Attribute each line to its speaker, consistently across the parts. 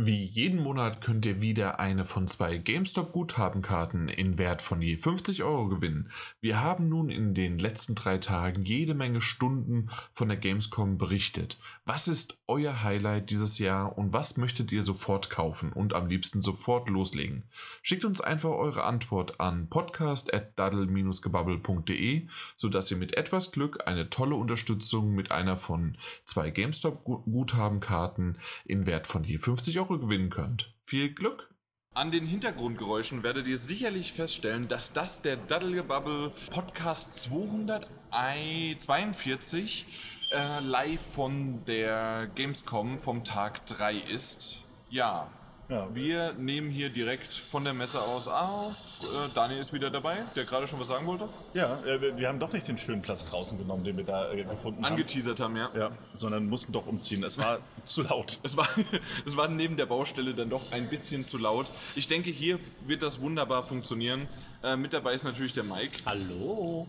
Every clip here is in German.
Speaker 1: Wie jeden Monat könnt ihr wieder eine von zwei GameStop-Guthabenkarten in Wert von je 50 Euro gewinnen. Wir haben nun in den letzten drei Tagen jede Menge Stunden von der Gamescom berichtet. Was ist euer Highlight dieses Jahr und was möchtet ihr sofort kaufen und am liebsten sofort loslegen? Schickt uns einfach eure Antwort an podcast.daddle-gebabbel.de, sodass ihr mit etwas Glück eine tolle Unterstützung mit einer von zwei GameStop-Guthabenkarten in Wert von je 50 Euro Euro gewinnen könnt. Viel Glück! An den Hintergrundgeräuschen werdet ihr sicherlich feststellen, dass das der Daddelgebubble Podcast 242 äh, live von der Gamescom vom Tag 3 ist. Ja, ja. Wir nehmen hier direkt von der Messe aus auf. Äh, Daniel ist wieder dabei, der gerade schon was sagen wollte.
Speaker 2: Ja, äh, wir haben doch nicht den schönen Platz draußen genommen, den wir da äh, gefunden
Speaker 1: Angeteasert haben.
Speaker 2: Angeteasert haben, ja. Ja, sondern mussten doch umziehen. Es war zu laut.
Speaker 1: Es war, es war neben der Baustelle dann doch ein bisschen zu laut. Ich denke, hier wird das wunderbar funktionieren. Äh, mit dabei ist natürlich der Mike.
Speaker 3: Hallo.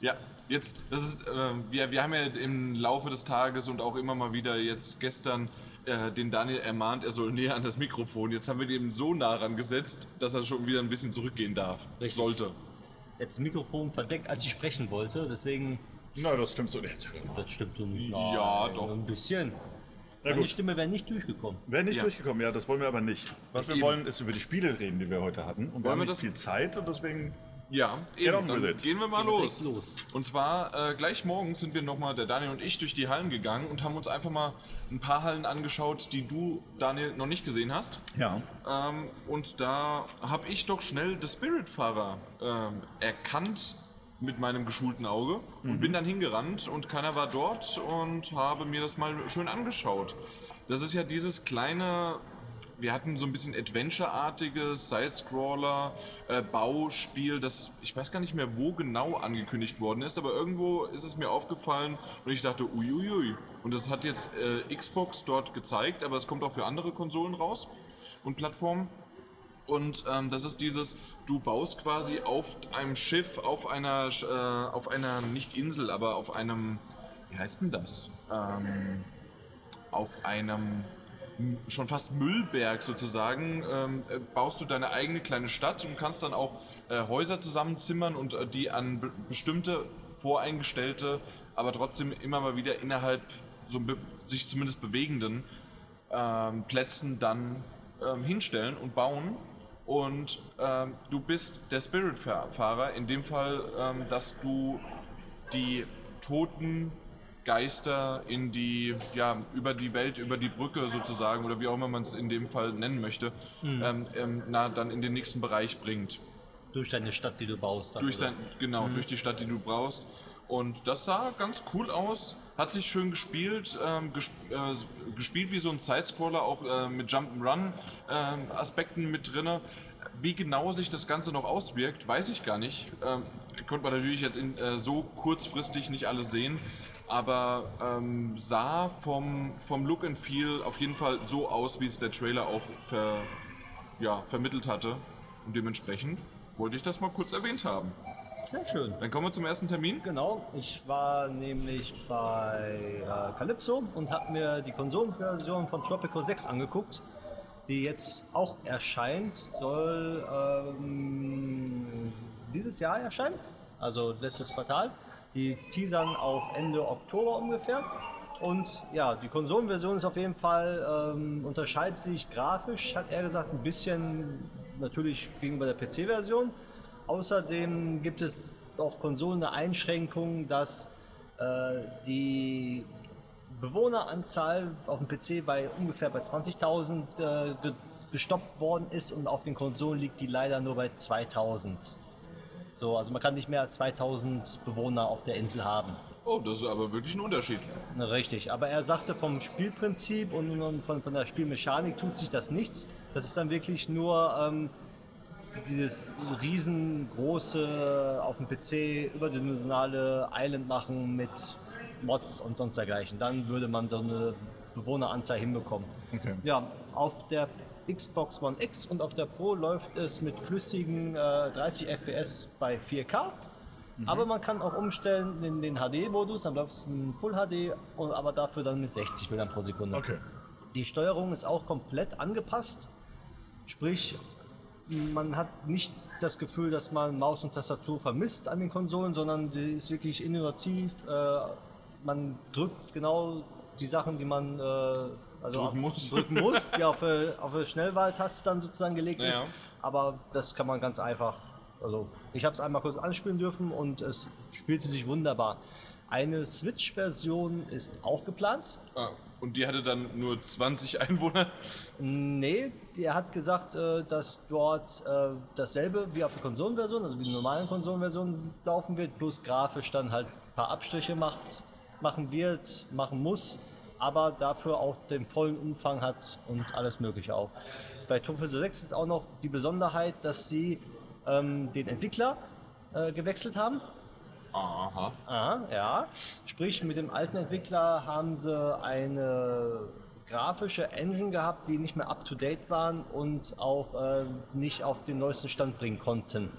Speaker 1: Ja, jetzt, das ist, äh, wir, wir haben ja im Laufe des Tages und auch immer mal wieder jetzt gestern äh, den Daniel ermahnt, er soll näher an das Mikrofon. Jetzt haben wir den so nah rangesetzt, dass er schon wieder ein bisschen zurückgehen darf.
Speaker 3: Richtig.
Speaker 1: Sollte.
Speaker 3: Er hat das Mikrofon verdeckt, als ich sprechen wollte, deswegen.
Speaker 2: Na, das stimmt so
Speaker 3: nicht. Das stimmt so
Speaker 1: nicht. Ja, doch.
Speaker 3: Ein bisschen. Meine Stimme wäre nicht durchgekommen.
Speaker 2: Wäre nicht ja. durchgekommen, ja, das wollen wir aber nicht. Was wir Eben. wollen, ist über die Spiele reden, die wir heute hatten. Und wir haben nicht viel Zeit und deswegen
Speaker 1: ja, eben, dann gehen wir mal los. los. Und zwar äh, gleich morgen sind wir nochmal, der Daniel und ich, durch die Hallen gegangen und haben uns einfach mal ein paar Hallen angeschaut, die du, Daniel, noch nicht gesehen hast.
Speaker 2: Ja.
Speaker 1: Ähm, und da habe ich doch schnell The Spirit-Fahrer ähm, erkannt mit meinem geschulten Auge mhm. und bin dann hingerannt und keiner war dort und habe mir das mal schön angeschaut. Das ist ja dieses kleine wir hatten so ein bisschen Adventure-artiges Side-Scroller, äh, das ich weiß gar nicht mehr, wo genau angekündigt worden ist, aber irgendwo ist es mir aufgefallen und ich dachte, uiuiui. Und das hat jetzt äh, Xbox dort gezeigt, aber es kommt auch für andere Konsolen raus und Plattformen. Und ähm, das ist dieses, du baust quasi auf einem Schiff, auf einer, äh, auf einer, nicht Insel, aber auf einem, wie heißt denn das? Ähm, auf einem schon fast Müllberg sozusagen, ähm, äh, baust du deine eigene kleine Stadt und kannst dann auch äh, Häuser zusammenzimmern und äh, die an be bestimmte voreingestellte, aber trotzdem immer mal wieder innerhalb so sich zumindest bewegenden ähm, Plätzen dann ähm, hinstellen und bauen. Und ähm, du bist der Spirit-Fahrer, in dem Fall, ähm, dass du die toten Geister in die, ja, über die Welt, über die Brücke sozusagen, oder wie auch immer man es in dem Fall nennen möchte, mhm. ähm, ähm, na, dann in den nächsten Bereich bringt.
Speaker 3: Durch deine Stadt, die du baust.
Speaker 1: Dann, durch sein, genau, mhm. durch die Stadt, die du brauchst. Und das sah ganz cool aus, hat sich schön gespielt, ähm, gesp äh, gespielt wie so ein Sidescroller, auch äh, mit Jump'n'Run-Aspekten ähm, mit drin. Wie genau sich das Ganze noch auswirkt, weiß ich gar nicht. Ähm, konnte man natürlich jetzt in, äh, so kurzfristig nicht alles sehen aber ähm, sah vom, vom Look and Feel auf jeden Fall so aus, wie es der Trailer auch ver, ja, vermittelt hatte. Und dementsprechend wollte ich das mal kurz erwähnt haben.
Speaker 3: Sehr schön.
Speaker 1: Dann kommen wir zum ersten Termin.
Speaker 3: Genau, ich war nämlich bei äh, Calypso und habe mir die Konsolenversion von Tropico 6 angeguckt, die jetzt auch erscheint, soll ähm, dieses Jahr erscheinen, also letztes Quartal. Die teasern auf Ende Oktober ungefähr. Und ja, die Konsolenversion ist auf jeden Fall, ähm, unterscheidet sich grafisch, hat er gesagt, ein bisschen natürlich gegenüber der PC-Version. Außerdem gibt es auf Konsolen eine Einschränkung, dass äh, die Bewohneranzahl auf dem PC bei ungefähr bei 20.000 äh, gestoppt worden ist und auf den Konsolen liegt die leider nur bei 2000. So, also man kann nicht mehr als 2000 Bewohner auf der Insel haben.
Speaker 1: Oh, das ist aber wirklich ein Unterschied.
Speaker 3: Richtig, aber er sagte vom Spielprinzip und von, von der Spielmechanik tut sich das nichts. Das ist dann wirklich nur ähm, dieses riesengroße auf dem PC überdimensionale Island machen mit Mods und sonst dergleichen. Dann würde man so eine Bewohneranzahl hinbekommen. Okay. Ja, auf der Xbox One X und auf der Pro läuft es mit flüssigen äh, 30 FPS bei 4K. Mhm. Aber man kann auch umstellen in den HD-Modus, dann läuft es in Full HD, aber dafür dann mit 60 Bildern pro Sekunde.
Speaker 2: Okay.
Speaker 3: Die Steuerung ist auch komplett angepasst. Sprich, man hat nicht das Gefühl, dass man Maus und Tastatur vermisst an den Konsolen, sondern die ist wirklich innovativ. Äh, man drückt genau die Sachen, die man äh, also drücken muss, drücken muss die auf eine, auf eine Schnellwahltaste dann sozusagen gelegt naja. ist. Aber das kann man ganz einfach. Also ich habe es einmal kurz anspielen dürfen und es spielte sich wunderbar. Eine Switch-Version ist auch geplant.
Speaker 1: Ah, und die hatte dann nur 20 Einwohner?
Speaker 3: Nee, der hat gesagt, äh, dass dort äh, dasselbe wie auf der Konsolenversion, also wie die normalen Konsolenversion laufen wird, plus grafisch dann halt ein paar Abstriche macht, machen wird, machen muss, aber dafür auch den vollen Umfang hat und alles mögliche auch. Bei Topol 6 ist auch noch die Besonderheit, dass sie ähm, den Entwickler äh, gewechselt haben.
Speaker 1: Aha.
Speaker 3: Aha, ja. Sprich, mit dem alten Entwickler haben sie eine grafische Engine gehabt, die nicht mehr up to date waren und auch äh, nicht auf den neuesten Stand bringen konnten.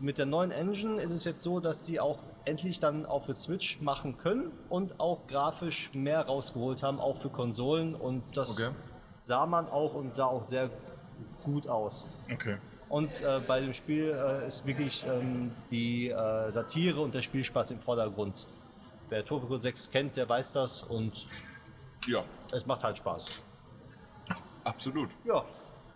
Speaker 3: Mit der neuen Engine ist es jetzt so, dass sie auch endlich dann auch für Switch machen können und auch grafisch mehr rausgeholt haben, auch für Konsolen und das okay. sah man auch und sah auch sehr gut aus.
Speaker 2: Okay.
Speaker 3: Und äh, bei dem Spiel äh, ist wirklich ähm, die äh, Satire und der Spielspaß im Vordergrund. Wer Tropico 6 kennt, der weiß das und
Speaker 1: ja.
Speaker 3: es macht halt Spaß.
Speaker 1: Absolut.
Speaker 3: Ja.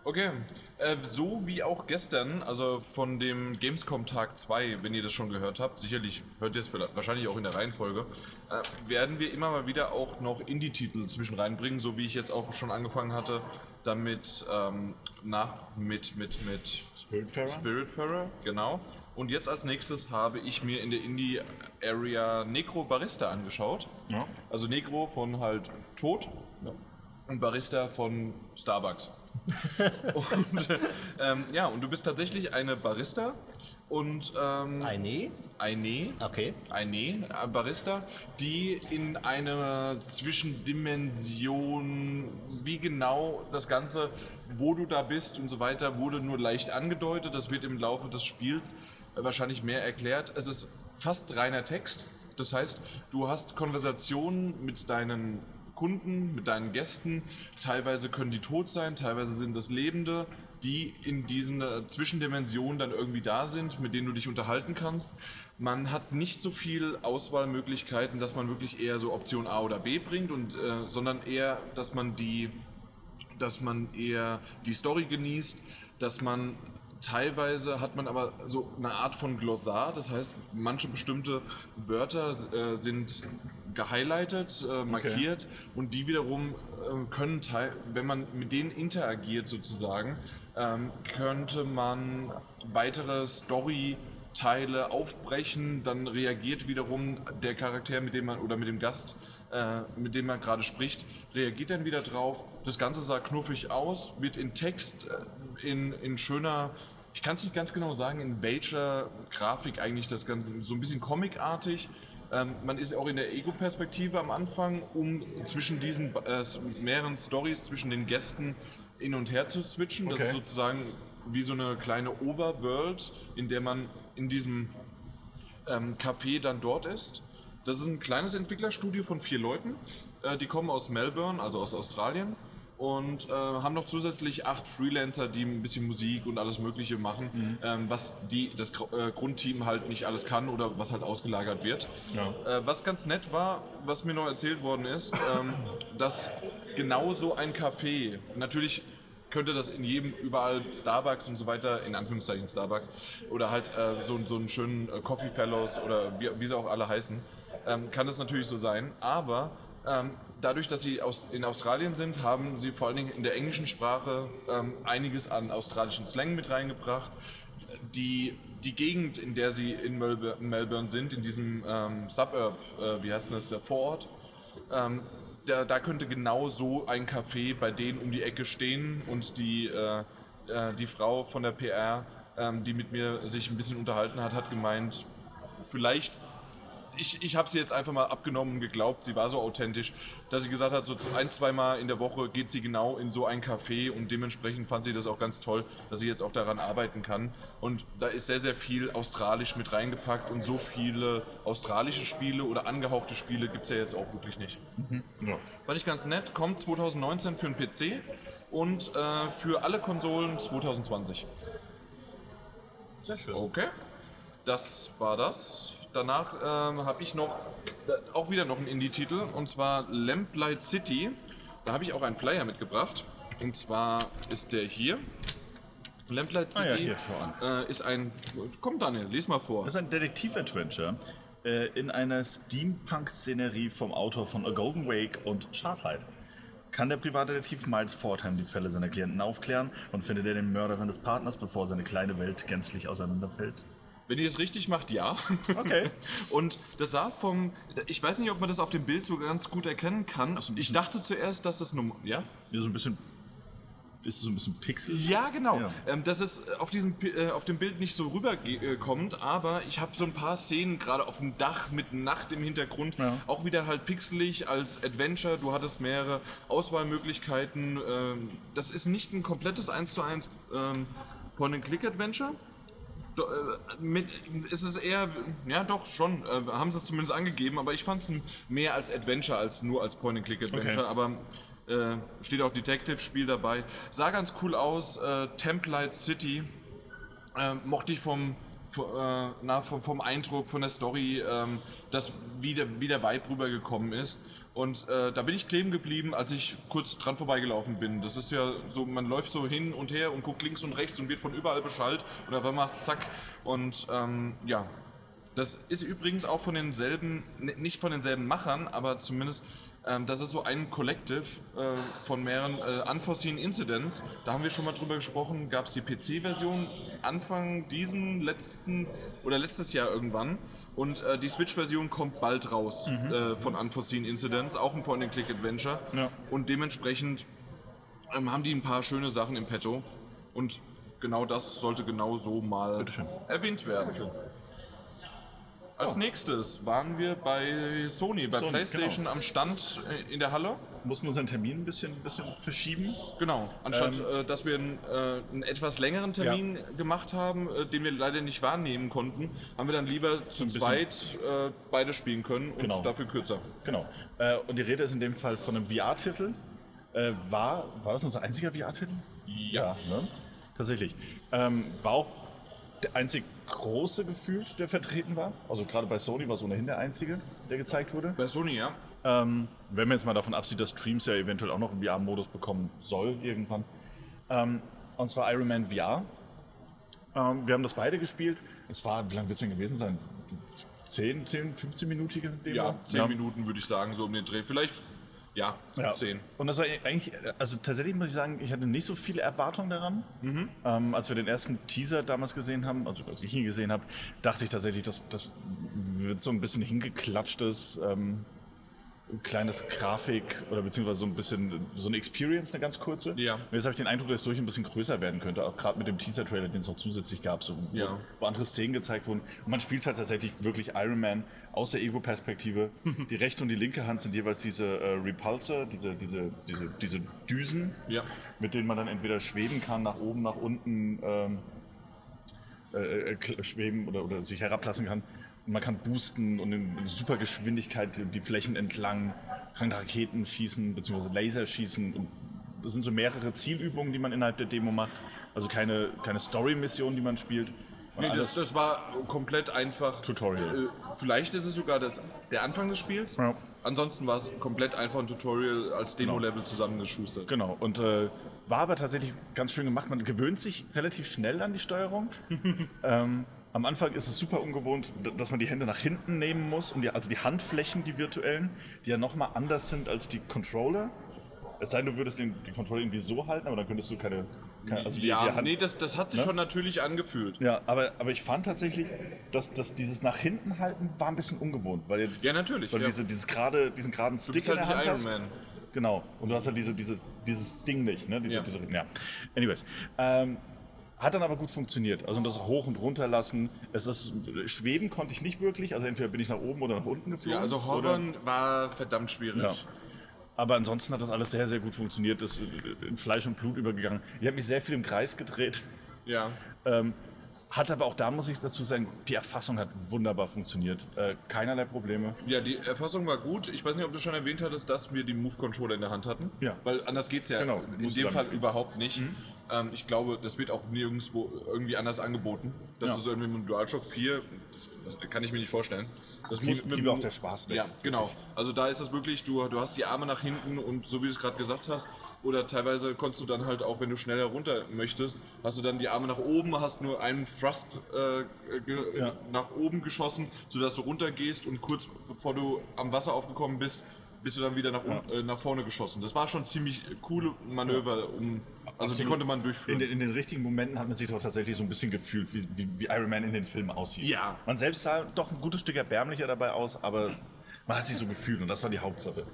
Speaker 1: Okay, äh, so wie auch gestern, also von dem Gamescom Tag 2, wenn ihr das schon gehört habt, sicherlich hört ihr es wahrscheinlich auch in der Reihenfolge, äh, werden wir immer mal wieder auch noch Indie-Titel zwischen reinbringen, so wie ich jetzt auch schon angefangen hatte, damit, ähm, na, mit, mit, mit
Speaker 2: Spiritfarer.
Speaker 1: Spiritfarer, genau. Und jetzt als nächstes habe ich mir in der Indie-Area Necro Barista angeschaut. Ja. Also Necro von halt Tod ja. und Barista von Starbucks. und, ähm, ja, und du bist tatsächlich eine Barista und ähm,
Speaker 3: eine
Speaker 1: eine
Speaker 3: okay
Speaker 1: eine äh, Barista, die in einer Zwischendimension, wie genau das Ganze, wo du da bist und so weiter, wurde nur leicht angedeutet. Das wird im Laufe des Spiels äh, wahrscheinlich mehr erklärt. Es ist fast reiner Text. Das heißt, du hast Konversationen mit deinen Kunden, mit deinen Gästen. Teilweise können die tot sein, teilweise sind das Lebende, die in diesen äh, Zwischendimensionen dann irgendwie da sind, mit denen du dich unterhalten kannst. Man hat nicht so viel Auswahlmöglichkeiten, dass man wirklich eher so Option A oder B bringt, und, äh, sondern eher, dass man die, dass man eher die Story genießt, dass man Teilweise hat man aber so eine Art von Glossar, das heißt, manche bestimmte Wörter äh, sind gehighlightet, äh, markiert okay. und die wiederum äh, können, wenn man mit denen interagiert sozusagen, ähm, könnte man weitere Story Teile aufbrechen, dann reagiert wiederum der Charakter, mit dem man oder mit dem Gast, äh, mit dem man gerade spricht, reagiert dann wieder drauf. Das Ganze sah knuffig aus, wird in Text, äh, in, in schöner, ich kann es nicht ganz genau sagen, in welcher Grafik eigentlich das Ganze, so ein bisschen comicartig. Ähm, man ist auch in der Ego-Perspektive am Anfang, um zwischen diesen äh, mehreren Stories, zwischen den Gästen hin und her zu switchen. Okay. Das ist sozusagen wie so eine kleine Overworld, in der man in diesem ähm, Café dann dort ist. Das ist ein kleines Entwicklerstudio von vier Leuten. Äh, die kommen aus Melbourne, also aus Australien und äh, haben noch zusätzlich acht Freelancer, die ein bisschen Musik und alles Mögliche machen, mhm. ähm, was die, das äh, Grundteam halt nicht alles kann oder was halt ausgelagert wird. Ja. Äh, was ganz nett war, was mir noch erzählt worden ist, ähm, dass genau so ein Café, natürlich könnte das in jedem, überall Starbucks und so weiter, in Anführungszeichen Starbucks, oder halt äh, so, so einen schönen äh, Coffee Fellows oder wie, wie sie auch alle heißen, ähm, kann das natürlich so sein, aber ähm, dadurch, dass sie aus, in Australien sind, haben sie vor allen Dingen in der englischen Sprache ähm, einiges an australischen Slang mit reingebracht. Die, die Gegend, in der sie in Melbourne sind, in diesem ähm, Suburb, äh, wie heißt das, der Vorort, ähm, da, da, könnte genau so ein Café bei denen um die Ecke stehen und die, äh, äh, die Frau von der PR, ähm, die mit mir sich ein bisschen unterhalten hat, hat gemeint, vielleicht ich, ich habe sie jetzt einfach mal abgenommen und geglaubt, sie war so authentisch, dass sie gesagt hat, so ein, zweimal in der Woche geht sie genau in so ein Café und dementsprechend fand sie das auch ganz toll, dass sie jetzt auch daran arbeiten kann. Und da ist sehr, sehr viel australisch mit reingepackt und so viele australische Spiele oder angehauchte Spiele gibt es ja jetzt auch wirklich nicht. Mhm. Ja. Fand ich ganz nett, kommt 2019 für den PC und äh, für alle Konsolen 2020. Sehr schön. Okay, das war das. Danach ähm, habe ich noch auch wieder noch einen Indie-Titel und zwar Lamplight City. Da habe ich auch einen Flyer mitgebracht. Und zwar ist der hier. Lamplight City ah, ja, äh, ist ein. Komm, Daniel, lies mal vor.
Speaker 2: Das ist ein Detektiv-Adventure äh, in einer Steampunk-Szenerie vom Autor von A Golden Wake und Shardlight. Kann der Privatdetektiv Miles Fordham die Fälle seiner Klienten aufklären und findet er den Mörder seines Partners, bevor seine kleine Welt gänzlich auseinanderfällt?
Speaker 1: Wenn ihr es richtig macht, ja.
Speaker 2: Okay.
Speaker 1: Und das sah vom. Ich weiß nicht, ob man das auf dem Bild so ganz gut erkennen kann. So ich dachte zuerst, dass das nur. Ja?
Speaker 2: Ja, so ein bisschen. Ist so ein bisschen Pixel?
Speaker 1: Ja, genau. Ja. Ähm, dass es auf, diesem, äh, auf dem Bild nicht so rüberkommt, aber ich habe so ein paar Szenen, gerade auf dem Dach mit Nacht im Hintergrund, ja. auch wieder halt pixelig als Adventure. Du hattest mehrere Auswahlmöglichkeiten. Ähm, das ist nicht ein komplettes 1 zu 1 ähm, Point-and-Click-Adventure äh, mit, ist es eher, ja doch schon, äh, haben sie es zumindest angegeben, aber ich fand es mehr als Adventure als nur als Point-and-Click-Adventure, okay. aber äh, steht auch Detective-Spiel dabei. Sah ganz cool aus, äh, Templite City, äh, mochte ich vom, vom, na, vom, vom, Eindruck, von der Story, ähm, dass wie der, wie der Vibe rübergekommen ist. Und äh, da bin ich kleben geblieben, als ich kurz dran vorbeigelaufen bin. Das ist ja so, man läuft so hin und her und guckt links und rechts und wird von überall beschallt und einmal macht zack. Und ähm, ja, das ist übrigens auch von denselben, nicht von denselben Machern, aber zumindest, ähm, das ist so ein Collective äh, von mehreren äh, Unforeseen Incidents. Da haben wir schon mal drüber gesprochen, gab es die PC-Version Anfang diesen letzten oder letztes Jahr irgendwann. Und äh, die Switch-Version kommt bald raus mhm. äh, von Unforeseen Incidents, auch ein Point-and-Click-Adventure. Ja. Und dementsprechend ähm, haben die ein paar schöne Sachen im Petto. Und genau das sollte genau so mal erwähnt werden. Als oh. nächstes waren wir bei Sony, bei Sony, PlayStation genau. am Stand äh, in der Halle.
Speaker 2: Mussten wir unseren Termin ein bisschen, ein bisschen verschieben.
Speaker 1: Genau, anstatt ähm, äh, dass wir einen, äh, einen, etwas längeren Termin ja. gemacht haben, äh, den wir leider nicht wahrnehmen konnten, haben wir dann lieber zu zweit äh, beide spielen können und genau. dafür kürzer.
Speaker 2: Genau. Äh, und die Rede ist in dem Fall von einem VR-Titel. war, war das unser einziger VR-Titel?
Speaker 1: Ja. ja ne?
Speaker 2: Tatsächlich. Ähm, war auch der einzig große gefühlt, der vertreten war. Also gerade bei Sony war es ohnehin der einzige, der gezeigt wurde.
Speaker 1: Bei Sony, ja.
Speaker 2: Ähm, wenn man jetzt mal davon absieht, dass Streams ja eventuell auch noch einen VR-Modus bekommen soll irgendwann. Ähm, und zwar Iron Man VR. Ähm, wir haben das beide gespielt. Es war, wie lange wird es denn gewesen sein? 10, 10, 15-minütige
Speaker 1: Demo? Ja, 10 ja. Minuten würde ich sagen, so um den Dreh. Vielleicht ja, ja. 10.
Speaker 2: Und das war eigentlich, also tatsächlich muss ich sagen, ich hatte nicht so viele Erwartungen daran. Mhm. Ähm, als wir den ersten Teaser damals gesehen haben, also als ich ihn gesehen habe, dachte ich tatsächlich, das, das wird so ein bisschen hingeklatschtes ähm, kleines Grafik oder beziehungsweise so ein bisschen so eine Experience, eine ganz kurze.
Speaker 1: Ja. Und
Speaker 2: jetzt habe ich den Eindruck, dass es durch ein bisschen größer werden könnte, auch gerade mit dem Teaser-Trailer, den es noch zusätzlich gab, so, ja. wo, andere Szenen gezeigt wurden. Und man spielt halt tatsächlich wirklich Iron Man aus der Ego-Perspektive. die rechte und die linke Hand sind jeweils diese äh, Repulsor, diese, diese, diese, diese Düsen,
Speaker 1: ja.
Speaker 2: mit denen man dann entweder schweben kann, nach oben, nach unten ähm, äh, äh schweben oder, oder sich herablassen kann man kann boosten und in, super Geschwindigkeit die Flächen entlang, kann Raketen schießen bzw. Laser schießen. Und das sind so mehrere Zielübungen, die man innerhalb der Demo macht. Also keine, keine Story-Mission, die man spielt.
Speaker 1: Nee, das, das, war komplett einfach.
Speaker 2: Tutorial. Äh,
Speaker 1: vielleicht ist es sogar das, der Anfang des Spiels. Ja. Ansonsten war es komplett einfach ein Tutorial als genau. Demo-Level genau. zusammengeschustert.
Speaker 2: Genau. Und äh, war aber tatsächlich ganz schön gemacht. Man gewöhnt sich relativ schnell an die Steuerung. ähm, am Anfang ist es super ungewohnt, dass man die Hände nach hinten nehmen muss, und die, also die Handflächen, die virtuellen, die ja nochmal anders sind als die Controller. Es sei denn, du würdest den, die Controller irgendwie so halten, aber dann könntest du keine. keine
Speaker 1: also die, ja, die Hand, nee, das, das hat sich ne? schon natürlich angefühlt.
Speaker 2: Ja, aber, aber ich fand tatsächlich, dass, dass dieses nach hinten halten war ein bisschen ungewohnt. Weil,
Speaker 1: ja, natürlich.
Speaker 2: Weil
Speaker 1: ja.
Speaker 2: Diese, dieses grade, diesen geraden Stick in
Speaker 1: halt
Speaker 2: der
Speaker 1: Hand Iron hast. Man.
Speaker 2: Genau. Und du hast halt diese, diese, dieses Ding nicht. Ne? Diese, ja. Diese, ja. Anyways. Ähm, Hat dann aber gut funktioniert. Also das Hoch- und Runterlassen. Es ist, Schweben konnte ich nicht wirklich. Also entweder bin ich nach oben oder nach unten geflogen.
Speaker 1: Ja, also Hovern war verdammt schwierig.
Speaker 2: Ja. Aber ansonsten hat das alles sehr, sehr gut funktioniert. Ist äh, in Fleisch und Blut übergegangen. Ich habe mich sehr viel im Kreis gedreht.
Speaker 1: Ja.
Speaker 2: Ähm, hat aber auch da, muss ich dazu sagen, die Erfassung hat wunderbar funktioniert. Äh, keinerlei Probleme.
Speaker 1: Ja, die Erfassung war gut. Ich weiß nicht, ob du schon erwähnt hattest, dass wir die Move-Controller in der Hand hatten.
Speaker 2: Ja.
Speaker 1: Weil anders geht's ja
Speaker 2: Genau,
Speaker 1: in dem Fall.
Speaker 2: Mhm.
Speaker 1: überhaupt nicht. Ähm, ich glaube, das wird auch nirgendwo irgendwie anders angeboten. Das
Speaker 2: Ja.
Speaker 1: ist irgendwie mit dem DualShock 4, das, das kann ich mir nicht vorstellen. Das
Speaker 2: Blieb- blieb auch der Spaß weg.
Speaker 1: Ja, genau. Also da ist es wirklich, du, du hast die Arme nach hinten und so wie du es gerade gesagt hast, oder teilweise konntest du dann halt auch, wenn du schneller runter möchtest, hast du dann die Arme nach oben, hast nur einen Thrust äh,
Speaker 2: Ja.
Speaker 1: nach oben geschossen, sodass du runtergehst und kurz bevor du am Wasser aufgekommen bist, bist du dann wieder nach, un- äh, nach vorne geschossen. Das war schon ziemlich coole Manöver, um, also die konnte man
Speaker 2: In
Speaker 1: durchführen.
Speaker 2: den, in den richtigen Momenten hat man sich doch tatsächlich so ein bisschen gefühlt, wie, wie, wie Iron Man in den Filmen aussieht.
Speaker 1: Ja.
Speaker 2: Man selbst sah doch ein gutes Stück erbärmlicher dabei aus, aber man hat sich so gefühlt und das war die Hauptsache.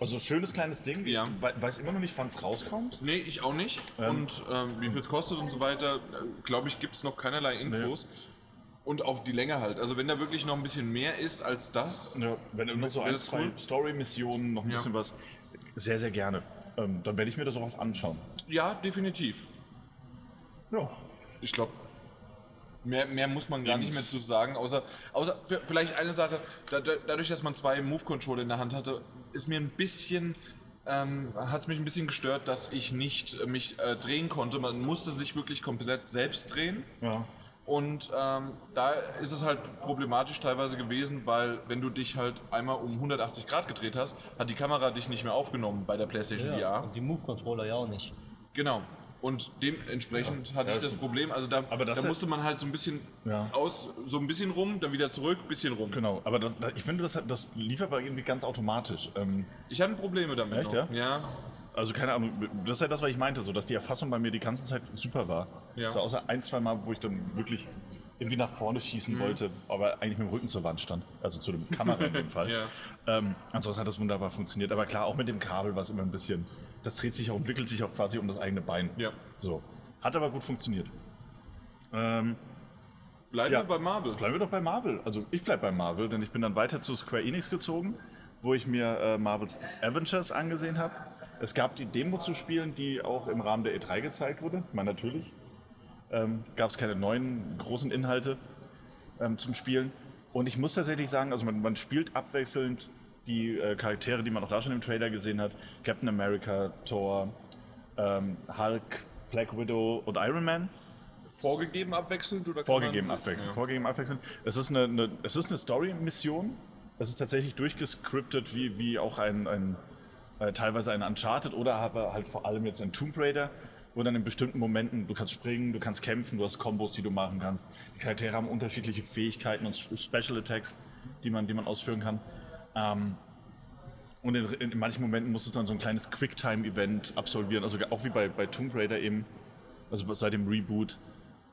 Speaker 2: Also schönes kleines Ding.
Speaker 1: Ja.
Speaker 2: Weiß immer noch nicht, wann es rauskommt.
Speaker 1: Nee, ich auch nicht.
Speaker 2: Ähm.
Speaker 1: und ähm, wie viel es kostet und so weiter, äh, glaube ich, gibt es noch keinerlei Infos. Und auch die Länge halt. Also wenn da wirklich noch ein bisschen mehr ist als das,
Speaker 2: Ja, wenn noch so ein, zwei
Speaker 1: cool?
Speaker 2: Story-Missionen, noch ein
Speaker 1: Ja.
Speaker 2: bisschen was, sehr, sehr gerne. Ähm, dann werde ich mir das auch auf anschauen.
Speaker 1: ja, definitiv.
Speaker 2: Ja.
Speaker 1: Ich glaube, mehr, mehr muss man gar nicht mehr zu sagen, außer, außer vielleicht eine Sache, da, da, dadurch, dass man zwei Move-Controller in der Hand hatte, ist mir ein bisschen, ähm, hat es mich ein bisschen gestört, dass ich nicht äh, mich äh, drehen konnte. Man musste sich wirklich komplett selbst drehen.
Speaker 2: Ja.
Speaker 1: Und ähm, da ist es halt problematisch teilweise gewesen, weil wenn du dich halt einmal um 180 Grad gedreht hast, hat die Kamera dich nicht mehr aufgenommen bei der PlayStation VR.
Speaker 3: Und die Move-Controller ja auch nicht.
Speaker 1: Genau. Und dementsprechend hatte
Speaker 2: Ja,
Speaker 1: ich das. Problem, also da,
Speaker 2: Aber das
Speaker 1: da musste man halt so ein bisschen
Speaker 2: Ja.
Speaker 1: aus, so ein bisschen rum, dann wieder zurück, bisschen rum.
Speaker 2: Genau, aber da, da, ich finde, das, hat- das lief aber irgendwie ganz automatisch. Ähm,
Speaker 1: Ich hatte Probleme damit.
Speaker 2: Echt,
Speaker 1: noch.
Speaker 2: ja?
Speaker 1: Ja.
Speaker 2: Also keine Ahnung, das ist ja das, was ich meinte, so dass die Erfassung bei mir die ganze Zeit super war.
Speaker 1: Ja.
Speaker 2: So außer ein, zwei Mal, wo ich dann wirklich irgendwie nach vorne schießen
Speaker 1: Mhm.
Speaker 2: wollte, aber eigentlich mit dem Rücken zur Wand stand. Also zu dem Kamera in dem Fall.
Speaker 1: Ja.
Speaker 2: ähm, ansonsten hat das wunderbar funktioniert. Aber klar, auch mit dem Kabel war es immer ein bisschen. Das dreht sich auch, entwickelt sich auch quasi um das eigene Bein.
Speaker 1: Ja.
Speaker 2: So. Hat aber gut funktioniert. Ähm,
Speaker 1: Bleiben
Speaker 2: Ja.
Speaker 1: wir bei Marvel.
Speaker 2: Bleiben wir doch bei Marvel. Also ich bleib bei Marvel, denn ich bin dann weiter zu Square Enix gezogen, wo ich mir äh, Marvels Avengers angesehen habe. Es gab die Demo zu spielen, die auch im Rahmen der E3 gezeigt wurde. Meine, natürlich. Ähm, gab es keine neuen großen Inhalte ähm, zum Spielen. Und ich muss tatsächlich sagen, also man, man spielt abwechselnd die äh, Charaktere, die man auch da schon im Trailer gesehen hat. Captain America, Thor, ähm, Hulk, Black Widow und Iron Man.
Speaker 1: Vorgegeben abwechselnd oder kann
Speaker 2: Vorgegeben
Speaker 1: man-
Speaker 2: abwechselnd.
Speaker 1: Ja.
Speaker 2: Vorgegeben abwechselnd. Es ist eine, eine, es ist eine Story-Mission. Es ist tatsächlich durchgescriptet, wie, wie auch ein, ein äh, teilweise ein Uncharted oder aber halt vor allem jetzt ein Tomb Raider, wo dann in bestimmten Momenten du kannst springen, du kannst kämpfen, du hast Kombos, die du machen kannst. Die Charaktere haben unterschiedliche Fähigkeiten und Special Attacks, die man, die man ausführen kann. Ähm, und in, in, manchen Momenten musst du dann so ein kleines Quicktime-Event absolvieren, also auch wie bei, bei Tomb Raider eben, also seit dem Reboot,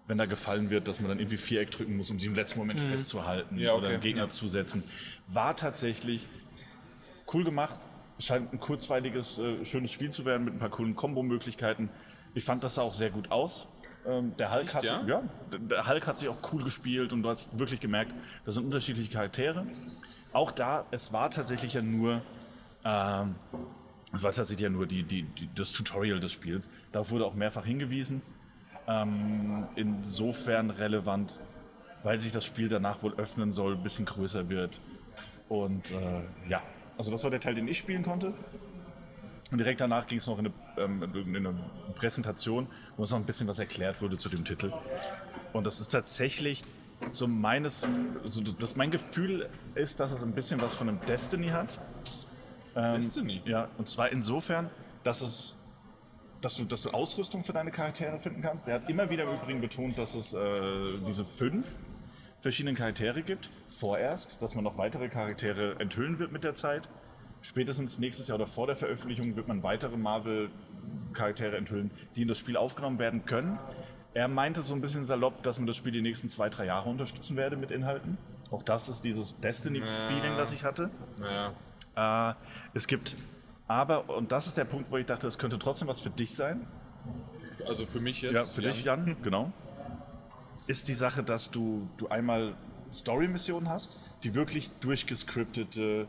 Speaker 2: wenn da gefallen wird, dass man dann irgendwie Viereck drücken muss, um sich im letzten Moment festzuhalten
Speaker 1: Ja,
Speaker 2: oder
Speaker 1: okay,
Speaker 2: einen Gegner
Speaker 1: ja.
Speaker 2: zusetzen. War tatsächlich cool gemacht. Scheint ein kurzweiliges, äh, schönes Spiel zu werden mit ein paar coolen Kombo-Möglichkeiten. Ich fand das sah auch sehr gut aus. Ähm, der Hulk
Speaker 1: Echt,
Speaker 2: hat,
Speaker 1: ja?
Speaker 2: ja, der Hulk hat sich auch cool gespielt und du hast wirklich gemerkt, das sind unterschiedliche Charaktere. Auch da, es war tatsächlich ja nur, ähm, es war tatsächlich ja nur die, die, die, das Tutorial des Spiels. Darauf wurde auch mehrfach hingewiesen. Ähm, insofern relevant, weil sich das Spiel danach wohl öffnen soll, ein bisschen größer wird. Und äh, ja, also das war der Teil, den ich spielen konnte. Und direkt danach ging es noch in eine, ähm, in eine Präsentation, wo es noch ein bisschen was erklärt wurde zu dem Titel. Und das ist tatsächlich so meines, so das mein Gefühl ist, dass es ein bisschen was von einem Destiny hat. Ähm,
Speaker 1: Destiny?
Speaker 2: Ja, und zwar insofern, dass es dass du, dass du Ausrüstung für deine Charaktere finden kannst. Er hat immer wieder im Übrigen betont, dass es äh, diese fünf verschiedenen Charaktere gibt. Vorerst, dass man noch weitere Charaktere enthüllen wird mit der Zeit. Spätestens nächstes Jahr oder vor der Veröffentlichung wird man weitere Marvel-Charaktere enthüllen, die in das Spiel aufgenommen werden können. Er meinte so ein bisschen salopp, dass man das Spiel die nächsten zwei, drei Jahre unterstützen werde mit Inhalten. Auch das ist dieses Destiny-Feeling,
Speaker 1: Ja.
Speaker 2: das ich hatte.
Speaker 1: Naja.
Speaker 2: Äh, es gibt aber, und das ist der Punkt, wo ich dachte, es könnte trotzdem was für dich sein.
Speaker 1: Also für mich jetzt.
Speaker 2: Ja, für dich, Jan, genau. Ist die Sache, dass du, du einmal Story-Missionen hast, die wirklich durchgescriptete,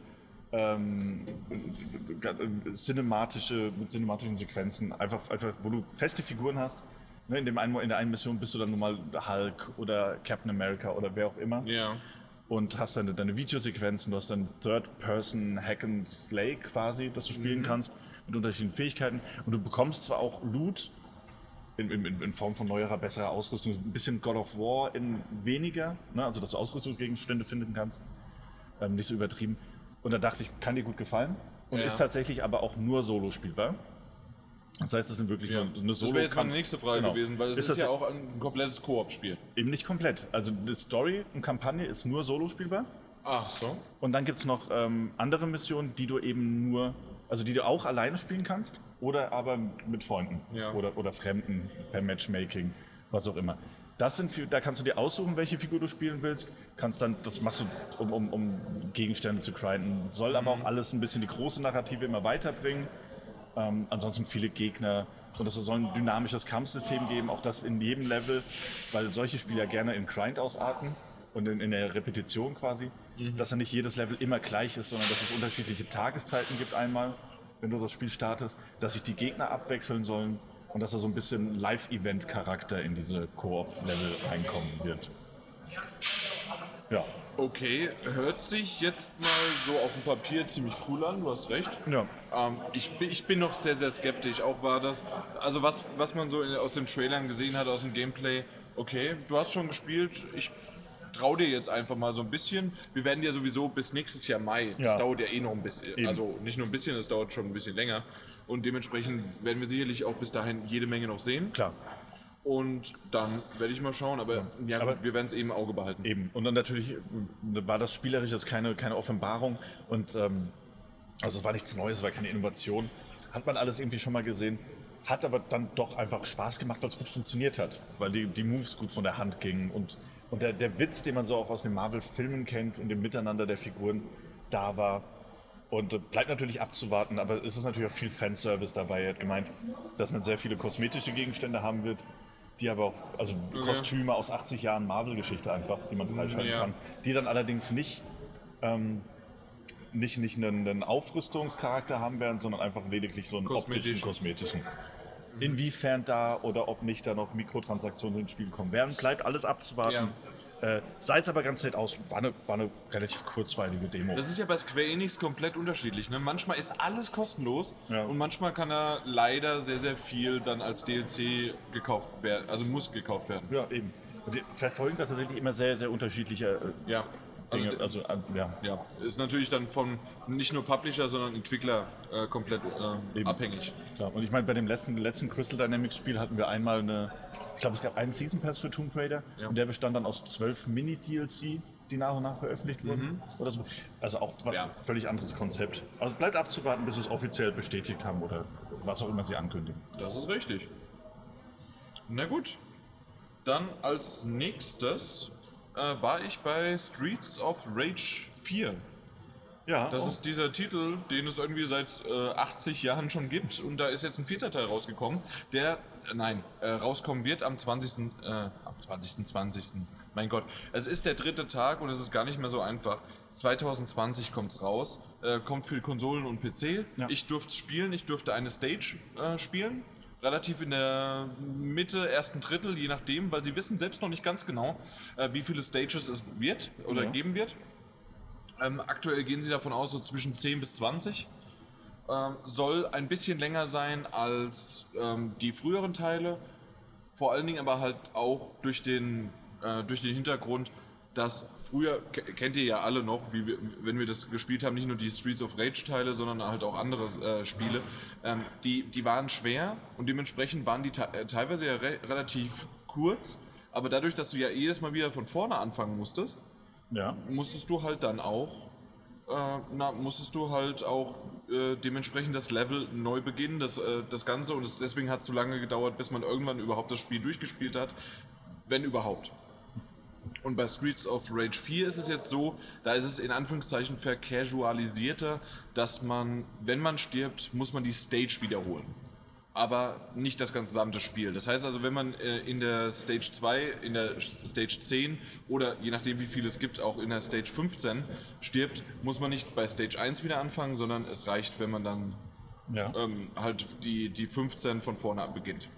Speaker 2: ähm, äh, cinematische, mit cinematischen Sequenzen, einfach, einfach, wo du feste Figuren hast. Ne, in, dem einen, in der einen Mission bist du dann nun mal Hulk oder Captain America oder wer auch immer.
Speaker 1: Ja.
Speaker 2: Und hast deine, deine Videosequenzen, du hast dann Third-Person Hack and Slay quasi, das du spielen kannst, mit unterschiedlichen Fähigkeiten. Und du bekommst zwar auch Loot, in, in, in Form von neuerer, besserer Ausrüstung. Ein bisschen God of War in weniger, ne? also dass du Ausrüstungsgegenstände finden kannst. Ähm, nicht so übertrieben. Und da dachte ich, kann dir gut gefallen. Und
Speaker 1: Ja.
Speaker 2: ist tatsächlich aber auch nur solo spielbar. Das heißt, das sind wirklich
Speaker 1: Ja.
Speaker 2: nur eine
Speaker 1: Das
Speaker 2: Solo.
Speaker 1: wäre jetzt meine nächste Frage
Speaker 2: Genau.
Speaker 1: gewesen, weil es
Speaker 2: Ist
Speaker 1: ist,
Speaker 2: das
Speaker 1: ja
Speaker 2: ja-
Speaker 1: auch ein komplettes Koop-Spiel.
Speaker 2: Eben nicht komplett. Also die Story und Kampagne ist nur solo spielbar.
Speaker 1: Ach so.
Speaker 2: Und dann gibt es noch ähm, andere Missionen, die du eben nur, also die du auch alleine spielen kannst oder aber mit Freunden
Speaker 1: Ja.
Speaker 2: oder, oder Fremden per Matchmaking, was auch immer. Das sind, da kannst du dir aussuchen, welche Figur du spielen willst. Kannst dann, das machst du, um, um, um Gegenstände zu grinden. Soll aber auch alles ein bisschen die große Narrative immer weiterbringen. Ähm, ansonsten viele Gegner. Und es soll ein dynamisches Kampfsystem geben, auch das in jedem Level, weil solche Spiele ja gerne in Grind ausarten und in, in der Repetition quasi, dass dann nicht jedes Level immer gleich ist, sondern dass es unterschiedliche Tageszeiten gibt einmal, wenn du das Spiel startest, dass sich die Gegner abwechseln sollen und dass da so ein bisschen Live-Event-Charakter in diese Koop-Level reinkommen wird. Ja.
Speaker 1: Okay, hört sich jetzt mal so auf dem Papier ziemlich cool an, du hast recht.
Speaker 2: Ja.
Speaker 1: Ähm, ich, bin, ich bin noch sehr, sehr skeptisch. Auch war das, also was, was man so in, aus den Trailern gesehen hat, aus dem Gameplay, okay, du hast schon gespielt, ich trau dir jetzt einfach mal so ein bisschen. Wir werden ja sowieso bis nächstes Jahr Mai, das
Speaker 2: Ja.
Speaker 1: dauert ja eh noch ein bisschen,
Speaker 2: Eben.
Speaker 1: also nicht nur ein bisschen, es dauert schon ein bisschen länger. Und dementsprechend werden wir sicherlich auch bis dahin jede Menge noch sehen.
Speaker 2: Klar.
Speaker 1: Und dann werde ich mal schauen, aber ja,
Speaker 2: Aber-
Speaker 1: gut, wir werden es eben im Auge behalten.
Speaker 2: Eben. Und dann natürlich äh, war das spielerisch jetzt keine, keine Offenbarung und ähm, also es war nichts Neues, es war keine Innovation. Hat man alles irgendwie schon mal gesehen. Hat aber dann doch einfach Spaß gemacht, weil es gut funktioniert hat. Weil die, die Moves gut von der Hand gingen und, und der, der Witz, den man so auch aus den Marvel-Filmen kennt und dem Miteinander der Figuren da war. Und äh, bleibt natürlich abzuwarten, aber es ist natürlich auch viel Fanservice dabei. Er hat gemeint, dass man sehr viele kosmetische Gegenstände haben wird, die aber auch, also Kostüme aus 80 Jahren Marvel-Geschichte einfach, die man freischalten
Speaker 1: Ja.
Speaker 2: kann, die dann allerdings nicht, ähm, nicht, nicht einen, einen Aufrüstungscharakter haben werden, sondern einfach lediglich so einen optischen,
Speaker 1: Kosmetischen.
Speaker 2: Kosmetischen. Inwiefern da oder ob nicht da noch Mikrotransaktionen ins Spiel kommen werden, bleibt alles abzuwarten. Äh, Sah jetzt aber ganz nett aus, war eine, war eine relativ kurzweilige Demo.
Speaker 1: Das ist ja bei Square Enix komplett unterschiedlich. Ne? Manchmal ist alles kostenlos
Speaker 2: Ja.
Speaker 1: und manchmal kann da leider sehr, sehr viel dann als DLC gekauft werden, also muss gekauft werden.
Speaker 2: Ja, eben. Und die verfolgen das tatsächlich immer sehr, sehr unterschiedliche äh,
Speaker 1: Ja. Also,
Speaker 2: Dinge. Also, äh, ja.
Speaker 1: ja, ist natürlich dann von nicht nur Publisher, sondern Entwickler äh, komplett äh, abhängig.
Speaker 2: Klar. Und ich meine, bei dem letzten, letzten Crystal Dynamics Spiel hatten wir einmal eine, ich glaube, es gab einen Season Pass für Tomb Raider
Speaker 1: Ja.
Speaker 2: und der bestand dann aus zwölf Mini-DLC, die nach und nach veröffentlicht wurden. Oder so. Also auch ein
Speaker 1: Ja.
Speaker 2: völlig anderes Konzept. Also bleibt abzuwarten, bis sie es offiziell bestätigt haben oder was auch immer sie ankündigen.
Speaker 1: Das ist richtig. Na gut. Dann als nächstes äh, war ich bei Streets of Rage 4.
Speaker 2: Ja,
Speaker 1: Das
Speaker 2: oh.
Speaker 1: ist dieser Titel, den es irgendwie seit äh, 80 Jahren schon gibt. Und da ist jetzt ein vierter Teil rausgekommen, der, äh, nein, äh, rauskommen wird am 20. Äh, am 20. 20. Mein Gott. Es ist der dritte Tag und es ist gar nicht mehr so einfach. 2020 kommt es raus, äh, kommt für Konsolen und PC.
Speaker 2: Ja.
Speaker 1: Ich durfte es spielen, ich durfte eine Stage äh, spielen. Relativ in der Mitte, ersten Drittel, je nachdem, weil sie wissen selbst noch nicht ganz genau, äh, wie viele Stages es wird oder
Speaker 2: Ja.
Speaker 1: geben wird. Ähm, aktuell gehen sie davon aus, so zwischen 10 bis 20. Ähm, soll ein bisschen länger sein als ähm, die früheren Teile. Vor allen Dingen aber halt auch durch den, äh, durch den Hintergrund, dass früher, ke- kennt ihr ja alle noch, wie wir, wenn wir das gespielt haben, nicht nur die Streets of Rage Teile, sondern halt auch andere äh, Spiele, ähm, die, die waren schwer und dementsprechend waren die äh, teilweise ja re relativ kurz. Aber dadurch, dass du ja jedes Mal wieder von vorne anfangen musstest,
Speaker 2: ja.
Speaker 1: musstest du halt dann auch, äh, na, musstest du halt auch äh, dementsprechend das Level neu beginnen, das, äh, das Ganze. Und es, deswegen hat es so lange gedauert, bis man irgendwann überhaupt das Spiel durchgespielt hat, wenn überhaupt. Und bei Streets of Rage 4 ist es jetzt so, da ist es in Anführungszeichen vercasualisierter, dass man, wenn man stirbt, muss man die Stage wiederholen. aber nicht das gesamte Spiel. Das heißt also, wenn man äh, in der Stage 2, in der Stage 10 oder je nachdem wie viel es gibt, auch in der Stage 15 stirbt, muss man nicht bei Stage 1 wieder anfangen, sondern es reicht, wenn man dann
Speaker 2: Ja.
Speaker 1: ähm, halt die, die 15 von vorne beginnt.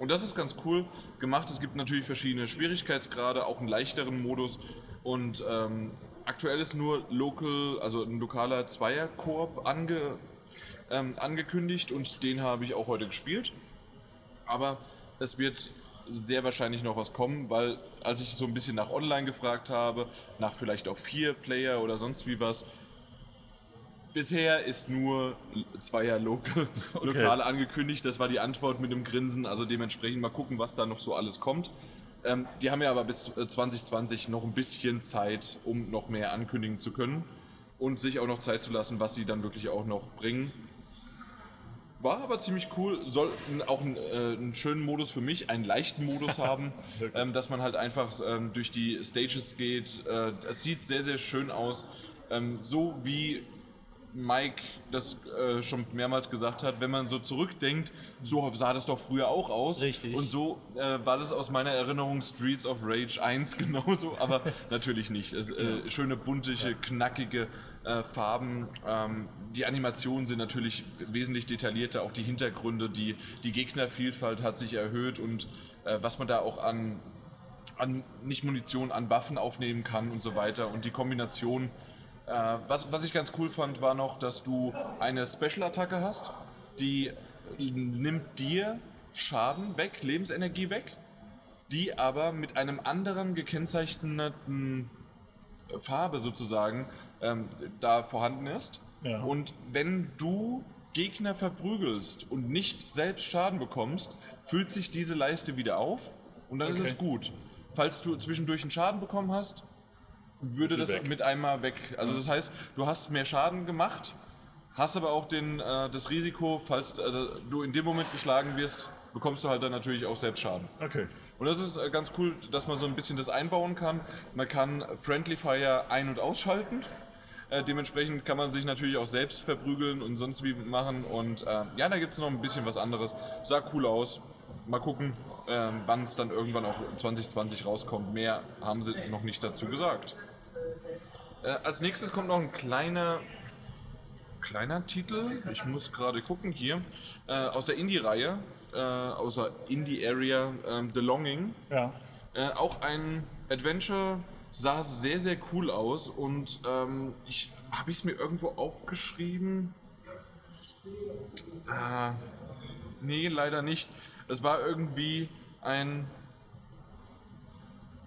Speaker 1: Und das ist ganz cool gemacht. Es gibt natürlich verschiedene Schwierigkeitsgrade, auch einen leichteren Modus. Und ähm, aktuell ist nur local, also ein lokaler Zweier-Koop ange, ähm, angekündigt und den habe ich auch heute gespielt. Aber es wird sehr wahrscheinlich noch was kommen, weil als ich so ein bisschen nach Online gefragt habe, nach vielleicht auch vier Player oder sonst wie was, bisher ist nur Zweier Local, Lokale angekündigt. Das war die Antwort mit dem Grinsen. Also dementsprechend mal gucken, was da noch so alles kommt. Ähm, die haben ja aber bis äh, 2020 noch ein bisschen Zeit, um noch mehr ankündigen zu können und sich auch noch Zeit zu lassen, was sie dann wirklich auch noch bringen. War aber ziemlich cool, soll auch einen, äh, einen schönen Modus für mich, einen leichten Modus haben, ähm, dass man halt einfach ähm, durch die Stages geht. Äh, es sieht sehr, sehr schön aus. Ähm, so wie Mike das äh, schon mehrmals gesagt hat, wenn man so zurückdenkt, so sah das doch früher auch aus.
Speaker 3: Richtig.
Speaker 1: Und so äh, war das aus meiner Erinnerung Streets of Rage 1 genauso, aber natürlich nicht. Es, äh, schöne, buntige, knackige äh, Farben. Ähm, die Animationen sind natürlich wesentlich detaillierter, auch die Hintergründe, die, die Gegnervielfalt hat sich erhöht und äh, was man da auch an, an nicht Munition, an Waffen aufnehmen kann und so weiter. Und die Kombination was, was ich ganz cool fand, war noch, dass du eine Special-Attacke hast, die nimmt dir Schaden weg, Lebensenergie weg, die aber mit einem anderen gekennzeichneten Farbe sozusagen ähm, da vorhanden ist.
Speaker 2: Ja.
Speaker 1: Und wenn du Gegner verprügelst und nicht selbst Schaden bekommst, füllt sich diese Leiste wieder auf und dann ist
Speaker 2: Okay.
Speaker 1: es gut. Falls du zwischendurch einen Schaden bekommen hast, würde das
Speaker 2: weg.
Speaker 1: mit einmal weg. Also das heißt, du hast mehr Schaden gemacht, hast aber auch den, äh, das Risiko, falls äh, du in dem Moment geschlagen wirst, bekommst du halt dann natürlich auch selbst Schaden.
Speaker 2: Okay.
Speaker 1: Und das ist äh, ganz cool, dass man so ein bisschen das einbauen kann. Man kann Friendly Fire ein- und ausschalten. Äh, dementsprechend kann man sich natürlich auch selbst verprügeln und sonst wie machen. Und äh, ja, da gibt es noch ein bisschen was anderes. Sah cool aus. Mal gucken, wann es dann irgendwann auch 2020 rauskommt. Mehr haben sie noch nicht dazu gesagt. Äh, als nächstes kommt noch ein kleiner, kleiner Titel. Ich muss gerade gucken hier. Äh, aus der Indie-Reihe, äh, aus der Indie-Area ähm, The Longing.
Speaker 2: Ja.
Speaker 1: Äh, auch ein Adventure sah sehr, sehr cool aus und ähm, ich habe es mir irgendwo aufgeschrieben. Äh, nee, leider nicht. Es war irgendwie ein.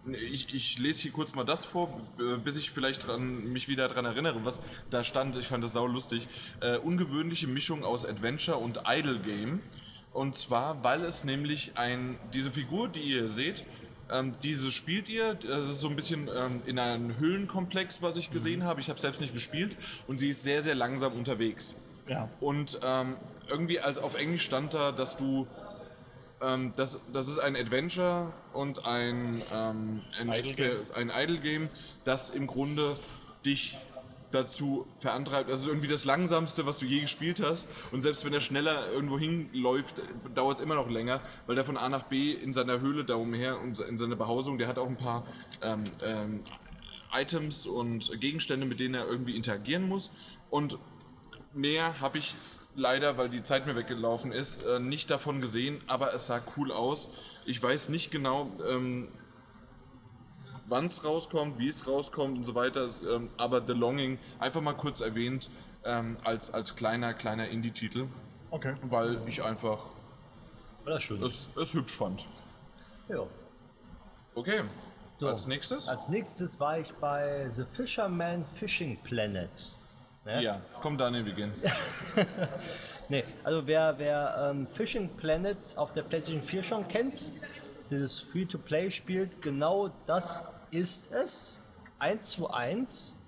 Speaker 1: Ich, ich lese hier kurz mal das vor, b- bis ich vielleicht dran, mich wieder daran erinnere, was da stand. Ich fand das sau lustig. Äh, ungewöhnliche Mischung aus Adventure und Idle Game. Und zwar, weil es nämlich ein, diese Figur, die ihr seht, ähm, diese spielt ihr, das ist so ein bisschen ähm, in einem Höhlenkomplex, was ich gesehen habe. Ich habe selbst nicht gespielt und sie ist sehr, sehr langsam unterwegs.
Speaker 2: Ja.
Speaker 1: Und ähm, irgendwie als auf Englisch stand da, dass du ähm, das, das ist ein Adventure und ein, ähm, ein,
Speaker 2: Idle
Speaker 1: ein Idle Game, das im Grunde dich dazu verantreibt. Also irgendwie das langsamste, was du je gespielt hast. Und selbst wenn er schneller irgendwo hinläuft, dauert es immer noch länger, weil der von A nach B in seiner Höhle da umher und in seiner Behausung, der hat auch ein paar ähm, ähm, Items und Gegenstände, mit denen er irgendwie interagieren muss. Und mehr habe ich leider, weil die Zeit mir weggelaufen ist, äh, nicht davon gesehen, aber es sah cool aus. Ich weiß nicht genau, ähm, wann es rauskommt, wie es rauskommt und so weiter, ähm, aber The Longing einfach mal kurz erwähnt ähm, als, als kleiner, kleiner Indie-Titel,
Speaker 2: Okay.
Speaker 1: weil ich einfach
Speaker 3: das schön.
Speaker 1: es, es hübsch fand.
Speaker 3: ja.
Speaker 1: Okay,
Speaker 3: So.
Speaker 1: als nächstes?
Speaker 3: Als nächstes war ich bei The Fisherman Fishing Planet. Ne?
Speaker 1: ja, komm Daniel, wir gehen.
Speaker 3: Nee, also wer, wer ähm, Fishing Planet auf der PlayStation 4 schon kennt, dieses Free-to-Play spielt, genau das ist es. 1 zu 1.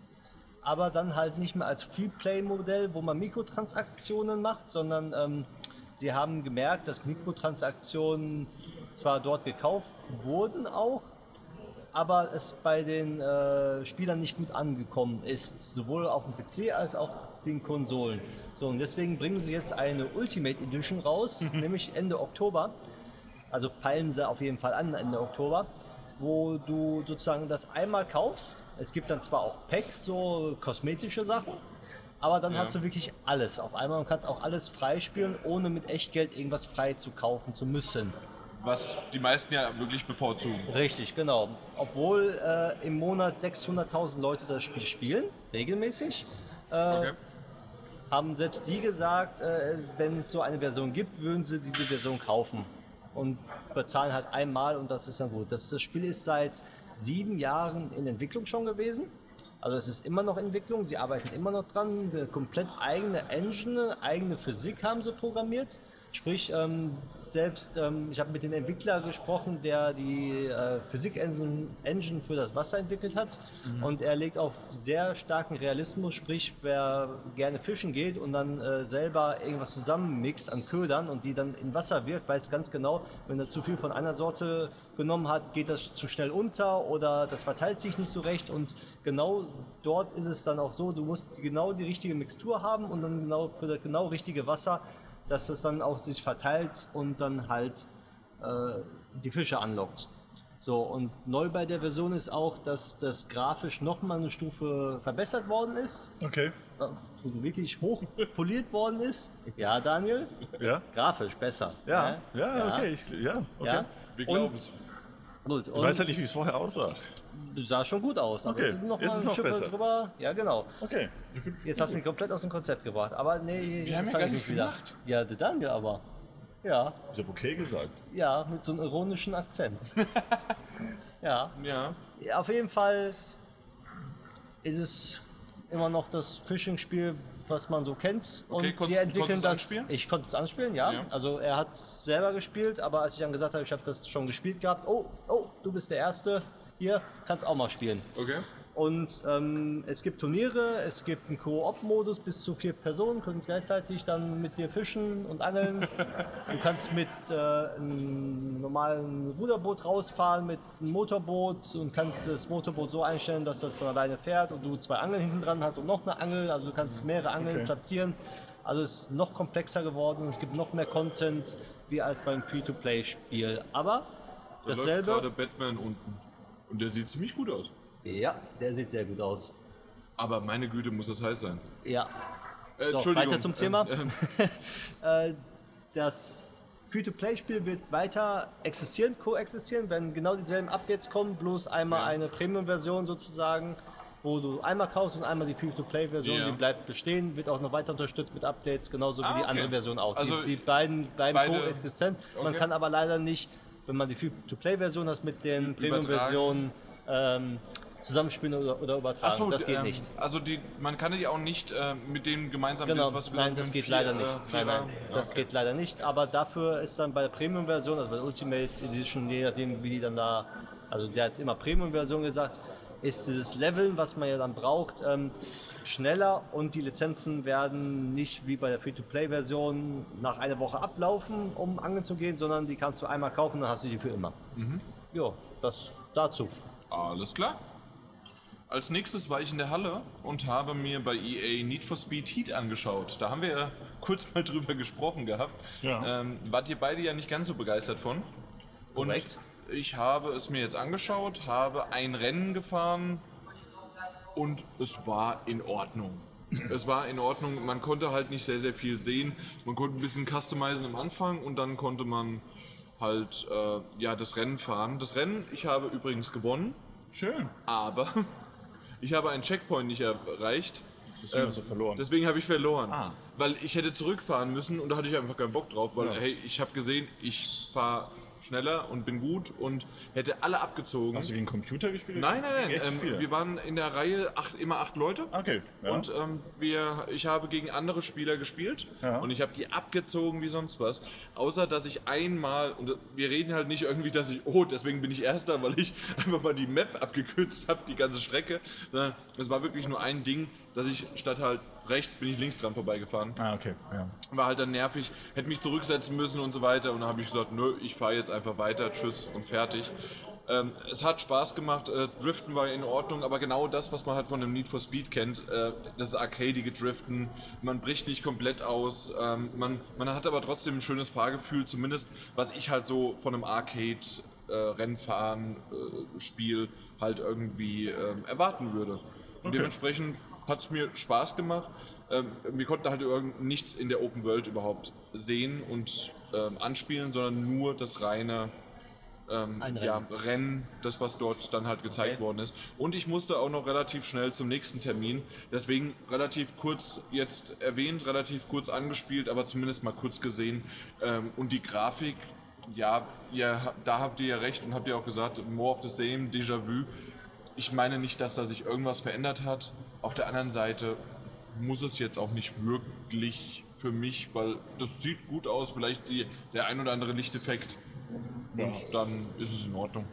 Speaker 3: Aber dann halt nicht mehr als Free-Play-Modell, wo man Mikrotransaktionen macht, sondern ähm, sie haben gemerkt, dass Mikrotransaktionen zwar dort gekauft wurden auch, aber es bei den äh, Spielern nicht gut angekommen ist, sowohl auf dem PC als auch den Konsolen. So, und deswegen bringen sie jetzt eine Ultimate Edition raus, nämlich Ende Oktober. Also peilen sie auf jeden Fall an Ende Oktober, wo du sozusagen das einmal kaufst. Es gibt dann zwar auch Packs, so kosmetische Sachen, aber dann
Speaker 1: Ja.
Speaker 3: hast du wirklich alles auf einmal und kannst auch alles freispielen, ohne mit Echtgeld irgendwas frei zu kaufen zu müssen.
Speaker 1: Was die meisten ja wirklich bevorzugen.
Speaker 3: Richtig, genau. Obwohl äh, im Monat 600.000 Leute das Spiel spielen, regelmäßig, äh,
Speaker 1: Okay.
Speaker 3: haben selbst die gesagt, äh, wenn es so eine Version gibt, würden sie diese Version kaufen und bezahlen halt einmal und das ist dann gut. Das, das Spiel ist seit sieben Jahren in Entwicklung schon gewesen. Also es ist immer noch Entwicklung, sie arbeiten immer noch dran, eine komplett eigene Engine, eigene Physik haben sie programmiert. Sprich, ähm, selbst, ähm, ich habe mit dem Entwickler gesprochen, der die äh, Physik-Engine Engine für das Wasser entwickelt hat. Und er legt auf sehr starken Realismus, sprich, wer gerne fischen geht und dann äh, selber irgendwas zusammenmixt an Ködern und die dann in Wasser wirft, weiß ganz genau, wenn er zu viel von einer Sorte genommen hat, geht das zu schnell unter oder das verteilt sich nicht so recht. Und genau dort ist es dann auch so, du musst genau die richtige Mixtur haben und dann genau für das genau richtige Wasser dass das dann auch sich verteilt und dann halt äh, die Fische anlockt. So, und neu bei der Version ist auch, dass das grafisch nochmal eine Stufe verbessert worden ist,
Speaker 2: Okay.
Speaker 3: also wirklich hoch poliert worden ist. Ja, Daniel?
Speaker 2: Ja?
Speaker 3: Grafisch besser.
Speaker 2: Ja,
Speaker 3: ne?
Speaker 2: ja, okay. Ich, ja, okay.
Speaker 3: Ja.
Speaker 1: Wir glauben's.
Speaker 3: Gut,
Speaker 2: Ich weiß ja nicht, wie es vorher aussah.
Speaker 3: Sah schon gut aus. Aber
Speaker 2: Okay,
Speaker 3: jetzt ist noch mal
Speaker 2: ist
Speaker 3: eine
Speaker 2: noch
Speaker 3: Schippe
Speaker 2: besser.
Speaker 3: drüber. Ja, genau.
Speaker 2: Okay.
Speaker 3: Jetzt hast du mich komplett aus dem Konzept gebracht. Aber nee, jetzt
Speaker 1: haben ja gar
Speaker 3: ich
Speaker 1: nichts
Speaker 3: wieder.
Speaker 1: gemacht.
Speaker 3: Ja, der Daniel aber. Ja,
Speaker 2: Ich habe okay gesagt.
Speaker 3: ja, mit so einem ironischen Akzent. ja.
Speaker 1: Ja.
Speaker 3: Ja, Auf jeden Fall ist es immer noch das Phishing-Spiel, was man so kennt.
Speaker 1: Okay,
Speaker 3: und
Speaker 1: konntest-
Speaker 3: sie entwickeln das.
Speaker 1: anspielen?
Speaker 3: Ich konnte es anspielen, ja.
Speaker 1: Ja.
Speaker 3: Also er hat es selber gespielt, aber als ich dann gesagt habe, ich habe das schon gespielt gehabt, oh, oh, du bist der Erste, hier kannst auch mal spielen.
Speaker 1: Okay.
Speaker 3: Und ähm, es gibt Turniere, es gibt einen Koop-Modus, bis zu vier Personen können gleichzeitig dann mit dir fischen und angeln. du kannst mit äh, einem normalen Ruderboot rausfahren, mit einem Motorboot und kannst das Motorboot so einstellen, dass das von alleine fährt und du zwei Angeln hinten dran hast und noch eine Angel. Also du kannst mehrere Angeln
Speaker 2: Okay.
Speaker 3: platzieren. Also es ist noch komplexer geworden und es gibt noch mehr Content wie als beim Free-to-Play-Spiel. Aber
Speaker 1: Da läuft
Speaker 3: dasselbe.
Speaker 1: gerade Batman unten. Und der sieht ziemlich gut aus.
Speaker 3: Ja, der sieht sehr gut aus.
Speaker 1: Aber meine Güte, muss das heiß sein.
Speaker 3: Ja,
Speaker 1: Äh,
Speaker 3: So,
Speaker 1: Entschuldigung.
Speaker 3: weiter zum Thema.
Speaker 1: Ähm,
Speaker 3: Äh, das Free-to-Play-Spiel wird weiter existieren, koexistieren, wenn genau dieselben Updates kommen, bloß einmal
Speaker 1: Ja.
Speaker 3: eine Premium-Version sozusagen, wo du einmal kaufst und einmal die Free-to-Play-Version,
Speaker 1: Ja.
Speaker 3: die bleibt bestehen, wird auch noch weiter unterstützt mit Updates, genauso wie
Speaker 1: Ah,
Speaker 3: die
Speaker 1: okay.
Speaker 3: andere Version auch.
Speaker 1: Also
Speaker 3: die, die beiden bleiben
Speaker 1: beide-
Speaker 3: koexistent. Man
Speaker 1: okay.
Speaker 3: kann aber leider nicht, wenn man die Free-to-Play-Version hat, mit den. Premium-Versionen ähm, zusammenspielen oder, oder übertragen.
Speaker 1: Ach so,
Speaker 3: das geht
Speaker 1: ähm,
Speaker 3: nicht.
Speaker 1: Also die, man kann die auch nicht äh, mit denen gemeinsam
Speaker 3: Genau,
Speaker 1: das, was du gesagt
Speaker 3: nein, das
Speaker 1: hast,
Speaker 3: geht
Speaker 1: vier,
Speaker 3: leider
Speaker 1: äh,
Speaker 3: nicht.
Speaker 1: vier-
Speaker 3: Nein, nein, das
Speaker 1: okay.
Speaker 3: geht leider nicht. Aber dafür ist dann bei der Premium-Version, also bei der Ultimate Edition, je nachdem, wie die dann da, also der hat immer Premium-Version gesagt, ist dieses Leveln, was man ja dann braucht, ähm, schneller und die Lizenzen werden nicht wie bei der Free-to-Play-Version nach einer Woche ablaufen, um angeln zu gehen, sondern die kannst du einmal kaufen, dann hast du die für immer.
Speaker 1: Mhm.
Speaker 3: Ja, das dazu.
Speaker 1: Alles klar. Als nächstes war ich in der Halle und habe mir bei EA Need for Speed Heat angeschaut. Da haben wir ja kurz mal drüber gesprochen gehabt.
Speaker 2: Ja.
Speaker 1: Ähm, wart ihr beide ja nicht ganz so begeistert von? Und
Speaker 3: Korrekt.
Speaker 1: Ich habe es mir jetzt angeschaut, habe ein Rennen gefahren und es war in Ordnung. Es war in Ordnung, man konnte halt nicht sehr, sehr viel sehen. Man konnte ein bisschen customizen am Anfang und dann konnte man halt äh, ja, das Rennen fahren. Das Rennen, ich habe übrigens gewonnen.
Speaker 2: Schön.
Speaker 1: Aber ich habe einen Checkpoint nicht erreicht.
Speaker 2: Deswegen
Speaker 1: Ähm,
Speaker 2: hast du verloren.
Speaker 1: Deswegen habe ich verloren.
Speaker 2: Ah.
Speaker 1: Weil ich hätte zurückfahren müssen und da hatte ich einfach keinen Bock drauf, weil
Speaker 2: Ja.
Speaker 1: hey, ich habe gesehen, ich fahre schneller und bin gut und hätte alle abgezogen.
Speaker 2: Hast du gegen Computer gespielt?
Speaker 1: nein, nein, nein. Ähm, wir waren in der Reihe acht, immer acht Leute.
Speaker 2: Okay. Ja.
Speaker 1: Und ähm, wir, ich habe gegen andere Spieler gespielt
Speaker 2: Ja.
Speaker 1: und ich habe die abgezogen wie sonst was. Außer dass ich einmal, und wir reden halt nicht irgendwie, dass ich, oh, deswegen bin ich Erster, weil ich einfach mal die Map abgekürzt habe, die ganze Strecke, sondern es war wirklich nur ein Ding, dass ich statt halt rechts bin ich links dran vorbeigefahren.
Speaker 2: ah, okay. Ja.
Speaker 1: War halt dann nervig, hätte mich zurücksetzen müssen und so weiter und dann habe ich gesagt, nö, ich fahre jetzt einfach weiter, tschüss und fertig. Ähm, es hat Spaß gemacht, äh, Driften war in Ordnung, aber genau das, was man halt von einem Need for Speed kennt, äh, das ist arcadige Driften, man bricht nicht komplett aus, ähm, man, man hat aber trotzdem ein schönes Fahrgefühl, zumindest was ich halt so von einem Arcade-Rennfahren-Spiel halt irgendwie ähm, erwarten würde. Und
Speaker 2: Okay.
Speaker 1: dementsprechend hat es mir Spaß gemacht. Ähm, wir konnten halt nichts in der Open World überhaupt sehen und ähm, anspielen, sondern nur das reine ähm,
Speaker 3: Ein
Speaker 1: ja,
Speaker 3: Rennen.
Speaker 1: Rennen, das was dort dann halt gezeigt
Speaker 3: Okay.
Speaker 1: worden ist. Und ich musste auch noch relativ schnell zum nächsten Termin, deswegen relativ kurz jetzt erwähnt, relativ kurz angespielt, aber zumindest mal kurz gesehen. Ähm, und die Grafik, ja, ihr, da habt ihr ja recht und habt ihr auch gesagt, more of the same, Déjà-vu. Ich meine nicht, dass da sich irgendwas verändert hat. Auf der anderen Seite muss es jetzt auch nicht wirklich für mich, weil das sieht gut aus, vielleicht die, der ein oder andere Lichteffekt.
Speaker 2: Ja.
Speaker 1: Und dann ist es in Ordnung.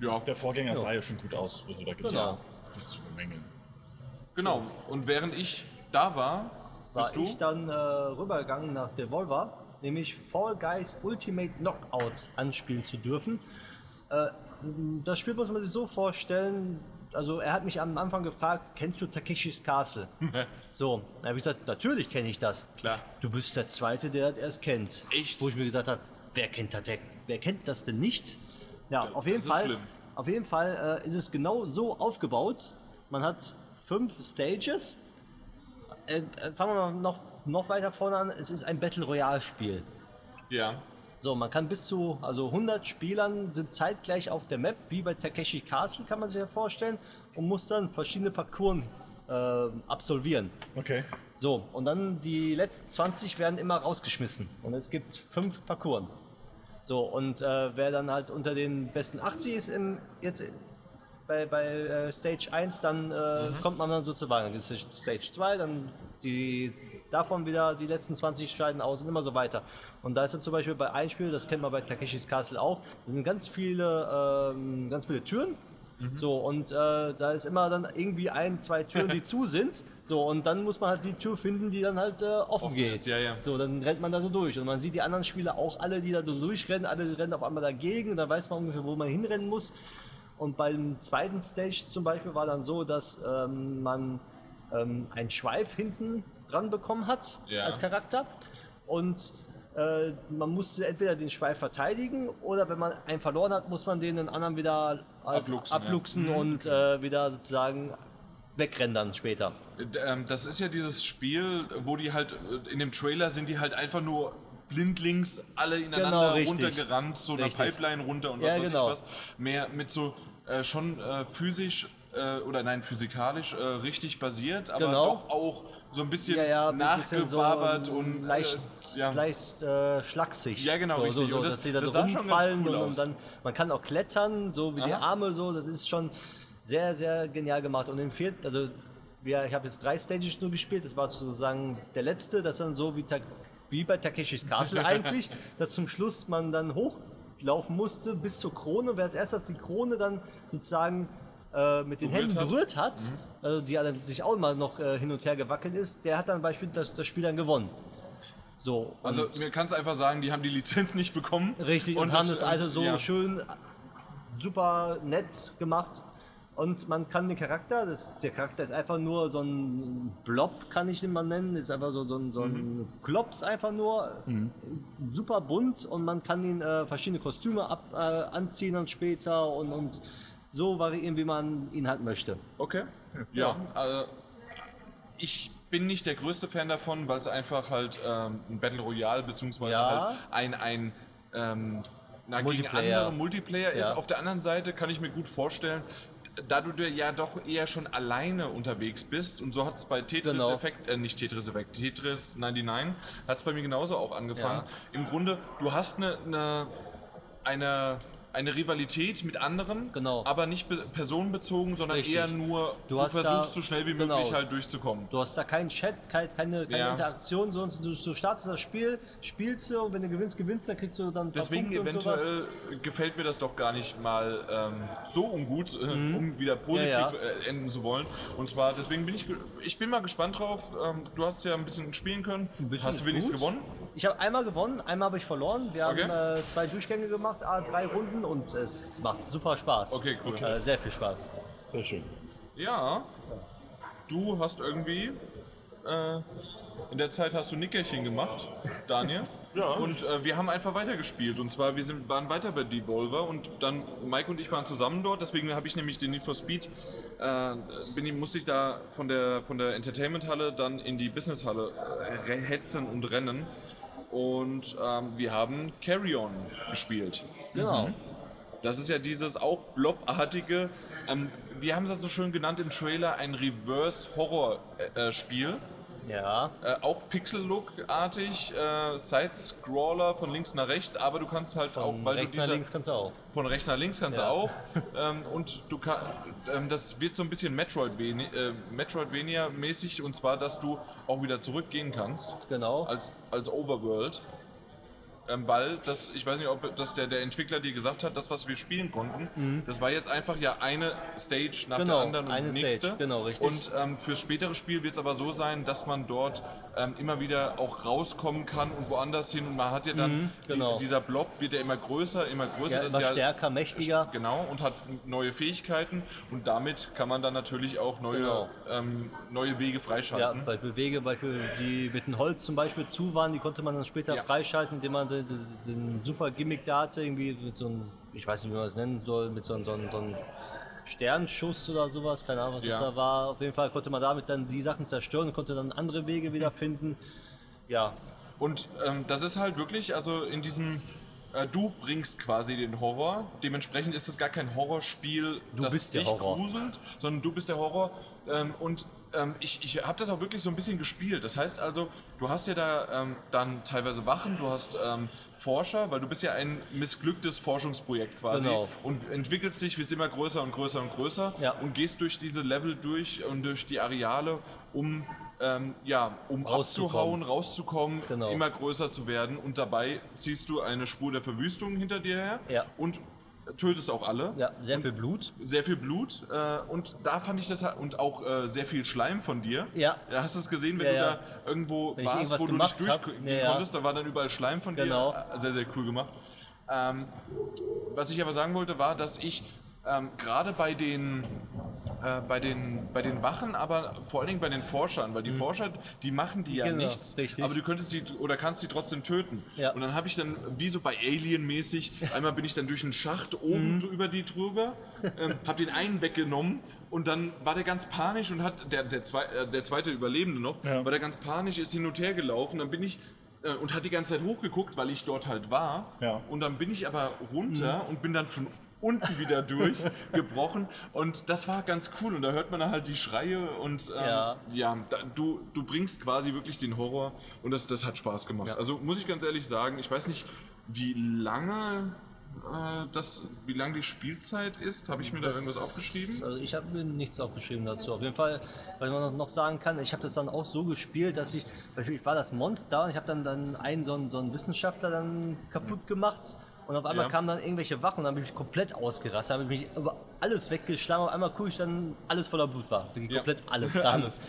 Speaker 1: Ja,
Speaker 2: Der Vorgänger sah ja schon gut aus, also da gibt es
Speaker 3: Genau.
Speaker 2: ja nichts zu bemängeln.
Speaker 1: genau. Und während ich da war,
Speaker 3: war
Speaker 1: bist du?
Speaker 3: ich dann äh, rübergegangen nach Devolver, nämlich Fall Guys Ultimate Knockout anspielen zu dürfen. Äh, das Spiel muss man sich so vorstellen, also er hat mich am Anfang gefragt, kennst du Takeshis Castle? so, dann habe ich gesagt, natürlich kenne ich das.
Speaker 1: Klar.
Speaker 3: Du bist der Zweite, der das erst kennt.
Speaker 1: Echt?
Speaker 3: Wo ich mir gedacht habe, wer kennt das, denn- wer kennt das denn nicht? Ja, auf jeden
Speaker 1: das
Speaker 3: Fall.
Speaker 1: schlimm.
Speaker 3: Auf jeden Fall äh, ist es genau so aufgebaut. Man hat fünf Stages. Äh, äh, fangen wir noch, noch weiter vorne an. Es ist ein Battle Royale Spiel.
Speaker 1: Ja.
Speaker 3: So, man kann bis zu, also 100 Spielern sind zeitgleich auf der Map, wie bei Takeshi Castle kann man sich ja vorstellen, und muss dann verschiedene Parcours äh, absolvieren.
Speaker 2: Okay.
Speaker 3: So, und dann die letzten 20 werden immer rausgeschmissen. Und es gibt fünf Parcours. So, und äh, wer dann halt unter den besten 80 ist im, jetzt bei, bei äh, Stage 1, dann äh, kommt man dann so zur Wahl. Dann gibt es Stage 2, dann die, davon wieder die letzten 20 scheiden aus und immer so weiter. Und da ist dann zum Beispiel bei einem Spiel, das kennt man bei Takeshis Castle auch, da sind ganz viele, ähm, ganz viele Türen. So, und äh, da ist immer dann irgendwie ein, zwei Türen, die zu sind. So, und dann muss man halt die Tür finden, die dann halt äh, offen,
Speaker 1: Offen
Speaker 3: geht.
Speaker 1: ist, ja, ja.
Speaker 3: So, dann rennt man da so durch. Und man sieht die anderen Spieler auch alle, die da so durchrennen, alle rennen auf einmal dagegen. Und dann weiß man ungefähr, wo man hinrennen muss. Und beim zweiten Stage zum Beispiel war dann so, dass ähm, man ähm, einen Schweif hinten dran bekommen hat
Speaker 1: Ja.
Speaker 3: als Charakter. Und äh, man musste entweder den Schweif verteidigen oder wenn man einen verloren hat, muss man den den anderen wieder
Speaker 1: Abluchsen,
Speaker 3: abluchsen,
Speaker 1: ja. Mhm.
Speaker 3: und äh, wieder sozusagen wegrennen dann später.
Speaker 1: Ähm, Das ist ja dieses Spiel, wo die halt, äh, in dem Trailer sind die halt einfach nur blindlings alle ineinander
Speaker 3: Genau,
Speaker 1: runtergerannt, so eine
Speaker 3: Richtig.
Speaker 1: Pipeline runter und was
Speaker 3: Ja,
Speaker 1: weiß
Speaker 3: genau.
Speaker 1: ich was. Mehr mit so äh, schon äh, physisch äh, oder nein, physikalisch äh, richtig basiert, aber
Speaker 3: Genau.
Speaker 1: doch auch so ein bisschen
Speaker 3: Ja, ja, bisschen so,
Speaker 1: nachgebabert
Speaker 3: ähm,
Speaker 1: und
Speaker 3: leicht,
Speaker 1: äh, ja.
Speaker 3: leicht äh, schlaksig.
Speaker 1: Ja, genau,
Speaker 3: so,
Speaker 1: richtig.
Speaker 3: So, so,
Speaker 1: das-
Speaker 3: dass sie da
Speaker 1: das
Speaker 3: so rumfallen
Speaker 1: cool
Speaker 3: und, und dann, man kann auch klettern, so wie die
Speaker 1: Aha.
Speaker 3: Arme, so, das ist schon sehr, sehr genial gemacht. Und im vierten, also wir, ich habe jetzt drei Stages nur gespielt, das war sozusagen der letzte, das dann so wie, wie bei Takeshis Castle eigentlich, dass zum Schluss man dann hochlaufen musste bis zur Krone, wer als erstes die Krone dann sozusagen äh, mit den
Speaker 1: Berührt
Speaker 3: Händen
Speaker 1: hat.
Speaker 3: berührt hat,
Speaker 1: Mhm.
Speaker 3: also die alle- sich auch mal noch äh, hin und her gewackelt ist, der hat dann beispielsweise das, das Spiel dann gewonnen. So,
Speaker 1: Also mir kann es einfach sagen, die haben die Lizenz nicht bekommen.
Speaker 3: Richtig, und, haben das
Speaker 1: äh,
Speaker 3: also so
Speaker 1: ja.
Speaker 3: schön super nett gemacht. Und man kann den Charakter, das, der Charakter ist einfach nur so ein Blob, kann ich ihn mal nennen, ist einfach so, so ein, so ein
Speaker 1: Mhm.
Speaker 3: Klops einfach nur, super bunt und man kann ihn äh, verschiedene Kostüme ab, äh, anziehen und später und, und so variieren, wie man ihn halt möchte.
Speaker 1: Okay. Ja, äh, ich bin nicht der größte Fan davon, weil es einfach halt ähm, ein Battle Royale beziehungsweise
Speaker 3: Ja.
Speaker 1: halt ein, ein ähm, na, gegen
Speaker 3: Multiplayer.
Speaker 1: andere Multiplayer ist.
Speaker 3: Ja.
Speaker 1: Auf der anderen Seite kann ich mir gut vorstellen, da du dir ja doch eher schon alleine unterwegs bist und so hat es bei Tetris
Speaker 3: Genau.
Speaker 1: Effekt, äh, nicht Tetris Effekt, Tetris 99 hat es bei mir genauso auch angefangen.
Speaker 3: Ja.
Speaker 1: Im Grunde, du hast eine, eine, eine, eine Rivalität mit anderen,
Speaker 3: Genau.
Speaker 1: aber nicht be- personenbezogen, sondern
Speaker 3: Richtig.
Speaker 1: eher nur, du,
Speaker 3: Du
Speaker 1: versuchst
Speaker 3: da-
Speaker 1: so schnell wie
Speaker 3: genau.
Speaker 1: möglich halt durchzukommen.
Speaker 3: Du hast da keinen Chat, kein, keine, keine
Speaker 1: Ja.
Speaker 3: Interaktion, sondern du, du startest das Spiel, spielst du und wenn du gewinnst, gewinnst, dann kriegst du dann
Speaker 1: Deswegen eventuell gefällt mir das doch gar nicht mal ähm, so ungut, äh, um wieder positiv
Speaker 3: Mhm. Ja, ja.
Speaker 1: Äh, enden zu wollen. Und zwar, deswegen bin ich, ich bin mal gespannt drauf. Ähm, du hast ja ein bisschen spielen können.
Speaker 3: bisschen
Speaker 1: hast du wenigstens
Speaker 3: gut.
Speaker 1: gewonnen?
Speaker 3: Ich habe einmal gewonnen, einmal habe ich verloren. Wir haben
Speaker 1: Okay.
Speaker 3: äh, zwei Durchgänge gemacht, ah, drei Runden und es macht super Spaß.
Speaker 1: Okay, cool.
Speaker 3: Äh, sehr viel Spaß.
Speaker 2: Sehr schön.
Speaker 1: Ja. Du hast irgendwie. Äh, in der Zeit hast du Nickerchen gemacht, Daniel.
Speaker 2: Ja.
Speaker 1: Und äh, wir haben einfach weitergespielt. Und zwar, wir sind, waren weiter bei Devolver und dann Mike und ich waren zusammen dort. Deswegen habe ich nämlich den Need for Speed, äh, bin, ich- musste ich da von der, von der Entertainment-Halle dann in die Business-Halle äh, hetzen und rennen. Und ähm, wir haben Carry On gespielt.
Speaker 3: Genau.
Speaker 1: Das ist ja dieses auch blobartige, ähm, wir haben es so schön genannt im Trailer, ein Reverse-Horror-Spiel.
Speaker 3: Ja.
Speaker 1: Äh, auch Pixel-Look-artig, äh, Side-Scroller von links nach rechts, aber du kannst halt auch,
Speaker 3: Von
Speaker 1: weil
Speaker 3: rechts
Speaker 1: du
Speaker 3: nach
Speaker 1: dieser,
Speaker 3: links kannst du auch.
Speaker 1: von rechts nach links kannst
Speaker 3: Ja.
Speaker 1: du auch. Ähm, und du kann, ähm, das wird so ein bisschen Metroidvania, äh, Metroidvania-mäßig und zwar, dass du auch wieder zurückgehen kannst
Speaker 3: Genau.
Speaker 1: als, als Overworld. Ähm, weil das, ich weiß nicht, ob das der, der Entwickler dir gesagt hat, das, was wir spielen konnten, das war jetzt einfach ja eine Stage nach
Speaker 3: Mhm. Genau,
Speaker 1: der anderen und
Speaker 3: eine
Speaker 1: die nächste.
Speaker 3: Stage, genau, richtig.
Speaker 1: Und ähm, fürs spätere Spiel wird es aber so sein, dass man dort ähm, immer wieder auch rauskommen kann und woanders hin. Und man hat ja dann,
Speaker 3: Mhm, genau.
Speaker 1: die, dieser Blob wird ja immer größer, immer größer.
Speaker 3: Ja,
Speaker 1: das
Speaker 3: immer
Speaker 1: ja,
Speaker 3: stärker, mächtiger.
Speaker 1: Genau, und hat neue Fähigkeiten und damit kann man dann natürlich auch neue,
Speaker 3: Genau.
Speaker 1: ähm, neue Wege
Speaker 3: Ja,
Speaker 1: freischalten.
Speaker 3: bei Bewege, Beispiel, die mit dem Holz zum Beispiel zu waren, die konnte man dann später
Speaker 1: Ja.
Speaker 3: freischalten, indem man den, den, super Gimmick da hatte, irgendwie mit so einem, ich weiß nicht, wie man das nennen soll, mit so einem, so einem, so einem Sternschuss oder sowas, keine Ahnung, was
Speaker 1: Ja.
Speaker 3: das da war. Auf jeden Fall konnte man damit dann die Sachen zerstören und konnte dann andere Wege wiederfinden. Ja,
Speaker 1: Und ähm, das ist halt wirklich, also in diesem, äh, du bringst quasi den Horror. Dementsprechend ist es gar kein Horrorspiel,
Speaker 3: Du
Speaker 1: das
Speaker 3: bist der
Speaker 1: dich
Speaker 3: Horror.
Speaker 1: gruselt, sondern du bist der Horror. Ähm, und ähm, ich, ich habe das auch wirklich so ein bisschen gespielt. Das heißt also, du hast ja da ähm, dann teilweise Wachen, du hast ähm, Forscher, weil du bist ja ein missglücktes Forschungsprojekt quasi
Speaker 3: Genau.
Speaker 1: und entwickelst dich, wirst immer größer und größer und größer
Speaker 3: Ja.
Speaker 1: und gehst durch diese Level durch und durch die Areale, um ähm, ja, um
Speaker 3: Rauszukommen.
Speaker 1: abzuhauen, rauszukommen,
Speaker 3: Genau.
Speaker 1: immer größer zu werden und dabei ziehst du eine Spur der Verwüstung hinter dir her
Speaker 3: Ja.
Speaker 1: und tötest auch alle.
Speaker 3: ja, sehr viel Blut.
Speaker 1: Sehr viel Blut äh, und da fand ich das halt- und auch äh, sehr viel Schleim von dir.
Speaker 3: Ja.
Speaker 1: Hast du es gesehen, wenn
Speaker 3: Ja,
Speaker 1: du
Speaker 3: ja.
Speaker 1: da irgendwo
Speaker 3: Wenn
Speaker 1: warst, wo du nicht durchgehen
Speaker 3: Ja, ja.
Speaker 1: konntest, da war dann überall Schleim von
Speaker 3: Genau.
Speaker 1: dir. Äh, Sehr, sehr cool gemacht. Ähm, was ich aber sagen wollte, war, dass ich ähm, gerade bei den, äh, bei, den, bei den Wachen, aber vor allen Dingen bei den Forschern, weil die Forscher, die machen die ja
Speaker 3: Mhm. Genau,
Speaker 1: nichts,
Speaker 3: richtig.
Speaker 1: aber du könntest sie oder kannst sie trotzdem töten.
Speaker 3: Ja.
Speaker 1: Und dann habe ich dann, wie so bei Alien-mäßig, einmal bin ich dann durch einen Schacht oben
Speaker 3: Mhm.
Speaker 1: über die drüber, ähm, habe den einen weggenommen und dann war der ganz panisch und hat, der, der, zwei, äh, der zweite Überlebende noch,
Speaker 2: Ja.
Speaker 1: war der ganz panisch, ist hin und her gelaufen, dann bin ich äh, und hat die ganze Zeit hochgeguckt, weil ich dort halt war.
Speaker 2: Ja.
Speaker 1: Und dann bin ich aber runter
Speaker 3: Mhm.
Speaker 1: und bin dann von unten wieder durchgebrochen und das war ganz cool und da hört man dann halt die Schreie und ähm,
Speaker 3: Ja.
Speaker 1: ja, da, du, du bringst quasi wirklich den Horror und das, das hat Spaß gemacht.
Speaker 3: Ja.
Speaker 1: Also muss ich ganz ehrlich sagen, ich weiß nicht, wie lange äh, das, wie lange die Spielzeit ist. Habe ich mir da
Speaker 3: Das-
Speaker 1: irgendwas aufgeschrieben?
Speaker 3: Also ich habe mir nichts aufgeschrieben dazu. Auf jeden Fall, was man noch- sagen kann, ich habe das dann auch so gespielt, dass ich, ich war das Monster und ich habe dann, dann einen so einen, so einen Wissenschaftler dann kaputt gemacht und auf einmal
Speaker 1: Ja.
Speaker 3: kamen dann irgendwelche Wachen und dann bin ich komplett ausgerastet, habe mich über alles weggeschlagen, auf einmal gucke ich dann, alles voller Blut war. Wirklich
Speaker 1: Ja.
Speaker 3: komplett alles.
Speaker 1: Alles.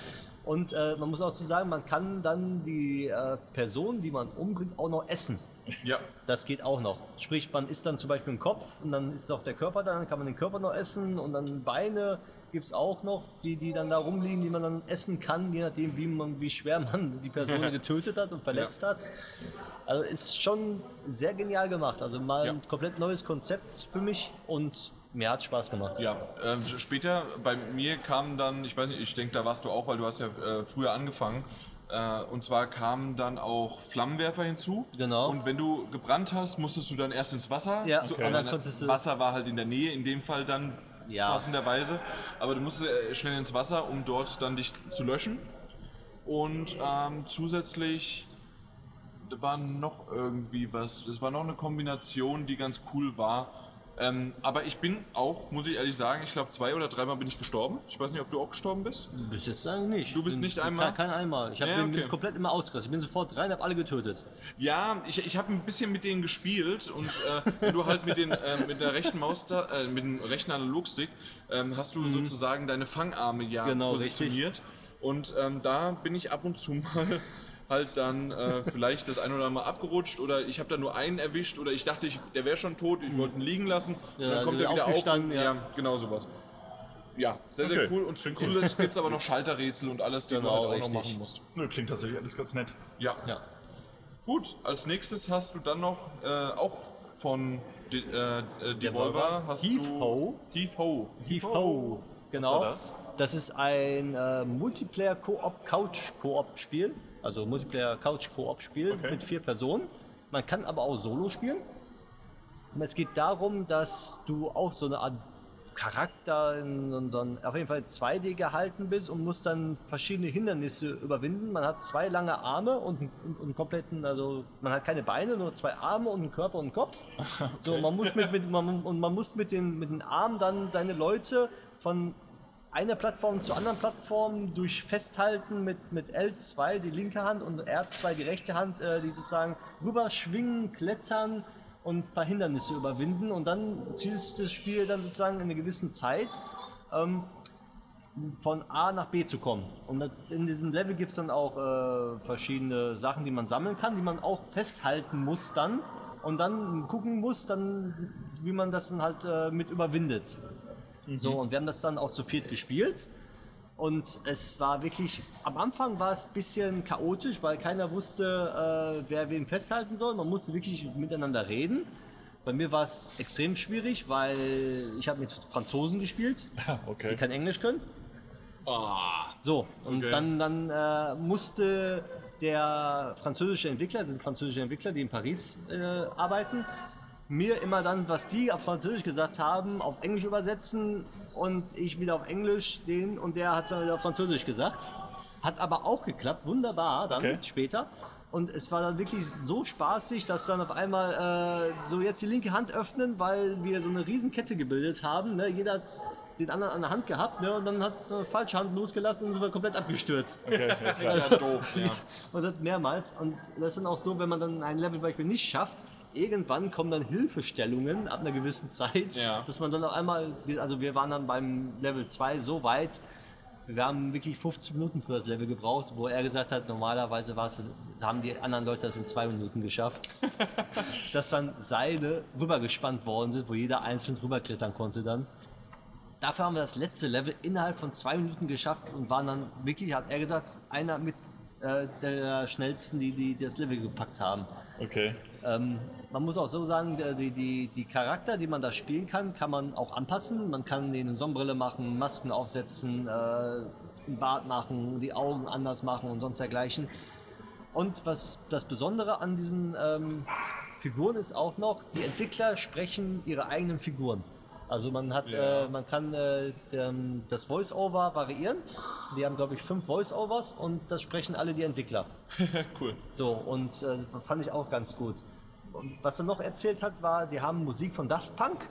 Speaker 3: Und äh, man muss auch so sagen, man kann dann die äh, Person, die man umbringt, auch noch essen.
Speaker 1: Ja.
Speaker 3: Das geht auch noch. Sprich, man isst dann zum Beispiel einen Kopf und dann ist auch der Körper da, dann kann man den Körper noch essen und dann Beine gibt es auch noch, die, die dann da rumliegen, die man dann essen kann, je nachdem, wie, man, wie schwer man die Person getötet hat und verletzt hat. Also ist schon sehr genial gemacht. Also mal
Speaker 1: Ja.
Speaker 3: ein komplett neues Konzept für mich und mir hat Spaß gemacht.
Speaker 1: Ja, ähm, später bei mir kam dann, ich weiß nicht, ich denke, da warst du auch, weil du hast ja äh, früher angefangen. Äh, und zwar kamen dann auch Flammenwerfer hinzu.
Speaker 3: Genau.
Speaker 1: Und wenn du gebrannt hast, musstest du dann erst ins Wasser.
Speaker 3: Ja,
Speaker 1: so,
Speaker 3: okay. dann konntest du-
Speaker 1: Wasser war halt in der Nähe, in dem Fall dann
Speaker 3: Ja.
Speaker 1: passenderweise. Aber du musstest äh, schnell ins Wasser, um dort dann dich zu löschen. Und ähm, zusätzlich da war noch irgendwie was. Es war noch eine Kombination, die ganz cool war. Ähm, aber ich bin auch, muss ich ehrlich sagen, ich glaube zwei oder dreimal bin ich gestorben. Ich weiß nicht, ob du auch gestorben bist.
Speaker 3: Bis jetzt eigentlich nicht.
Speaker 1: Du bist
Speaker 3: Bin-
Speaker 1: nicht einmal?
Speaker 3: Kein, kein einmal. Ich hab,
Speaker 1: Ja, okay.
Speaker 3: komplett immer ausgerastet. Ich bin sofort rein, habe alle getötet.
Speaker 1: Ja, ich, ich habe ein bisschen mit denen gespielt und äh, wenn du halt mit, den, äh, mit der rechten Maus, äh, mit dem rechten Analogstick, ähm, hast du sozusagen deine Fangarme ja
Speaker 3: Mhm. Genau,
Speaker 1: positioniert. Und ähm, da bin ich ab und zu mal halt dann äh, vielleicht das ein oder andere Mal abgerutscht oder ich habe da nur einen erwischt oder ich dachte, ich, der wäre schon tot, ich wollte ihn liegen lassen und
Speaker 3: Ja,
Speaker 1: dann kommt er wieder auf. Und,
Speaker 3: ja.
Speaker 1: ja, genau sowas. Ja, sehr, sehr
Speaker 2: Okay,
Speaker 1: cool. Und
Speaker 2: klingt cool.
Speaker 1: zusätzlich gibt es aber noch Schalterrätsel und alles, die
Speaker 3: Genau,
Speaker 1: du halt auch
Speaker 3: richtig.
Speaker 1: noch machen musst.
Speaker 2: Nö, klingt tatsächlich alles ganz nett.
Speaker 1: Ja.
Speaker 3: Ja.
Speaker 1: Gut, als nächstes hast du dann noch äh, auch von De äh, äh, Devolver hast
Speaker 3: Heave
Speaker 1: du
Speaker 3: Ho.
Speaker 1: Heave Ho.
Speaker 3: Heave Ho. Genau.
Speaker 2: war das?
Speaker 3: Das ist ein äh, Multiplayer Also Multiplayer Couch Koop Spiel
Speaker 2: Okay.
Speaker 3: mit vier Personen. Man kann aber auch Solo spielen. Und es geht darum, dass du auch so eine Art Charakter in einem- auf jeden Fall 2D gehalten bist und musst dann verschiedene Hindernisse überwinden. Man hat zwei lange Arme und, einen- und, einen kompletten, also man hat keine Beine, nur zwei Arme und einen Körper und einen Kopf. So, man muss mit, mit man, und man muss mit den, mit den Armen dann seine Leute von einer Plattform zur anderen Plattform durch Festhalten mit, mit L2 die linke Hand und R2 die rechte Hand, äh, die sozusagen rüberschwingen, klettern und ein paar Hindernisse überwinden. Und dann zieht sich das Spiel dann sozusagen in einer gewissen Zeit ähm, von A nach B zu kommen. Und in diesem Level gibt es dann auch äh, verschiedene Sachen, die man sammeln kann, die man auch festhalten muss dann und dann gucken muss, dann, wie man das dann halt äh, mit überwindet. So, und wir haben das dann auch zu viert gespielt. Und es war wirklich, am Anfang war es ein bisschen chaotisch, weil keiner wusste, äh, wer wen festhalten soll. Man musste wirklich miteinander reden. Bei mir war es extrem schwierig, weil ich habe mit Franzosen gespielt, die
Speaker 2: Okay.
Speaker 3: kein Englisch können.
Speaker 1: Ah,
Speaker 3: So, und
Speaker 1: Okay.
Speaker 3: dann, dann äh, musste der französische Entwickler, das sind französische Entwickler, die in Paris äh, arbeiten, mir immer dann, was die auf Französisch gesagt haben, auf Englisch übersetzen und ich wieder auf Englisch den und der hat es dann wieder auf Französisch gesagt. Hat aber auch geklappt, wunderbar dann
Speaker 2: Okay.
Speaker 3: später. Und es war dann wirklich so spaßig, dass dann auf einmal äh, so jetzt die linke Hand öffnen, weil wir so eine Riesenkette gebildet haben. Ne? Jeder hat den anderen an der Hand gehabt ne? und dann hat eine falsche Hand losgelassen und sind wir komplett abgestürzt.
Speaker 2: Okay, ja, klar.
Speaker 1: ja, doof. Ja.
Speaker 3: Und das mehrmals. Und das ist dann auch so, wenn man dann ein Level Beispiel nicht schafft, irgendwann kommen dann Hilfestellungen ab einer gewissen Zeit,
Speaker 1: Ja.
Speaker 3: dass man dann auch einmal, also wir waren dann beim Level 2 so weit, wir haben wirklich 15 Minuten für das Level gebraucht, wo er gesagt hat, normalerweise war es, haben die anderen Leute das in zwei Minuten geschafft, dass dann Seile rübergespannt worden sind, wo jeder einzeln rüberklettern konnte dann. Dafür haben wir das letzte Level innerhalb von zwei Minuten geschafft und waren dann wirklich, hat er gesagt, einer mit äh, der schnellsten, die, die das Level gepackt haben.
Speaker 2: Okay.
Speaker 3: Ähm, man muss auch so sagen, der- die, die, die Charakter, die man da spielen kann, kann man auch anpassen. Man kann denen eine Sonnenbrille machen, Masken aufsetzen, äh, einen Bart machen, die Augen anders machen und sonst dergleichen. Und was das Besondere an diesen ähm, Figuren ist auch noch, die Entwickler sprechen ihre eigenen Figuren. Also man hat,
Speaker 1: Ja.
Speaker 3: äh, man kann äh, das Voice-Over variieren. Die haben glaube ich fünf Voice-Overs und das sprechen alle die Entwickler.
Speaker 1: cool.
Speaker 3: So, und äh, das fand ich auch ganz gut. Und was er noch erzählt hat, war, die haben Musik von Daft Punk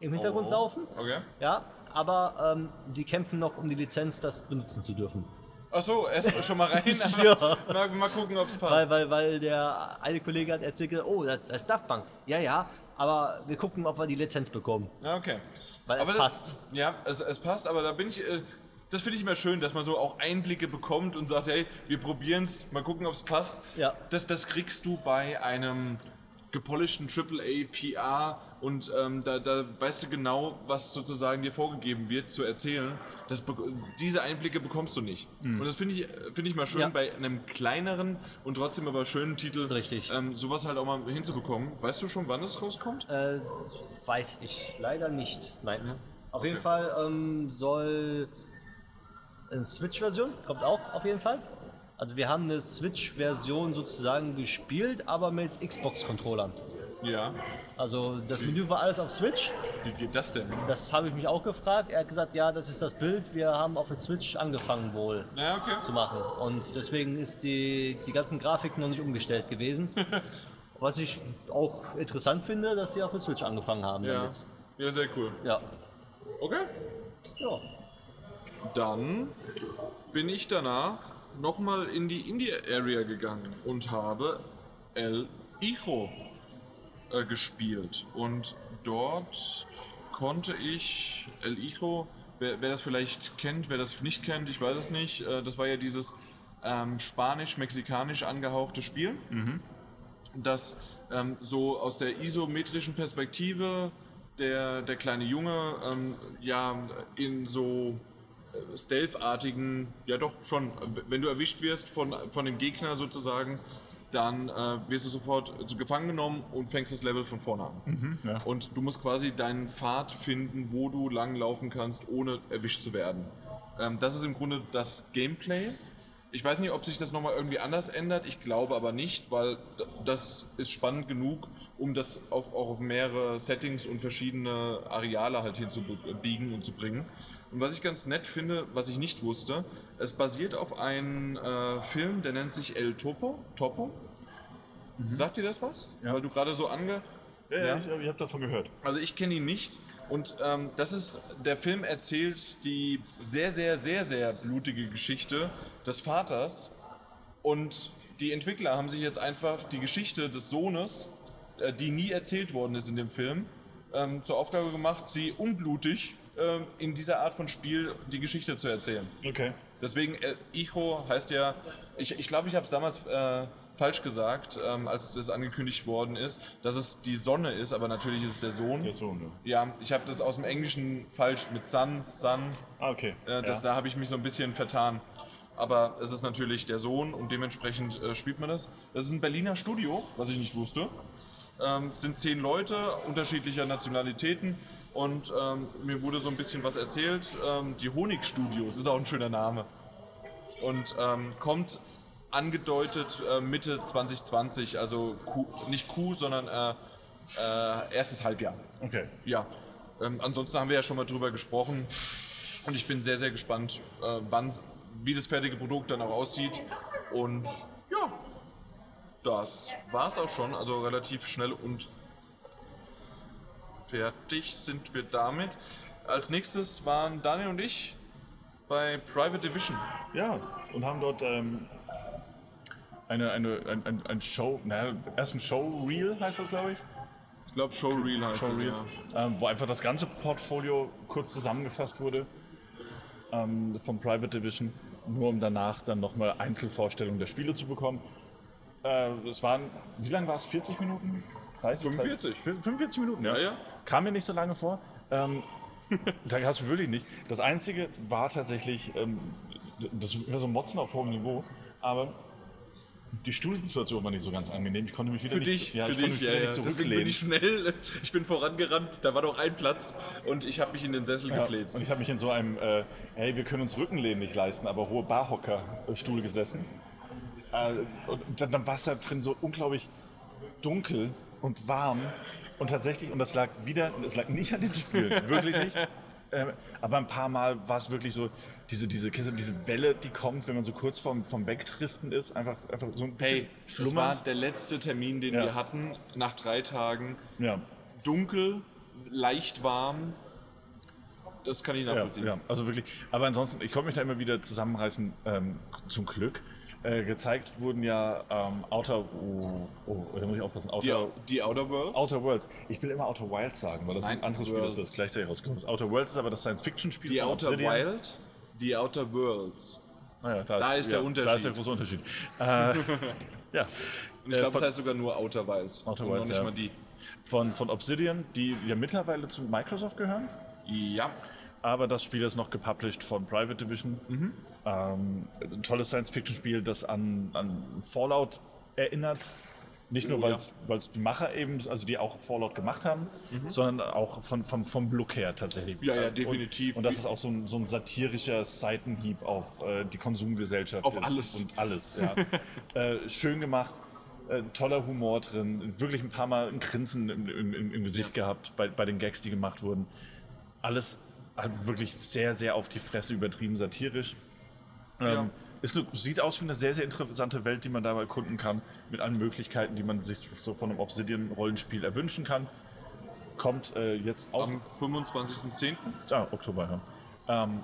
Speaker 3: im Hintergrund
Speaker 1: Oh.
Speaker 3: laufen.
Speaker 1: Okay.
Speaker 3: Ja, aber ähm, die kämpfen noch um die Lizenz, das benutzen zu dürfen.
Speaker 1: Achso, erst schon mal rein. aber
Speaker 3: Ja.
Speaker 1: mal, mal gucken, ob es passt.
Speaker 3: Weil, weil, weil der eine Kollege hat erzählt, oh, das das ist Daft Punk. Ja, ja, aber wir gucken, ob wir die Lizenz bekommen.
Speaker 1: ja, okay.
Speaker 3: Weil es
Speaker 1: Aber
Speaker 3: passt.
Speaker 1: Ja, es, es passt, aber da bin ich. Äh, das finde ich immer schön, dass man so auch Einblicke bekommt und sagt, hey, wir probieren es, mal gucken, ob es passt.
Speaker 3: Ja.
Speaker 1: Das, das kriegst du bei einem gepolischten AAA PR und ähm, da, da weißt du genau, was sozusagen dir vorgegeben wird zu erzählen. Das, diese Einblicke bekommst du nicht. Und das finde ich, finde ich mal schön
Speaker 3: Ja.
Speaker 1: bei einem kleineren und trotzdem aber schönen Titel,
Speaker 3: Richtig.
Speaker 1: Ähm, sowas halt auch mal hinzubekommen. Weißt du schon, wann es rauskommt?
Speaker 3: Äh, weiß ich leider nicht. Nein. Auf jeden
Speaker 1: Okay.
Speaker 3: Fall ähm, soll eine Switch-Version, kommt auch auf jeden Fall. Also wir haben eine Switch-Version sozusagen gespielt, aber mit Xbox-Controllern.
Speaker 1: Ja.
Speaker 3: Also das Menü war alles auf Switch.
Speaker 1: Wie geht das denn?
Speaker 3: Das habe ich mich auch gefragt. Er hat gesagt, ja, das ist das Bild. Wir haben auf der Switch angefangen wohl
Speaker 1: Ja, okay.
Speaker 3: zu machen. Und deswegen ist die, die ganzen Grafiken noch nicht umgestellt gewesen. Was ich auch interessant finde, dass sie auf der Switch angefangen haben
Speaker 1: Ja. ja, sehr cool.
Speaker 3: Ja.
Speaker 1: Okay.
Speaker 3: ja.
Speaker 1: Dann bin ich danach nochmal in die Indie-Area gegangen und habe El Hijo äh, gespielt. Und dort konnte ich El Hijo, wer, wer das vielleicht kennt, wer das nicht kennt, ich weiß es nicht, äh, das war ja dieses ähm, spanisch-mexikanisch angehauchtes Spiel, das ähm, so aus der isometrischen Perspektive der, der kleine Junge ähm, ja in so Stealth-artigen, ja doch schon, wenn du erwischt wirst von, von dem Gegner sozusagen, dann äh, wirst du sofort so gefangen genommen und fängst das Level von vorne an.
Speaker 2: ja.
Speaker 1: Und du musst quasi deinen Pfad finden, wo du lang laufen kannst, ohne erwischt zu werden. Ähm, das ist im Grunde das Gameplay. Ich weiß nicht, ob sich das nochmal irgendwie anders ändert. Ich glaube aber nicht, weil das ist spannend genug, um das auf, auch auf mehrere Settings und verschiedene Areale halt hinzubiegen und zu bringen. Und was ich ganz nett finde, was ich nicht wusste, es basiert auf einem äh, Film, der nennt sich El Topo. Topo? Sagt dir das was?
Speaker 2: Ja.
Speaker 1: Weil du gerade so ange...
Speaker 2: Ja,
Speaker 1: Ja.
Speaker 2: ja. ich, ich habe davon gehört.
Speaker 1: Also ich kenne ihn nicht. Und ähm, das ist, der Film erzählt die sehr, sehr, sehr, sehr blutige Geschichte des Vaters. Und die Entwickler haben sich jetzt einfach die Geschichte des Sohnes, äh, die nie erzählt worden ist in dem Film, ähm, zur Aufgabe gemacht, sie unblutig ähm, in dieser Art von Spiel die Geschichte zu erzählen.
Speaker 2: Okay.
Speaker 1: Deswegen, El Hijo heißt ja, ich ich, glaube, ich habe es damals äh, falsch gesagt, ähm, als es angekündigt worden ist, dass es die Sonne ist, aber natürlich ist es der Sohn.
Speaker 2: Der Sohn, ja.
Speaker 1: Ja, ich habe das aus dem Englischen falsch mit Sun, Sun,
Speaker 2: Ah, okay.
Speaker 1: äh, das,
Speaker 2: ja.
Speaker 1: da habe ich mich so ein bisschen vertan. Aber es ist natürlich der Sohn und dementsprechend äh, spielt man das. Das ist ein Berliner Studio, was ich nicht wusste. Ähm, es sind zehn Leute unterschiedlicher Nationalitäten und ähm, mir wurde so ein bisschen was erzählt. Ähm, die Honigstudios ist auch ein schöner Name. Und ähm, kommt angedeutet äh, Mitte 2020, also Q, nicht Q, sondern äh, äh, erstes Halbjahr.
Speaker 2: Okay.
Speaker 1: Ja, ähm, ansonsten haben wir ja schon mal drüber gesprochen und ich bin sehr, sehr gespannt, äh, wann, wie das fertige Produkt dann auch aussieht. Und ja, das war's auch schon, also relativ schnell und fertig sind wir damit. Als nächstes waren Daniel und ich bei Private Division.
Speaker 2: Ja, und haben dort ähm, eine, eine, ein, ein, ein Show, naja, erst ein Showreel heißt das, glaube ich.
Speaker 1: Ich glaube, Showreel heißt
Speaker 2: Showreel,
Speaker 1: ja.
Speaker 2: ähm, wo einfach das ganze Portfolio kurz zusammengefasst wurde ähm, vom Private Division, nur um danach dann nochmal Einzelvorstellungen der Spiele zu bekommen. Äh, es waren, wie lange war es? 40 Minuten? 30,
Speaker 1: 45.
Speaker 2: 45 Minuten, ja.
Speaker 1: Ja, ja.
Speaker 2: Kam mir nicht so lange vor. Ähm, da hast du wirklich nicht. Das Einzige war tatsächlich, ähm, das ist immer so ein Motzen auf hohem Niveau, aber die Stuhlsituation war nicht so ganz angenehm. Ich konnte mich wieder
Speaker 1: Für
Speaker 2: nicht,
Speaker 1: dich,
Speaker 2: ja,
Speaker 1: für
Speaker 2: ich
Speaker 1: dich, ja, ja. Deswegen bin ich schnell, ich bin vorangerannt, da war noch ein Platz und ich habe mich in den Sessel
Speaker 2: Ja,
Speaker 1: gefläzt.
Speaker 2: und ich habe mich in so einem, äh, hey, wir können uns Rückenlehnen nicht leisten, aber hohe Barhocker-Stuhl gesessen. Äh, und dann, dann war es da drin so unglaublich dunkel und warm. Und tatsächlich, und das lag wieder, es lag nicht an den Spielen, wirklich nicht. Ähm, aber ein paar Mal war es wirklich so, diese, diese, diese Welle, die kommt, wenn man so kurz vorm, vom Wegdriften ist, einfach, einfach so ein bisschen
Speaker 1: Hey, das war
Speaker 2: schlummernd.
Speaker 1: der letzte Termin, den
Speaker 2: Ja.
Speaker 1: wir hatten, nach drei Tagen.
Speaker 2: Ja,
Speaker 1: Dunkel, leicht warm. Das kann ich
Speaker 2: ja,
Speaker 1: nachvollziehen.
Speaker 2: ja, also wirklich. Aber ansonsten, ich konnte mich da immer wieder zusammenreißen, ähm, zum Glück. Äh, gezeigt wurden ja ähm, Outer, oh, oh, da muss ich aufpassen,
Speaker 1: Die,
Speaker 2: Outer,
Speaker 1: die Outer Worlds?
Speaker 2: Outer Worlds. Ich will immer Outer Wilds sagen, weil das
Speaker 1: Nein,
Speaker 2: ist ein anderes Spiel,
Speaker 1: Worlds.
Speaker 2: das gleichzeitig rausgekommen ist. Outer Worlds ist aber das Science-Fiction-Spiel
Speaker 1: die
Speaker 2: von
Speaker 1: Outer
Speaker 2: Obsidian.
Speaker 1: Wild, die Outer Worlds.
Speaker 2: Ah ja,
Speaker 1: Da ist der
Speaker 2: Da ist
Speaker 1: Unterschied.
Speaker 2: der große Unterschied. äh, ja,
Speaker 1: Und ich
Speaker 2: Äh,
Speaker 1: glaube,
Speaker 2: von-
Speaker 1: es heißt sogar nur Outer Wilds.
Speaker 2: Outer
Speaker 1: und
Speaker 2: Wilds,
Speaker 1: noch nicht
Speaker 2: ja.
Speaker 1: mal die.
Speaker 2: von, von Obsidian, die ja mittlerweile zu Microsoft gehören.
Speaker 1: Ja.
Speaker 2: Aber das Spiel ist noch gepublished von Private Division. Ähm, ein tolles Science-Fiction-Spiel, das an, an Fallout erinnert. Nicht nur,
Speaker 1: Oh,
Speaker 2: weil
Speaker 1: ja.
Speaker 2: es die Macher eben, also die auch Fallout gemacht haben, sondern auch von, vom, vom Look her tatsächlich.
Speaker 1: Ja, ja,
Speaker 2: Und-
Speaker 1: definitiv.
Speaker 2: Und, das ist auch so ein, so ein satirischer Seitenhieb auf äh, die Konsumgesellschaft.
Speaker 1: Auf alles.
Speaker 2: Und alles, ja. äh, schön gemacht, äh, toller Humor drin, wirklich ein paar Mal ein Grinsen im, im, im im Gesicht gehabt bei, bei den Gags, die gemacht wurden. Alles wirklich sehr, sehr auf die Fresse übertrieben satirisch. Ähm,
Speaker 1: Ja.
Speaker 2: ist eine, sieht aus wie eine sehr, sehr interessante Welt, die man da erkunden kann, mit allen Möglichkeiten, die man sich so von einem Obsidian-Rollenspiel erwünschen kann. Kommt äh, jetzt auch
Speaker 1: Am 25.10.
Speaker 2: Ah, Oktober, ja. Ähm,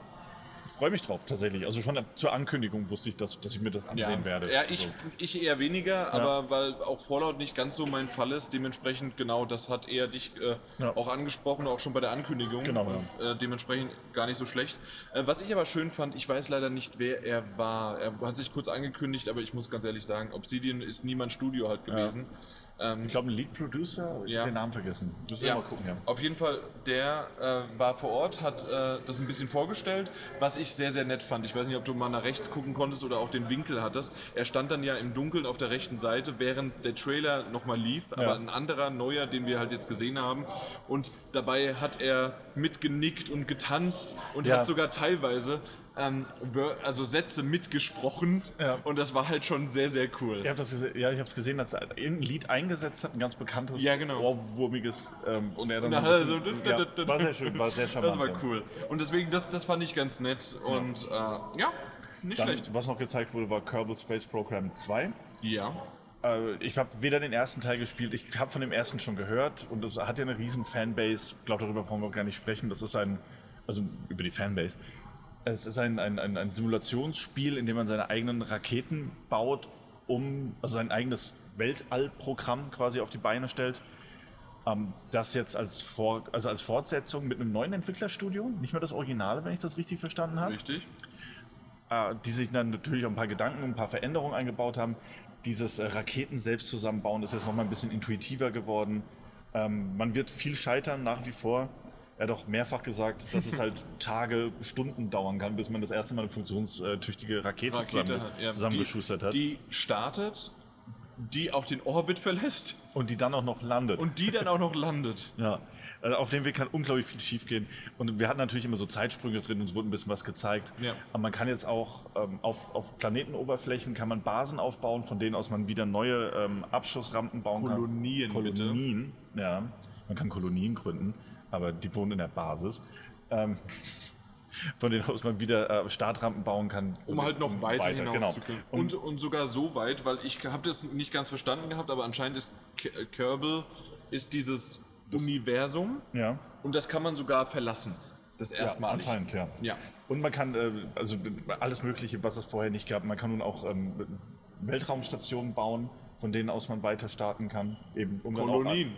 Speaker 2: freue mich drauf tatsächlich. Also schon zur Ankündigung wusste ich, dass, dass ich mir das ansehen werde.
Speaker 1: Ja, ich,
Speaker 2: So.
Speaker 1: ich eher weniger, aber weil auch Fallout nicht ganz so mein Fall ist, dementsprechend genau, das hat eher dich äh,
Speaker 2: Ja.
Speaker 1: auch angesprochen, auch schon bei der Ankündigung.
Speaker 2: Genau,
Speaker 1: Äh, dementsprechend gar nicht so schlecht. Äh, was ich aber schön fand, ich weiß leider nicht, wer er war. Er hat sich kurz angekündigt, aber ich muss ganz ehrlich sagen, Obsidian ist niemand Studio halt gewesen. Ähm,
Speaker 2: Ich glaube, ein Lead Producer, ich
Speaker 1: Ja.
Speaker 2: habe den Namen vergessen. Müssen wir
Speaker 1: ja,
Speaker 2: mal gucken, ja.
Speaker 1: auf jeden Fall, der äh, war vor Ort, hat äh, das ein bisschen vorgestellt, was ich sehr, sehr nett fand. Ich weiß nicht, ob du mal nach rechts gucken konntest oder auch den Winkel hattest. Er stand dann ja im Dunkeln auf der rechten Seite, während der Trailer nochmal lief, aber ein anderer, neuer, den wir halt jetzt gesehen haben. Und dabei hat er mitgenickt und getanzt und
Speaker 2: Ja.
Speaker 1: hat sogar teilweise ähm, also Sätze mitgesprochen.
Speaker 2: Ja.
Speaker 1: Und das war halt schon sehr, sehr cool.
Speaker 2: Habt das ja, ich habe es gesehen, dass er irgendein Lied eingesetzt hat, ein ganz bekanntes,
Speaker 1: Ja, genau.
Speaker 2: ohrwurmiges. Ähm, und er dann
Speaker 1: Na,
Speaker 2: ein bisschen-
Speaker 1: also,
Speaker 2: ja, war sehr schön, war sehr charmant.
Speaker 1: Das war cool. Und deswegen, das, das fand ich ganz nett. Und äh, ja, nicht
Speaker 2: Dann,
Speaker 1: schlecht.
Speaker 2: was noch gezeigt wurde, war Kerbal Space Program 2.
Speaker 1: Ja.
Speaker 2: Äh, ich habe weder den ersten Teil gespielt, ich habe von dem ersten schon gehört und es hat ja eine riesen Fanbase. Ich glaube, darüber brauchen wir auch gar nicht sprechen. Das ist ein, also über die Fanbase. Es ist ein, ein, ein, ein Simulationsspiel, in dem man seine eigenen Raketen baut, um, also sein eigenes Weltallprogramm quasi auf die Beine stellt. Ähm, das jetzt als, Vor, also als Fortsetzung mit einem neuen Entwicklerstudio, nicht mehr das Originale, wenn ich das richtig verstanden habe
Speaker 1: Richtig.
Speaker 2: äh, die sich dann natürlich auch ein paar Gedanken und ein paar Veränderungen eingebaut haben. Dieses äh, Raketen selbst zusammenbauen ist jetzt nochmal ein bisschen intuitiver geworden. Ähm, man wird viel scheitern nach wie vor. Er hat auch mehrfach gesagt, dass es halt Tage, Stunden dauern kann, bis man das erste Mal eine funktionstüchtige Rakete,
Speaker 1: Rakete
Speaker 2: zusammen,
Speaker 1: hat, ja,
Speaker 2: zusammengeschustert
Speaker 1: die,
Speaker 2: hat.
Speaker 1: Die startet, die auch den Orbit verlässt
Speaker 2: und die dann auch noch landet.
Speaker 1: und die dann auch noch landet.
Speaker 2: Ja, also auf dem Weg kann unglaublich viel schiefgehen. Und wir hatten natürlich immer so Zeitsprünge drin und es wurde ein bisschen was gezeigt.
Speaker 1: Ja.
Speaker 2: Aber man kann jetzt auch ähm, auf, auf Planetenoberflächen kann man Basen aufbauen, von denen aus man wieder neue ähm, Abschussrampen bauen
Speaker 1: Kolonien,
Speaker 2: kann.
Speaker 1: bitte.
Speaker 2: Kolonien, ja. Man kann Kolonien gründen, aber die wohnen in der Basis. Ähm, von denen aus man wieder äh, Startrampen bauen kann.
Speaker 1: Um halt noch weiter, hinaus
Speaker 2: genau.
Speaker 1: zu können.
Speaker 2: Und,
Speaker 1: Und, und sogar so weit, weil ich habe das nicht ganz verstanden gehabt, aber anscheinend ist äh, Kerbal ist dieses Universum
Speaker 2: ja.
Speaker 1: und das kann man sogar verlassen. Das
Speaker 2: Ja,
Speaker 1: erstmal.
Speaker 2: anscheinend, ja.
Speaker 1: Ja.
Speaker 2: Und man kann, äh, also alles Mögliche, was es vorher nicht gab, man kann nun auch ähm, Weltraumstationen bauen, von denen aus man weiter starten kann. Eben, um
Speaker 1: Kolonien.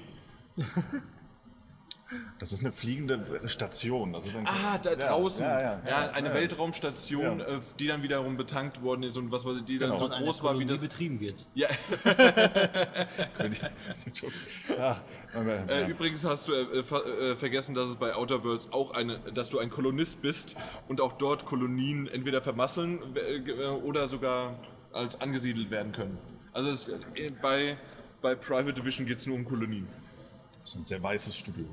Speaker 2: Das ist eine fliegende Station. Also dann,
Speaker 1: Ah, da
Speaker 2: Ja,
Speaker 1: draußen.
Speaker 2: Ja,
Speaker 1: Ja,
Speaker 2: ja, ja,
Speaker 1: eine
Speaker 2: ja.
Speaker 1: Weltraumstation,
Speaker 2: Ja.
Speaker 1: äh, die dann wiederum betankt worden ist und was weiß ich, die dann
Speaker 2: Genau.
Speaker 1: so
Speaker 3: Von einer
Speaker 1: groß war wie das.
Speaker 3: betrieben wird.
Speaker 1: Ja,
Speaker 2: ja, aber,
Speaker 1: äh,
Speaker 2: ja.
Speaker 1: übrigens hast du äh, ver äh, vergessen, dass es bei Outer Worlds auch eine, dass du ein Kolonist bist und auch dort Kolonien entweder vermasseln äh, äh, oder sogar als angesiedelt werden können. Also es, äh, bei, bei Private Division geht es nur um Kolonien.
Speaker 2: Das ist ein sehr weißes Studio.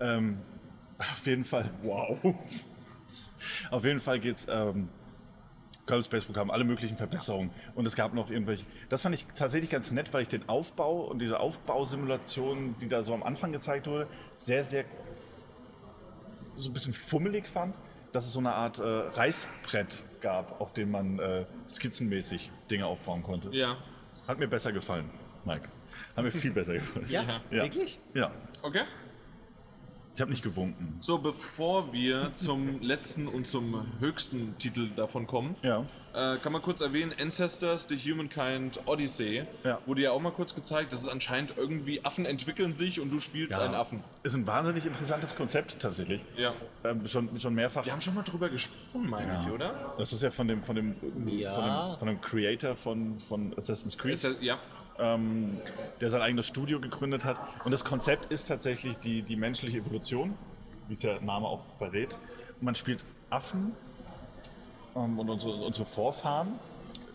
Speaker 2: Ähm, auf jeden Fall. Wow. auf jeden Fall geht's. Ähm, Kerbal Space Program, alle möglichen Verbesserungen. Und es gab noch irgendwelche. Das fand ich tatsächlich ganz nett, weil ich den Aufbau und diese Aufbausimulation, die da so am Anfang gezeigt wurde, sehr, sehr so ein bisschen fummelig fand, dass es so eine Art äh, Reißbrett gab, auf dem man äh, skizzenmäßig Dinge aufbauen konnte.
Speaker 1: Ja.
Speaker 2: Hat mir besser gefallen, Mike. Hat mir viel besser gefallen.
Speaker 3: Ja,
Speaker 2: Ja.
Speaker 3: wirklich?
Speaker 2: Ja.
Speaker 1: Okay.
Speaker 2: Ich habe nicht gewunken.
Speaker 1: So, bevor wir zum letzten und zum höchsten Titel davon kommen,
Speaker 2: Ja.
Speaker 1: äh, kann man kurz erwähnen, Ancestors, The Humankind Odyssey,
Speaker 2: Ja.
Speaker 1: wurde ja auch mal kurz gezeigt, dass es anscheinend irgendwie Affen entwickeln sich und du spielst einen Affen.
Speaker 2: Ist ein wahnsinnig interessantes Konzept tatsächlich.
Speaker 1: Ja.
Speaker 2: Ähm, schon, schon mehrfach.
Speaker 1: Wir haben schon mal drüber gesprochen, meine ich, oder?
Speaker 2: Das ist ja von dem, von dem,
Speaker 3: Ja.
Speaker 2: von dem, von dem Creator von, von Assassin's Creed,
Speaker 1: ja, ja.
Speaker 2: Ähm, der sein eigenes Studio gegründet hat. Und das Konzept ist tatsächlich die, die menschliche Evolution, wie es der Name auch verrät. Man spielt Affen ähm, und unsere, unsere Vorfahren,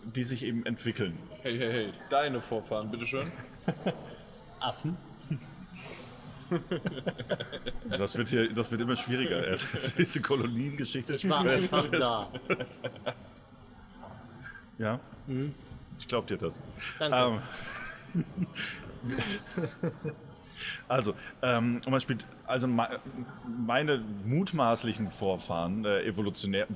Speaker 2: die sich eben entwickeln.
Speaker 1: Hey, hey, hey, deine Vorfahren, bitteschön.
Speaker 3: Affen.
Speaker 2: Das wird hier, das wird immer schwieriger. erst Diese Koloniengeschichte.
Speaker 3: Ich war einfach da.
Speaker 2: Ja, ich glaub dir das.
Speaker 3: Danke.
Speaker 2: Ähm, also, ähm, man spielt, also me- meine mutmaßlichen Vorfahren, äh, evolutionär,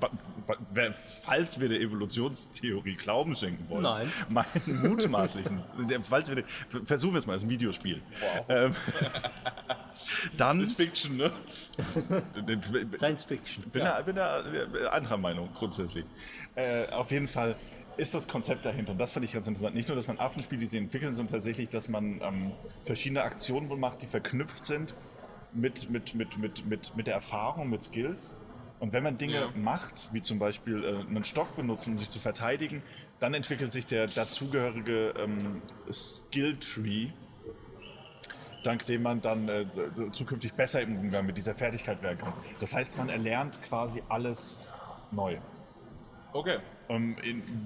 Speaker 2: falls wir der Evolutionstheorie Glauben schenken wollen,
Speaker 3: Nein.
Speaker 2: meinen mutmaßlichen, falls wir, versuchen wir es mal, es ist ein Videospiel. Ähm, dann
Speaker 1: Ist Fiction, ne?
Speaker 3: Science Fiction.
Speaker 2: bin, da, bin da äh, anderer Meinung grundsätzlich. Äh, auf jeden Fall ist das Konzept dahinter und das fand ich ganz interessant. Nicht nur, dass man Affen spielt, die sie entwickeln, sondern tatsächlich, dass man ähm, verschiedene Aktionen wohl macht, die verknüpft sind mit, mit, mit, mit, mit, mit der Erfahrung, mit Skills. Und wenn man Dinge
Speaker 1: Ja.
Speaker 2: macht, wie zum Beispiel äh, einen Stock benutzen, um sich zu verteidigen, dann entwickelt sich der dazugehörige ähm, Skill-Tree, dank dem man dann äh, zukünftig besser im Umgang mit dieser Fertigkeit werden kann. Das heißt, man erlernt quasi alles neu.
Speaker 1: Okay.
Speaker 2: Ähm,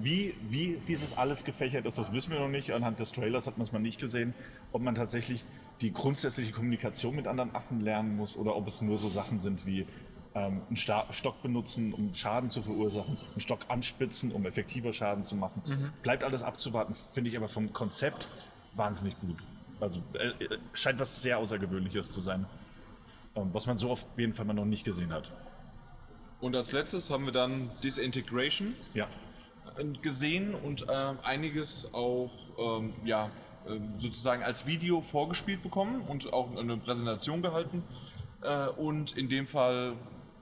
Speaker 2: wie, wie dieses alles gefächert ist, das wissen wir noch nicht. Anhand des Trailers hat man es mal nicht gesehen, ob man tatsächlich die grundsätzliche Kommunikation mit anderen Affen lernen muss oder ob es nur so Sachen sind wie ähm, einen Stock benutzen, um Schaden zu verursachen, einen Stock anspitzen, um effektiver Schaden zu machen. Bleibt alles abzuwarten, finde ich aber vom Konzept wahnsinnig gut. Also äh, äh, scheint was sehr Außergewöhnliches zu sein, ähm, was man so auf jeden Fall mal noch nicht gesehen hat.
Speaker 1: Und als letztes haben wir dann Disintegration
Speaker 2: Ja,
Speaker 1: gesehen und äh, einiges auch ähm, ja, äh, sozusagen als Video vorgespielt bekommen und auch eine Präsentation gehalten. Äh, und in dem Fall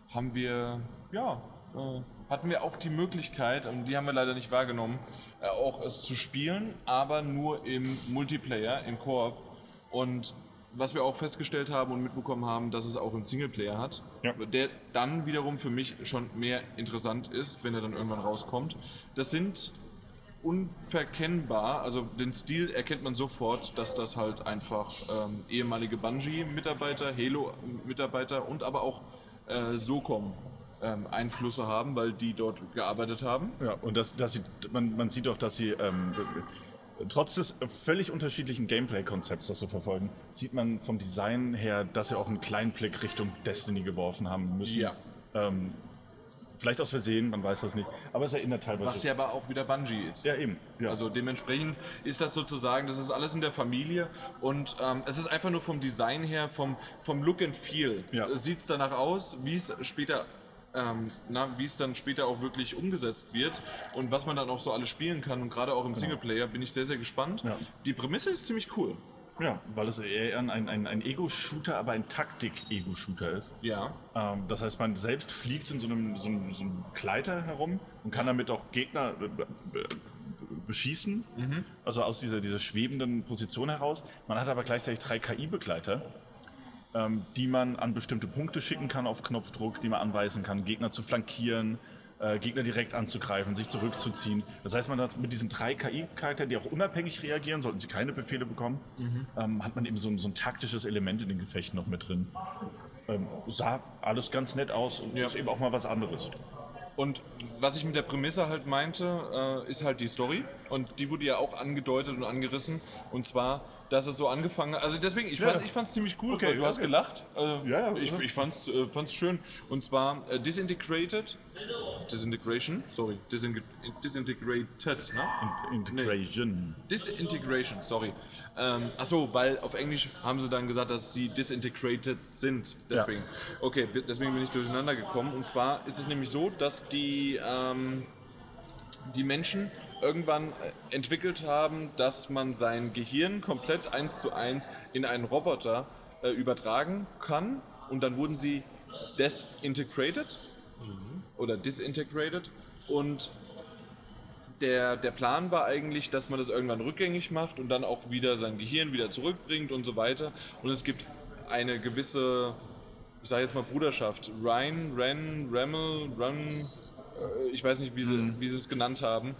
Speaker 1: haben wir, ja, äh, hatten wir auch die Möglichkeit, und die haben wir leider nicht wahrgenommen, äh, auch es zu spielen, aber nur im Multiplayer, im Koop. Und was wir auch festgestellt haben und mitbekommen haben, dass es auch im Singleplayer hat,
Speaker 2: Ja.
Speaker 1: der dann wiederum für mich schon mehr interessant ist, wenn er dann irgendwann rauskommt. Das sind unverkennbar, also den Stil erkennt man sofort, dass das halt einfach ähm, ehemalige Bungie-Mitarbeiter, Halo-Mitarbeiter und aber auch äh, SOCOM ähm, Einflüsse haben, weil die dort gearbeitet haben.
Speaker 2: Ja, und das, das sieht, man, man sieht auch, dass sie ähm, trotz des völlig unterschiedlichen Gameplay-Konzepts, das sie verfolgen, sieht man vom Design her, dass sie auch einen kleinen Blick Richtung Destiny geworfen haben müssen.
Speaker 1: Ja.
Speaker 2: Ähm, vielleicht aus Versehen, man weiß das nicht. Aber es erinnert teilweise.
Speaker 1: Was ja aber auch wieder Bungie ist.
Speaker 2: ja, eben. Ja.
Speaker 1: Also dementsprechend ist das sozusagen, das ist alles in der Familie und ähm, es ist einfach nur vom Design her, vom, vom Look and Feel.
Speaker 2: Ja.
Speaker 1: Sieht es danach aus, wie es später, ähm, na, wie es dann später auch wirklich umgesetzt wird und was man dann auch so alles spielen kann und gerade auch im Singleplayer bin ich sehr, sehr gespannt.
Speaker 2: Genau. Ja.
Speaker 1: Die Prämisse ist ziemlich cool.
Speaker 2: ja, weil es eher ein, ein, ein Ego-Shooter, aber ein Taktik-Ego-Shooter ist.
Speaker 1: Ja.
Speaker 2: Ähm, das heißt, man selbst fliegt in so einem, so einem, so einem Gleiter herum und kann damit auch Gegner äh, be- be- beschießen. Also aus dieser, dieser schwebenden Position heraus. Man hat aber gleichzeitig drei KI-Begleiter, ähm, die man an bestimmte Punkte schicken kann auf Knopfdruck, die man anweisen kann, Gegner zu flankieren. äh, Gegner direkt anzugreifen, sich zurückzuziehen. Das heißt, man hat mit diesen drei KI-Charakteren, die auch unabhängig reagieren, sollten sie keine Befehle bekommen, ähm, hat man eben so ein, so ein taktisches Element in den Gefechten noch mit drin. Ähm, sah alles ganz nett aus und
Speaker 1: Ja.
Speaker 2: ist eben auch mal was anderes.
Speaker 1: Und was ich mit der Prämisse halt meinte, äh, ist halt die Story. Und die wurde ja auch angedeutet und angerissen. Und zwar, dass es so angefangen hat. Also deswegen, ich
Speaker 2: Ja.
Speaker 1: fand es ziemlich cool.
Speaker 2: Okay,
Speaker 1: du
Speaker 2: ja,
Speaker 1: hast
Speaker 2: okay.
Speaker 1: gelacht. Äh,
Speaker 2: Ja, ja,
Speaker 1: ich
Speaker 2: ja.
Speaker 1: ich fand es äh, fand's schön. Und zwar äh, Disintegrated. Disintegration, sorry. Dising disintegrated, ne?
Speaker 2: Integration.
Speaker 1: Disintegration, sorry. Ähm, achso, weil auf Englisch haben sie dann gesagt, dass sie disintegrated sind. Deswegen. Okay, bi- deswegen bin ich durcheinander gekommen. Und zwar ist es nämlich so, dass die, ähm, die Menschen irgendwann äh, entwickelt haben, dass man sein Gehirn komplett eins zu eins in einen Roboter äh, übertragen kann. Und dann wurden sie desintegrated oder disintegrated. Und der, der Plan war eigentlich, dass man das irgendwann rückgängig macht und dann auch wieder sein Gehirn wieder zurückbringt und so weiter. Und es gibt eine gewisse, ich sage jetzt mal Bruderschaft, Ryan, Ren, Remmel, Run, ich weiß nicht, wie sie, wie sie es genannt haben.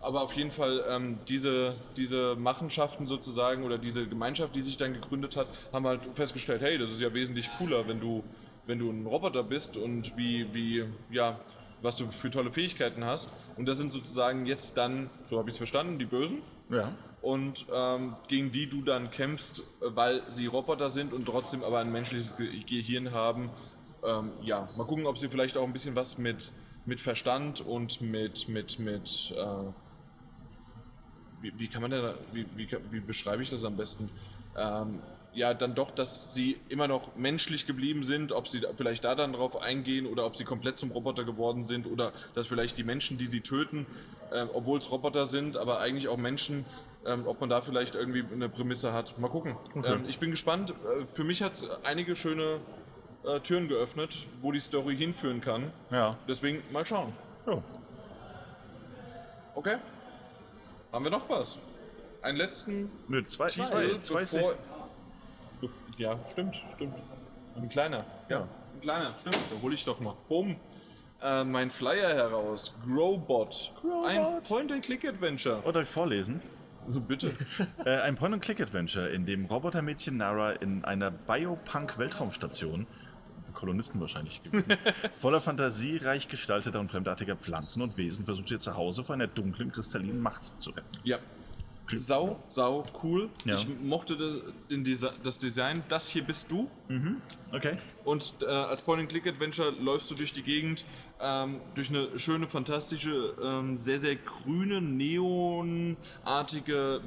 Speaker 1: Aber auf jeden Fall ähm, diese, diese Machenschaften sozusagen oder diese Gemeinschaft, die sich dann gegründet hat, haben halt festgestellt, hey, das ist ja wesentlich cooler, wenn du, wenn du ein Roboter bist und wie, wie, ja, was du für tolle Fähigkeiten hast. Und das sind sozusagen jetzt dann, so habe ich es verstanden, die Bösen.
Speaker 2: Ja.
Speaker 1: Und ähm, gegen die du dann kämpfst, äh, weil sie Roboter sind und trotzdem aber ein menschliches Ge Gehirn haben. Ähm, ja, mal gucken, ob sie vielleicht auch ein bisschen was mit, mit Verstand und mit, mit, mit äh, wie, wie kann man denn, da- wie, wie, wie beschreibe ich das am besten? Ähm, ja, dann doch, dass sie immer noch menschlich geblieben sind, ob sie vielleicht da dann drauf eingehen oder ob sie komplett zum Roboter geworden sind oder dass vielleicht die Menschen, die sie töten, äh, obwohl es Roboter sind, aber eigentlich auch Menschen Ähm, ob man da vielleicht irgendwie eine Prämisse hat. Mal gucken.
Speaker 2: Okay.
Speaker 1: Ähm, ich bin gespannt. Äh, Für mich hat es einige schöne äh, Türen geöffnet, wo die Story hinführen kann.
Speaker 2: Ja.
Speaker 1: Deswegen mal schauen.
Speaker 2: ja.
Speaker 1: Okay. Haben wir noch was? Einen letzten
Speaker 2: Nö, zwei,
Speaker 1: Titel,
Speaker 2: zwei, zwei,
Speaker 1: bevor... Bef- Ja, stimmt, stimmt. Ein kleiner.
Speaker 2: Ja.
Speaker 1: Ein kleiner, stimmt. Da hole ich doch mal. Bumm. Äh, mein Flyer heraus. Growbot. Ein
Speaker 2: Growbot.
Speaker 1: Point-and-Click-Adventure.
Speaker 2: Oh, darf ich vorlesen?
Speaker 1: Bitte.
Speaker 2: Äh, ein Point-and-Click-Adventure, in dem Robotermädchen Nara in einer Biopunk-Weltraumstation, Kolonisten wahrscheinlich gewesen, voller Fantasie, reich gestalteter und fremdartiger Pflanzen und Wesen versucht ihr Zuhause vor einer dunklen, kristallinen Macht zu retten.
Speaker 1: Ja. Sau, sau, cool.
Speaker 2: Ja.
Speaker 1: Ich mochte das, den Desi das Design. Das hier bist du.
Speaker 2: Okay.
Speaker 1: Und äh, als Point-and-Click-Adventure läufst du durch die Gegend, ähm, durch eine schöne, fantastische, ähm, sehr, sehr grüne, neonartige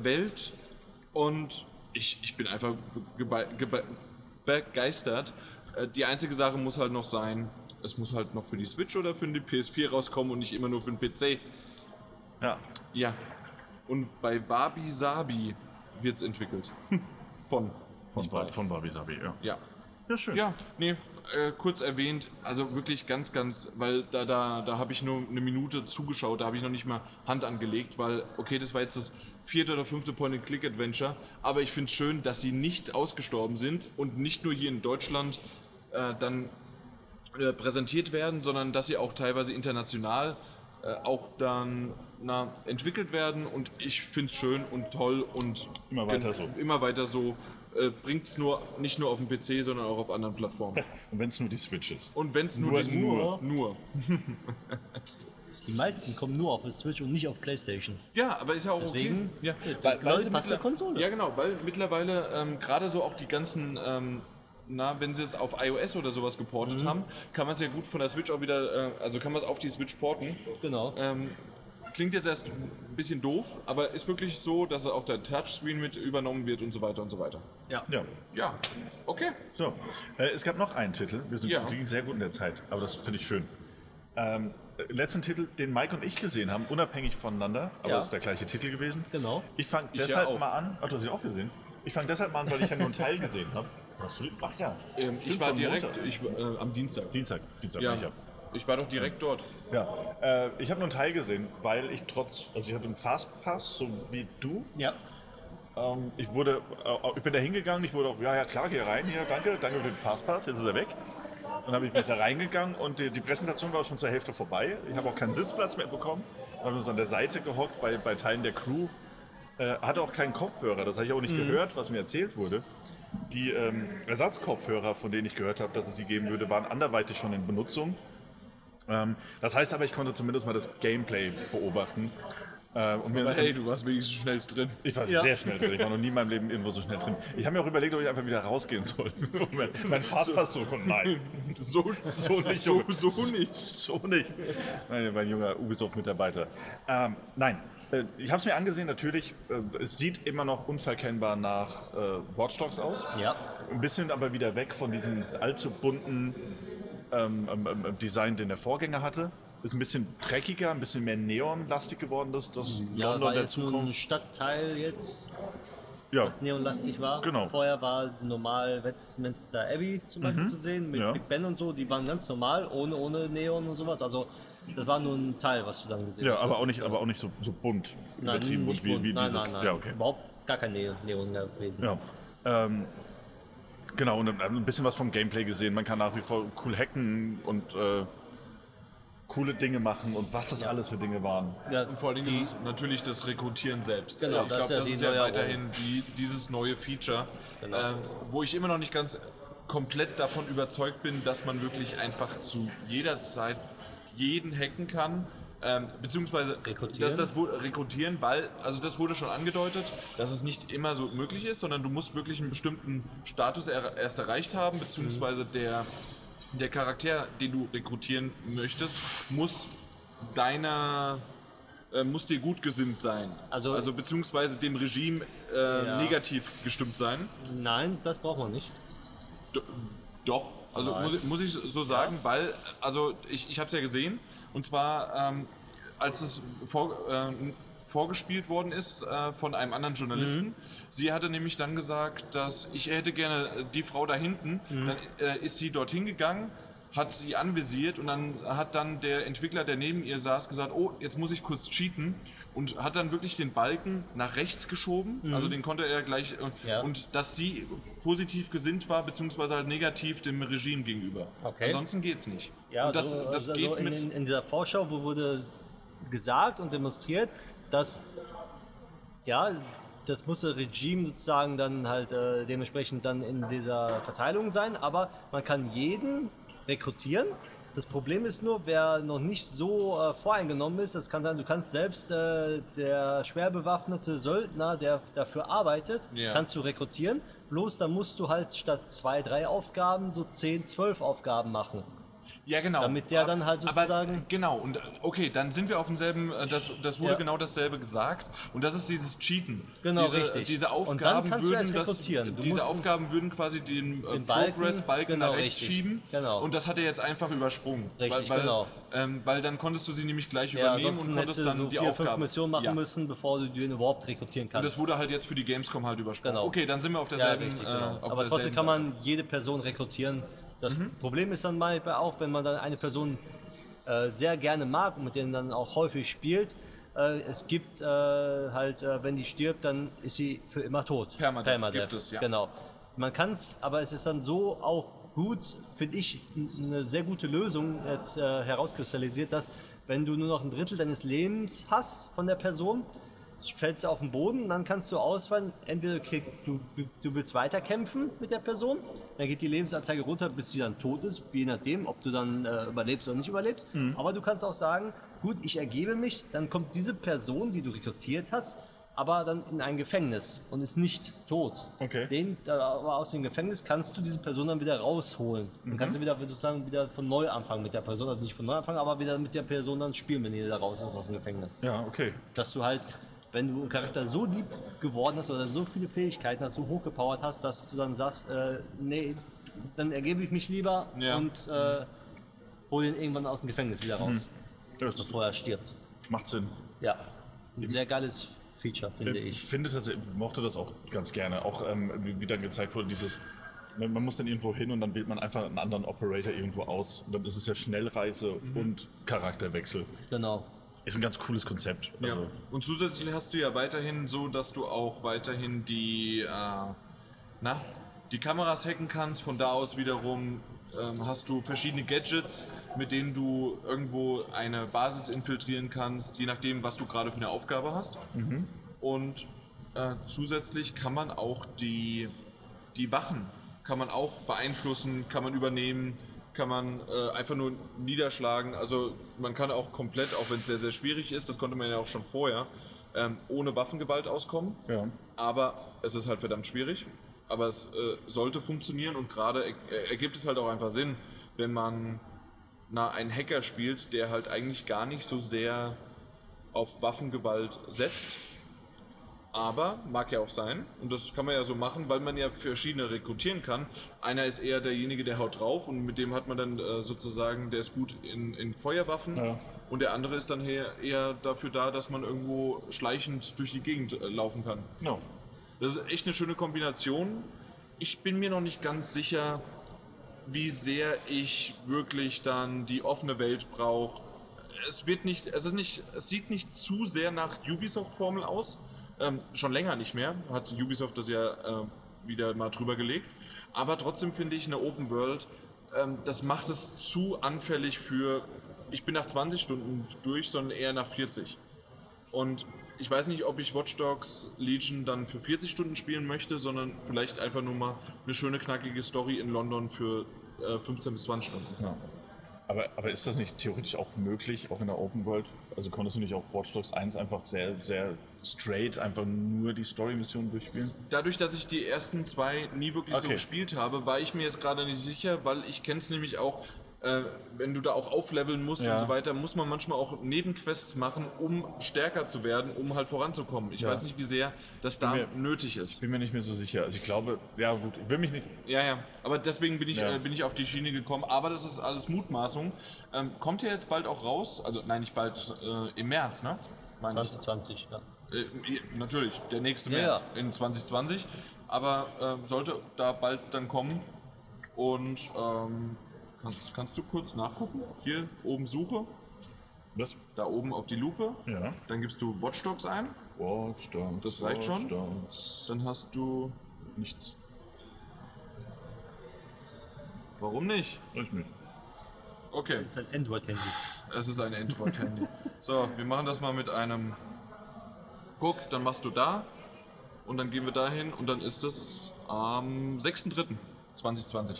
Speaker 1: Welt. Und ich, ich bin einfach begeistert. Äh, die einzige Sache muss halt noch sein, es muss halt noch für die Switch oder für die PS4 rauskommen und nicht immer nur für den PC.
Speaker 2: Ja.
Speaker 1: Ja. Und bei Wabi Sabi wird es entwickelt. Von.
Speaker 2: Von. Bar- von Barbie Sabi, ja.
Speaker 1: Ja.
Speaker 2: Ja, schön.
Speaker 1: Ja, nee, äh, kurz erwähnt, also wirklich ganz, ganz, weil da, da, da habe ich nur eine Minute zugeschaut, da habe ich noch nicht mal Hand angelegt, weil, okay, das war jetzt das vierte oder fünfte Point-and-Click-Adventure, aber ich finde es schön, dass sie nicht ausgestorben sind und nicht nur hier in Deutschland äh, dann äh, präsentiert werden, sondern dass sie auch teilweise international äh, auch dann na, entwickelt werden und ich finde es schön und toll und
Speaker 2: Immer weiter so.
Speaker 1: Immer weiter so. Äh, Bringt es nur nicht nur auf dem PC, sondern auch auf anderen Plattformen.
Speaker 2: Und wenn es nur die Switch ist.
Speaker 1: Und wenn es nur,
Speaker 2: Nur-
Speaker 1: die-
Speaker 3: nur.
Speaker 1: nur.
Speaker 3: Die meisten kommen nur auf die Switch und nicht auf PlayStation.
Speaker 1: Ja, aber ist ja auch
Speaker 3: Deswegen,
Speaker 1: okay. Ja, weil, weil
Speaker 3: passende
Speaker 1: mittler-
Speaker 3: Konsole.
Speaker 1: Ja, genau, weil mittlerweile ähm, gerade so auch die ganzen, ähm, na, wenn sie es auf iOS oder sowas geportet
Speaker 3: Mhm.
Speaker 1: haben, kann man es ja gut von der Switch auch wieder, äh, also kann man es auf die Switch porten.
Speaker 3: Genau.
Speaker 1: Ähm, klingt jetzt erst ein bisschen doof, aber ist wirklich so, dass auch der Touchscreen mit übernommen wird und so weiter und so weiter.
Speaker 3: Ja.
Speaker 2: Ja.
Speaker 1: Ja, okay.
Speaker 2: So, äh, es gab noch einen Titel. Wir sind
Speaker 1: Ja.
Speaker 2: die ging sehr gut in der Zeit, aber das finde ich schön. Ähm, äh, letzten Titel, den Mike und ich gesehen haben, unabhängig voneinander, aber
Speaker 3: Ja.
Speaker 2: es ist der gleiche Titel gewesen.
Speaker 3: Genau.
Speaker 2: Ich fange
Speaker 1: ja
Speaker 2: deshalb
Speaker 1: auch.
Speaker 2: mal an. Ach, du hast ihn auch gesehen? Ich fange deshalb mal an, weil ich ja nur einen Teil gesehen habe. Hast du den? Ach ja.
Speaker 1: Ähm, ich war direkt ich, äh, am Dienstag.
Speaker 2: Dienstag. Dienstag
Speaker 1: Ja,
Speaker 2: war ich
Speaker 1: war doch direkt dort.
Speaker 2: Ja, äh, ich habe nur einen Teil gesehen, weil ich trotz, also ich hatte einen Fastpass, so wie du.
Speaker 3: Ja.
Speaker 2: Ähm, ich wurde, äh, ich bin da hingegangen, ich wurde auch, ja, ja klar, geh rein hier, danke, danke für den Fastpass, jetzt ist er weg. Dann habe ich mich da reingegangen und die, die Präsentation war schon zur Hälfte vorbei. Ich habe auch keinen Sitzplatz mehr bekommen. habe so an der Seite gehockt bei, bei Teilen der Crew. Äh, hatte auch keinen Kopfhörer, das habe ich auch nicht gehört, was mir erzählt wurde. Die ähm, Ersatzkopfhörer, von denen ich gehört habe, dass es sie geben würde, waren anderweitig schon in Benutzung. Ähm, das heißt aber, ich konnte zumindest mal das Gameplay beobachten. Äh, und mir,
Speaker 1: Aber hey, du warst wenigstens schnell drin.
Speaker 2: ich war
Speaker 3: Ja.
Speaker 2: sehr schnell drin. Ich war noch nie in meinem Leben irgendwo so schnell drin. Ich habe mir auch überlegt, ob ich einfach wieder rausgehen soll. mein, mein Fastpass so. Nein.
Speaker 1: So,
Speaker 2: So nicht,
Speaker 1: So, so nicht.
Speaker 2: So nicht. Mein, mein junger Ubisoft-Mitarbeiter. Ähm, nein. Äh, Ich habe es mir angesehen, natürlich. Äh, es sieht immer noch unverkennbar nach äh, Watch Dogs aus.
Speaker 3: Ja.
Speaker 2: Ein bisschen aber wieder weg von diesem allzu bunten ähm, ähm, ähm, Design, den der Vorgänger hatte. Ist ein bisschen dreckiger, ein bisschen mehr neonlastig geworden, das, das
Speaker 3: Ja,
Speaker 2: London der
Speaker 3: nur ein
Speaker 2: Zukunft.
Speaker 3: Stadtteil jetzt,
Speaker 2: Ja,
Speaker 3: was neonlastig war.
Speaker 2: Genau.
Speaker 3: Vorher war normal Westminster Abbey zum Beispiel zu sehen, mit
Speaker 2: Mhm. Ja.
Speaker 3: Big Ben und so, die waren ganz normal, ohne, ohne Neon und sowas. Also das war nur ein Teil, was du dann gesehen
Speaker 2: ja
Speaker 3: hast.
Speaker 2: aber
Speaker 3: Das
Speaker 2: auch nicht, aber auch nicht so, so bunt.
Speaker 3: Nein,
Speaker 2: übertrieben bunt wie,
Speaker 3: bunt.
Speaker 2: wie
Speaker 3: nein,
Speaker 2: dieses.
Speaker 3: nein, nein.
Speaker 2: Ja, okay.
Speaker 3: Überhaupt gar kein Neon, gewesen.
Speaker 2: Ja. Ähm, genau, und ein bisschen was vom Gameplay gesehen. Man kann nach wie vor cool hacken und äh, coole Dinge machen und was das alles für Dinge waren.
Speaker 3: Ja,
Speaker 1: Und vor allen Dingen ist natürlich das Rekrutieren selbst.
Speaker 3: Genau,
Speaker 1: ich
Speaker 3: das
Speaker 1: glaube,
Speaker 3: ist ja
Speaker 1: das ist ja weiterhin die, dieses neue Feature,
Speaker 3: Genau.
Speaker 1: ähm, wo ich immer noch nicht ganz komplett davon überzeugt bin, dass man wirklich einfach zu jeder Zeit jeden hacken kann. Ähm, beziehungsweise
Speaker 3: Rekrutieren?
Speaker 1: Das, das rekrutieren, weil, also das wurde schon angedeutet, dass es nicht immer so möglich ist, sondern du musst wirklich einen bestimmten Status er, erst erreicht haben, beziehungsweise der, der Charakter, den du rekrutieren möchtest, muss deiner äh, muss dir gut gesinnt sein.
Speaker 3: Also-
Speaker 1: also beziehungsweise dem Regime äh,
Speaker 3: Ja.
Speaker 1: negativ gestimmt sein.
Speaker 3: Nein, das braucht man nicht.
Speaker 1: D doch, also
Speaker 3: Nein.
Speaker 1: muss, ich- muss ich so sagen, weil, also ich, ich habe es ja gesehen, und zwar ähm, als es vor, äh, vorgespielt worden ist äh, von einem anderen Journalisten. Sie hatte nämlich dann gesagt, dass ich hätte gerne die Frau da hinten. Dann äh, ist sie dorthin gegangen, hat sie anvisiert und dann hat dann der Entwickler, der neben ihr saß, gesagt, oh, jetzt muss ich kurz cheaten. Und hat dann wirklich den Balken nach rechts geschoben, also den konnte er gleich, äh,
Speaker 3: Ja.
Speaker 1: und dass sie positiv gesinnt war, beziehungsweise halt negativ dem Regime gegenüber.
Speaker 3: Okay.
Speaker 1: Ansonsten geht's nicht.
Speaker 3: Ja,
Speaker 1: und das,
Speaker 3: so,
Speaker 1: das
Speaker 3: also
Speaker 1: geht
Speaker 3: in,
Speaker 1: mit.
Speaker 3: in, in dieser Vorschau wo wurde gesagt und demonstriert, dass ja, das muss das Regime sozusagen dann halt äh, dementsprechend dann in dieser Verteilung sein, aber man kann jeden rekrutieren. Das Problem ist nur, wer noch nicht so äh, voreingenommen ist, das kann sein, du kannst selbst äh, der schwer bewaffnete Söldner, der dafür arbeitet,
Speaker 1: Ja.
Speaker 3: kannst du rekrutieren. Bloß dann musst du halt statt zwei, drei Aufgaben so 10, 12 Aufgaben machen.
Speaker 1: Ja, genau.
Speaker 3: Damit der dann halt sozusagen-
Speaker 1: Aber, genau, und äh, okay, dann sind wir auf demselben, äh, das, das wurde
Speaker 3: Ja.
Speaker 1: genau dasselbe gesagt. Und das ist dieses Cheaten.
Speaker 3: Genau,
Speaker 1: diese,
Speaker 3: richtig.
Speaker 1: Diese
Speaker 3: Und dann
Speaker 1: Aufgaben würden das, diese Aufgaben würden quasi den, äh,
Speaker 3: Den Balken,
Speaker 1: Progress-Balken
Speaker 3: genau,
Speaker 1: nach rechts
Speaker 3: richtig.
Speaker 1: schieben.
Speaker 3: Genau.
Speaker 1: Und das hat er jetzt einfach übersprungen.
Speaker 3: Richtig,
Speaker 1: weil, weil,
Speaker 3: genau.
Speaker 1: Ähm, weil dann konntest du sie nämlich gleich
Speaker 3: Ja,
Speaker 1: übernehmen und konntest dann
Speaker 3: so
Speaker 1: die
Speaker 3: vier,
Speaker 1: Aufgaben.
Speaker 3: Missionen machen
Speaker 1: ja.
Speaker 3: müssen, bevor du den überhaupt rekrutieren
Speaker 1: Und
Speaker 3: kannst.
Speaker 1: das wurde halt jetzt für die Gamescom halt übersprungen.
Speaker 3: Genau.
Speaker 1: Okay, dann sind wir auf
Speaker 3: ja,
Speaker 1: derselben.
Speaker 3: richtig,
Speaker 1: äh,
Speaker 3: genau.
Speaker 1: auf
Speaker 3: Aber trotzdem
Speaker 1: derselben
Speaker 3: kann
Speaker 1: Seite.
Speaker 3: man jede Person rekrutieren. Das
Speaker 1: Mhm.
Speaker 3: Problem ist dann manchmal auch, wenn man dann eine Person äh, sehr gerne mag und mit denen dann auch häufig spielt. Äh, es gibt äh, halt, äh, wenn die stirbt, dann ist sie für immer tot.
Speaker 1: Permadeath gibt es, ja.
Speaker 3: Genau. Man kann es, aber es ist dann so auch gut, finde ich, eine sehr gute Lösung jetzt äh, herauskristallisiert, dass wenn du nur noch ein Drittel deines Lebens hast von der Person, fällst du auf den Boden, dann kannst du auswählen, entweder krieg, du, du willst weiterkämpfen mit der Person, dann geht die Lebensanzeige runter, bis sie dann tot ist, je nachdem, ob du dann äh, überlebst oder nicht überlebst. Aber du kannst auch sagen, gut, ich ergebe mich, dann kommt diese Person, die du rekrutiert hast, aber dann in ein Gefängnis und ist nicht tot.
Speaker 2: Okay.
Speaker 3: Den, aber aus dem Gefängnis kannst du diese Person dann wieder rausholen. Dann kannst du wieder sozusagen wieder von neu anfangen mit der Person, also nicht von neu anfangen, aber wieder mit der Person dann spielen, wenn die da raus ist aus dem Gefängnis
Speaker 2: Ja, okay.
Speaker 3: dass du halt, wenn du einen Charakter so lieb geworden hast oder so viele Fähigkeiten hast, so hochgepowert hast, dass du dann sagst, äh, nee, dann ergebe ich mich lieber
Speaker 1: Ja.
Speaker 3: und äh, hol ihn irgendwann aus dem Gefängnis wieder raus,
Speaker 2: das
Speaker 3: bevor er stirbt.
Speaker 2: macht Sinn.
Speaker 3: Ja, ein sehr geiles Feature, finde
Speaker 2: Ich
Speaker 3: ich.
Speaker 2: finde tatsächlich, mochte das auch ganz gerne. Auch ähm, wie, wie dann gezeigt wurde, dieses, man, man muss dann irgendwo hin und dann wählt man einfach einen anderen Operator irgendwo aus. Und dann ist es ja Schnellreise und Charakterwechsel.
Speaker 3: Genau.
Speaker 2: Ist ein ganz cooles Konzept.
Speaker 1: Ja.
Speaker 2: Also,
Speaker 1: Und zusätzlich hast du ja weiterhin so, dass du auch weiterhin die, äh, na, die Kameras hacken kannst. Von da aus wiederum ähm, hast du verschiedene Gadgets, mit denen du irgendwo eine Basis infiltrieren kannst, je nachdem, was du gerade für eine Aufgabe hast. Und äh, zusätzlich kann man auch die, die Wachen kann man auch beeinflussen, kann man übernehmen, kann man äh, einfach nur niederschlagen. Also man kann auch komplett, auch wenn es sehr, sehr schwierig ist, das konnte man ja auch schon vorher, ähm, ohne Waffengewalt auskommen.
Speaker 2: ja.
Speaker 1: Aber es ist halt verdammt schwierig. Aber es äh, sollte funktionieren und gerade er ergibt es halt auch einfach Sinn, wenn man na, einen Hacker spielt, der halt eigentlich gar nicht so sehr auf Waffengewalt setzt. Aber mag ja auch sein, und das kann man ja so machen, weil man ja verschiedene rekrutieren kann. Einer ist eher derjenige, der haut drauf und mit dem hat man dann äh, sozusagen, der ist gut in, in Feuerwaffen.
Speaker 2: Ja.
Speaker 1: Und der andere ist dann eher, eher dafür da, dass man irgendwo schleichend durch die Gegend äh, laufen kann.
Speaker 2: No.
Speaker 1: Das ist echt eine schöne Kombination. Ich bin mir noch nicht ganz sicher, wie sehr ich wirklich dann die offene Welt brauche. Es wird nicht, es ist nicht, es sieht nicht zu sehr nach Ubisoft-Formel aus. Ähm, schon länger nicht mehr. Hat Ubisoft das ja äh, wieder mal drüber gelegt. Aber trotzdem finde ich eine Open World, ähm, das macht es zu anfällig für, ich bin nach 20 Stunden durch, sondern eher nach 40. Und ich weiß nicht, ob ich Watch Dogs Legion dann für 40 Stunden spielen möchte, sondern vielleicht einfach nur mal eine schöne, knackige Story in London für äh, 15 bis 20 Stunden.
Speaker 2: Ja. Aber, aber ist das nicht theoretisch auch möglich, auch in der Open World? Also konntest du nicht auch Watch Dogs 1 einfach sehr, sehr straight einfach nur die Story-Missionen durchspielen?
Speaker 1: Dadurch, dass ich die ersten zwei nie wirklich so
Speaker 2: Okay.
Speaker 1: gespielt habe, war ich mir jetzt gerade nicht sicher, weil ich kenne es nämlich auch, äh, wenn du da auch aufleveln musst
Speaker 2: Ja.
Speaker 1: und so weiter, muss man manchmal auch Nebenquests machen, um stärker zu werden, um halt voranzukommen. Ich
Speaker 2: Ja.
Speaker 1: weiß nicht, wie sehr das da
Speaker 2: mir-
Speaker 1: nötig ist.
Speaker 2: Bin mir nicht mehr so sicher. Also ich glaube, ja gut, ich will mich nicht.
Speaker 1: Ja, ja. Aber deswegen bin ich,
Speaker 2: Ja.
Speaker 1: äh, bin ich auf die Schiene gekommen. Aber das ist alles Mutmaßung. Ähm, kommt ja jetzt bald auch raus? Also, nein, nicht bald, äh, im März, ne? Meine ich.
Speaker 3: 2020, ja.
Speaker 1: Äh, natürlich, der nächste
Speaker 3: Ja,
Speaker 1: März in 2020. Aber äh, sollte da bald dann kommen. Und ähm, kannst, kannst du kurz nachgucken? Hier oben Suche,
Speaker 2: Was?
Speaker 1: da oben auf die Lupe.
Speaker 2: Ja.
Speaker 1: Dann gibst du Watch Dogs ein.
Speaker 2: Watch Dogs,
Speaker 1: Das reicht schon?
Speaker 2: Dogs.
Speaker 1: Dann hast du.
Speaker 2: Nichts.
Speaker 1: Warum nicht?
Speaker 2: Ich nicht.
Speaker 1: Okay.
Speaker 3: Das ist ein Android-Handy.
Speaker 1: Es ist ein Android-Handy. so, wir machen das mal mit einem. Guck, dann machst du da. Und dann gehen wir dahin und dann ist es am 6.3.2020.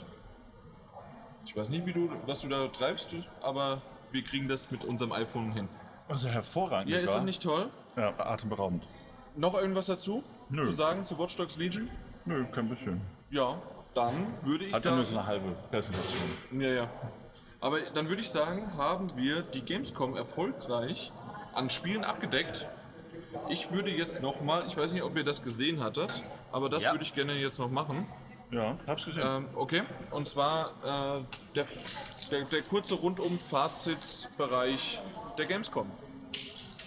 Speaker 1: Ich weiß nicht, wie du, was du da treibst, aber wir kriegen das mit unserem iPhone hin.
Speaker 2: Also hervorragend.
Speaker 1: Ja, ist das nicht toll?
Speaker 2: Ja, atemberaubend.
Speaker 1: Noch irgendwas dazu
Speaker 2: Nö.
Speaker 1: zu sagen zu Watch Dogs Legion?
Speaker 2: Nö, kein bisschen.
Speaker 1: Ja, dann würde ich
Speaker 2: Hat ja
Speaker 1: sagen.
Speaker 2: nur so eine halbe Präsentation.
Speaker 1: Ja, ja. Aber dann würde ich sagen, haben wir die Gamescom erfolgreich an Spielen abgedeckt. Ich würde jetzt nochmal, ich weiß nicht, ob ihr das gesehen hattet, aber das
Speaker 3: Ja.
Speaker 1: würde ich gerne jetzt noch machen.
Speaker 2: Ja, hab's gesehen.
Speaker 1: Ähm, okay, und zwar äh, der, der, der kurze Rundum-Fazitsbereich der Gamescom.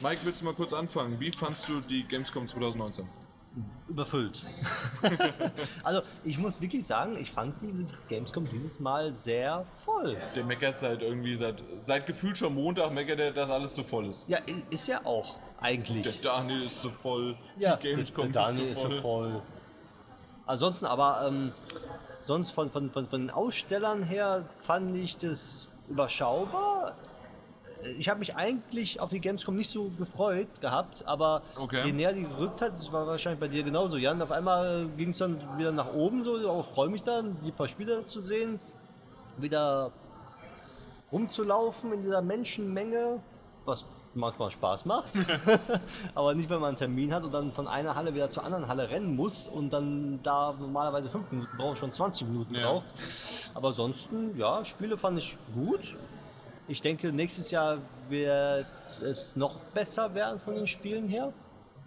Speaker 1: Mike, willst du mal kurz anfangen? Wie fandst du die Gamescom 2019?
Speaker 3: Überfüllt. also, ich muss wirklich sagen, ich fand diese Gamescom dieses Mal sehr voll.
Speaker 1: Der meckert seit irgendwie, seit, seit gefühlt schon Montag, meckert er, dass alles zu voll ist.
Speaker 3: Ja, ist ja auch eigentlich.
Speaker 1: Der Daniel ist zu voll,
Speaker 3: Ja,
Speaker 1: die Gamescom
Speaker 3: der Daniel
Speaker 1: ist
Speaker 3: ist
Speaker 1: zu
Speaker 3: so
Speaker 1: voll.
Speaker 3: voll. Ansonsten aber, ähm, sonst von, von, von, von den Ausstellern her fand ich das überschaubar. Ich habe mich eigentlich auf die Gamescom nicht so gefreut gehabt, aber
Speaker 1: Okay.
Speaker 3: je näher die gerückt hat, das war wahrscheinlich bei dir genauso, Jan, auf einmal ging es dann wieder nach oben, so, oh, freue mich dann, die paar Spieler zu sehen, wieder rumzulaufen in dieser Menschenmenge, was manchmal Spaß macht, aber nicht, wenn man einen Termin hat und dann von einer Halle wieder zur anderen Halle rennen muss und dann da normalerweise fünf Minuten braucht, schon 20 Minuten
Speaker 1: Ja.
Speaker 3: braucht. Aber ansonsten, ja, Spiele fand ich gut. Ich denke, nächstes Jahr wird es noch besser werden von den Spielen her.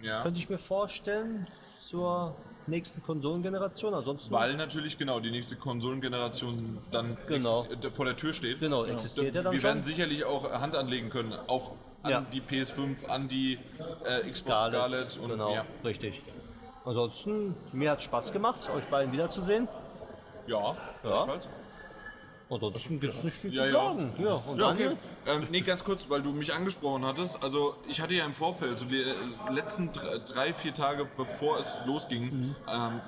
Speaker 1: Ja.
Speaker 3: Könnte ich mir vorstellen, zur nächsten Konsolengeneration. Ansonsten,
Speaker 1: Weil natürlich genau die nächste Konsolengeneration dann
Speaker 3: Genau.
Speaker 1: vor der Tür steht.
Speaker 3: genau, existiert ja dann
Speaker 1: Wir
Speaker 3: schon.
Speaker 1: werden sicherlich auch Hand anlegen können auf an
Speaker 3: Ja.
Speaker 1: die PS5, an die äh, Xbox Scarlet, und
Speaker 3: genau,
Speaker 1: ja.
Speaker 3: richtig. Ansonsten, mir hat Spaß gemacht, euch beiden wiederzusehen.
Speaker 1: Ja, gleichfalls.
Speaker 3: Ansonsten gibt es nicht viel
Speaker 1: Ja,
Speaker 3: zu
Speaker 1: ja.
Speaker 3: sagen. Ja, und
Speaker 1: Ja, okay. Ähm, nee, ganz kurz, weil du mich angesprochen hattest. Also, ich hatte ja im Vorfeld, so die äh, letzten dr- drei, vier Tage bevor es losging,
Speaker 3: Mhm.
Speaker 1: ähm,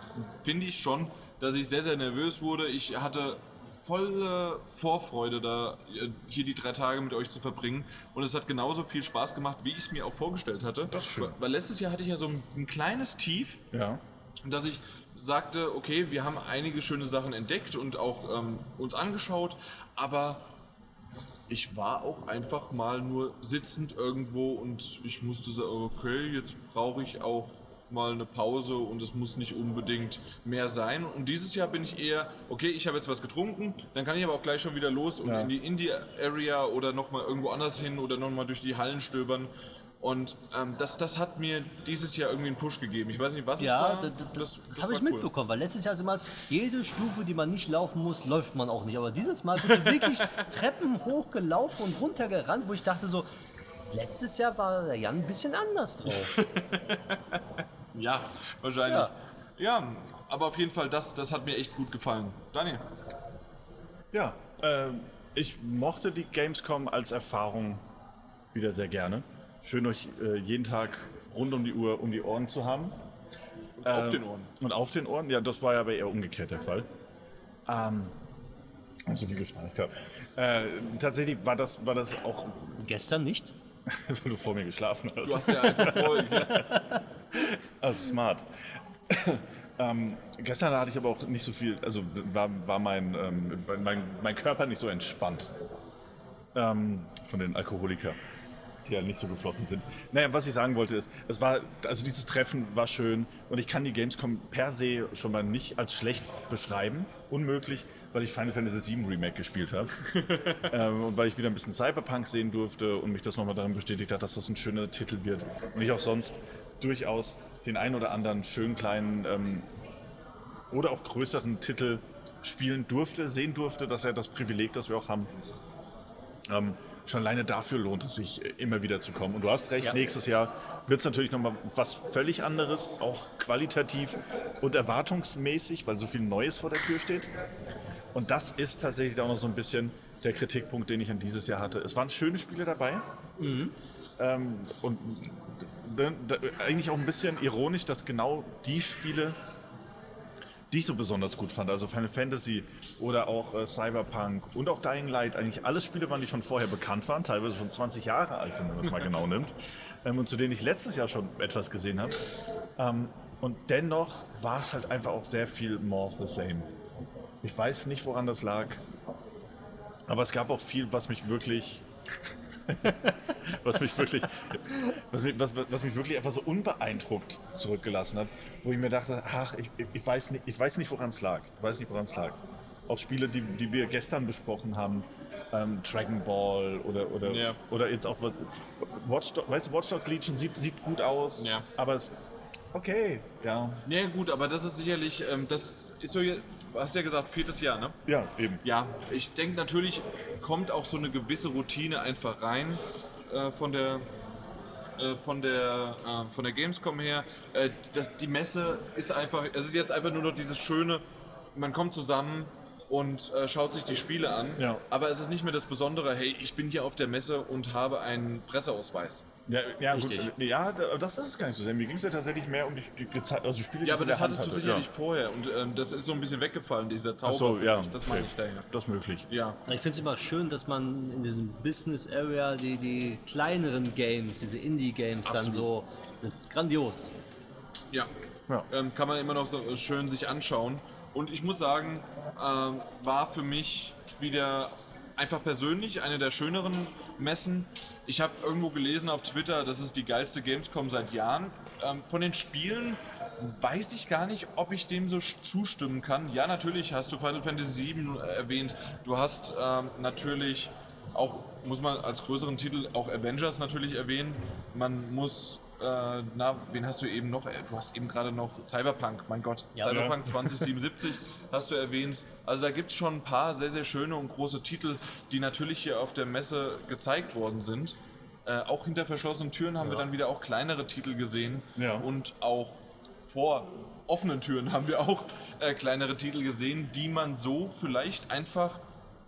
Speaker 1: finde ich schon, dass ich sehr, sehr nervös wurde. Ich hatte volle Vorfreude, da äh, hier die drei Tage mit euch zu verbringen. Und es hat genauso viel Spaß gemacht, wie ich es mir auch vorgestellt hatte.
Speaker 2: Das ist schön.
Speaker 1: Weil- Weil letztes Jahr hatte ich ja so ein, ein kleines Tief,
Speaker 2: Ja.
Speaker 1: dass ich sagte, okay, wir haben einige schöne Sachen entdeckt und auch ähm, uns angeschaut, aber ich war auch einfach mal nur sitzend irgendwo und ich musste sagen, okay, jetzt brauche ich auch mal eine Pause und es muss nicht unbedingt mehr sein. Und dieses Jahr bin ich eher, okay, ich habe jetzt was getrunken, dann kann ich aber auch gleich schon wieder los und
Speaker 2: Ja.
Speaker 1: in die Indie-Area oder nochmal irgendwo anders hin oder nochmal durch die Hallen stöbern. Und ähm, das, das hat mir dieses Jahr irgendwie einen Push gegeben. Ich weiß nicht, was
Speaker 3: Ja,
Speaker 1: es war.
Speaker 3: das, das, das,
Speaker 1: das
Speaker 3: habe ich
Speaker 1: cool.
Speaker 3: mitbekommen, weil letztes Jahr also mal jede Stufe, die man nicht laufen muss, läuft man auch nicht. Aber dieses Mal bist du wirklich Treppen hochgelaufen und runtergerannt, wo ich dachte so, letztes Jahr war der Jan ein bisschen anders drauf.
Speaker 1: Ja, wahrscheinlich. Ja. aber auf jeden Fall, das, das hat mir echt gut gefallen. Daniel?
Speaker 2: Ja, ähm, ich mochte die Gamescom als Erfahrung wieder sehr gerne. Schön euch äh, jeden Tag rund um die Uhr um die Ohren zu haben.
Speaker 1: auf
Speaker 2: Ähm,
Speaker 1: den Ohren.
Speaker 2: Und auf den Ohren, ja, das war ja aber eher umgekehrt der Fall. Ähm, so wie geschnarcht habe. Äh, tatsächlich war das, war das auch,
Speaker 3: Gestern nicht?
Speaker 2: weil du vor mir geschlafen hast.
Speaker 1: Du hast ja einfach voll.
Speaker 2: Also smart. ähm, gestern hatte ich aber auch nicht so viel, also war, war mein, ähm, mein, mein Körper nicht so entspannt ähm, von den Alkoholikern, die ja nicht so geflossen sind. Naja, was ich sagen wollte ist, es war, also dieses Treffen war schön und ich kann die Gamescom per se schon mal nicht als schlecht beschreiben. unmöglich, weil ich Final Fantasy VII Remake gespielt habe. ähm, und weil ich wieder ein bisschen Cyberpunk sehen durfte und mich das nochmal darin bestätigt hat, dass das ein schöner Titel wird. Und ich auch sonst durchaus den einen oder anderen schönen kleinen ähm, oder auch größeren Titel spielen durfte, sehen durfte, dass er das Privileg, das wir auch haben. Ähm, schon alleine dafür lohnt es sich, äh, immer wieder zu kommen. Und du hast recht,
Speaker 3: Ja.
Speaker 2: nächstes Jahr wird es natürlich nochmal was völlig anderes, auch qualitativ und erwartungsmäßig, weil so viel Neues vor der Tür steht. Und das ist tatsächlich auch noch so ein bisschen der Kritikpunkt, den ich an dieses Jahr hatte. Es waren schöne Spiele dabei. Ähm, und da, eigentlich auch ein bisschen ironisch, dass genau die Spiele, die ich so besonders gut fand, also Final Fantasy oder auch äh, Cyberpunk und auch Dying Light, eigentlich alle Spiele waren, die schon vorher bekannt waren, teilweise schon 20 Jahre alt sind, wenn man es mal genau nimmt, ähm, und zu denen ich letztes Jahr schon etwas gesehen habe. Ähm, und dennoch war es halt einfach auch sehr viel more of the same. Ich weiß nicht, woran das lag, aber es gab auch viel, was mich wirklich was mich wirklich, was mich, was, was mich wirklich einfach so unbeeindruckt zurückgelassen hat, wo ich mir dachte, ach, ich, ich, weiß nicht, ich weiß nicht, woran es lag. Ich weiß nicht, woran es lag. Auch Spiele, die, die wir gestern besprochen haben, ähm, Dragon Ball oder, oder,
Speaker 1: Ja.
Speaker 2: oder jetzt auch Watch Dogs, weißt du, Watch Dogs Legion sieht, sieht gut aus,
Speaker 1: Ja.
Speaker 2: aber es, okay, ja,
Speaker 1: Ja gut, aber das ist sicherlich, ähm, das ist so, hast ja gesagt, viertes Jahr, ne?
Speaker 2: ja, eben.
Speaker 1: Ja, ich denke natürlich kommt auch so eine gewisse Routine einfach rein äh, von der äh, von der äh, von der Gamescom her. Äh, das, die Messe ist einfach, es ist jetzt einfach nur noch dieses schöne, man kommt zusammen und äh, schaut sich die Spiele an,
Speaker 2: Ja.
Speaker 1: aber es ist nicht mehr das Besondere, hey, ich bin hier auf der Messe und habe einen Presseausweis.
Speaker 2: Ja, ja, gut,
Speaker 3: Richtig.
Speaker 2: äh, ja, da- das ist es gar nicht so sehr. Mir ging es ja tatsächlich mehr um die, die, also Spiele, die
Speaker 1: Ja, aber
Speaker 2: in
Speaker 1: das
Speaker 2: der Hand
Speaker 1: hattest du
Speaker 2: hatte.
Speaker 1: sicherlich
Speaker 2: Ja.
Speaker 1: vorher und ähm, das ist so ein bisschen weggefallen, dieser Zauber.
Speaker 2: Ach so, ja,
Speaker 1: ich. Das meine
Speaker 2: okay.
Speaker 1: ich daher.
Speaker 2: Das ist möglich.
Speaker 1: Ja.
Speaker 3: Ich finde es immer schön, dass man in diesem Business Area die, die kleineren Games, diese Indie-Games dann so, das ist grandios.
Speaker 1: Ja.
Speaker 2: Ja.
Speaker 1: Ähm, kann man immer noch so äh, schön sich anschauen. Und ich muss sagen, ähm, war für mich wieder einfach persönlich eine der schöneren Messen. Ich habe irgendwo gelesen auf Twitter, das ist die geilste Gamescom seit Jahren. Ähm, von den Spielen weiß ich gar nicht, ob ich dem so zustimmen kann. Ja, natürlich hast du Final Fantasy VII erwähnt. Du hast ähm, natürlich auch, muss man als größeren Titel auch Avengers natürlich erwähnen. Man muss, äh, na, wen hast du eben noch? Du hast eben gerade noch Cyberpunk, mein Gott.
Speaker 3: Ja.
Speaker 1: Cyberpunk 2077 hast du erwähnt. Also da gibt es schon ein paar sehr, sehr schöne und große Titel, die natürlich hier auf der Messe gezeigt worden sind. Äh, auch hinter verschlossenen Türen haben wir
Speaker 3: Ja.
Speaker 1: dann wieder auch kleinere Titel gesehen.
Speaker 2: Ja.
Speaker 1: Und auch vor offenen Türen haben wir auch äh, kleinere Titel gesehen, die man so vielleicht einfach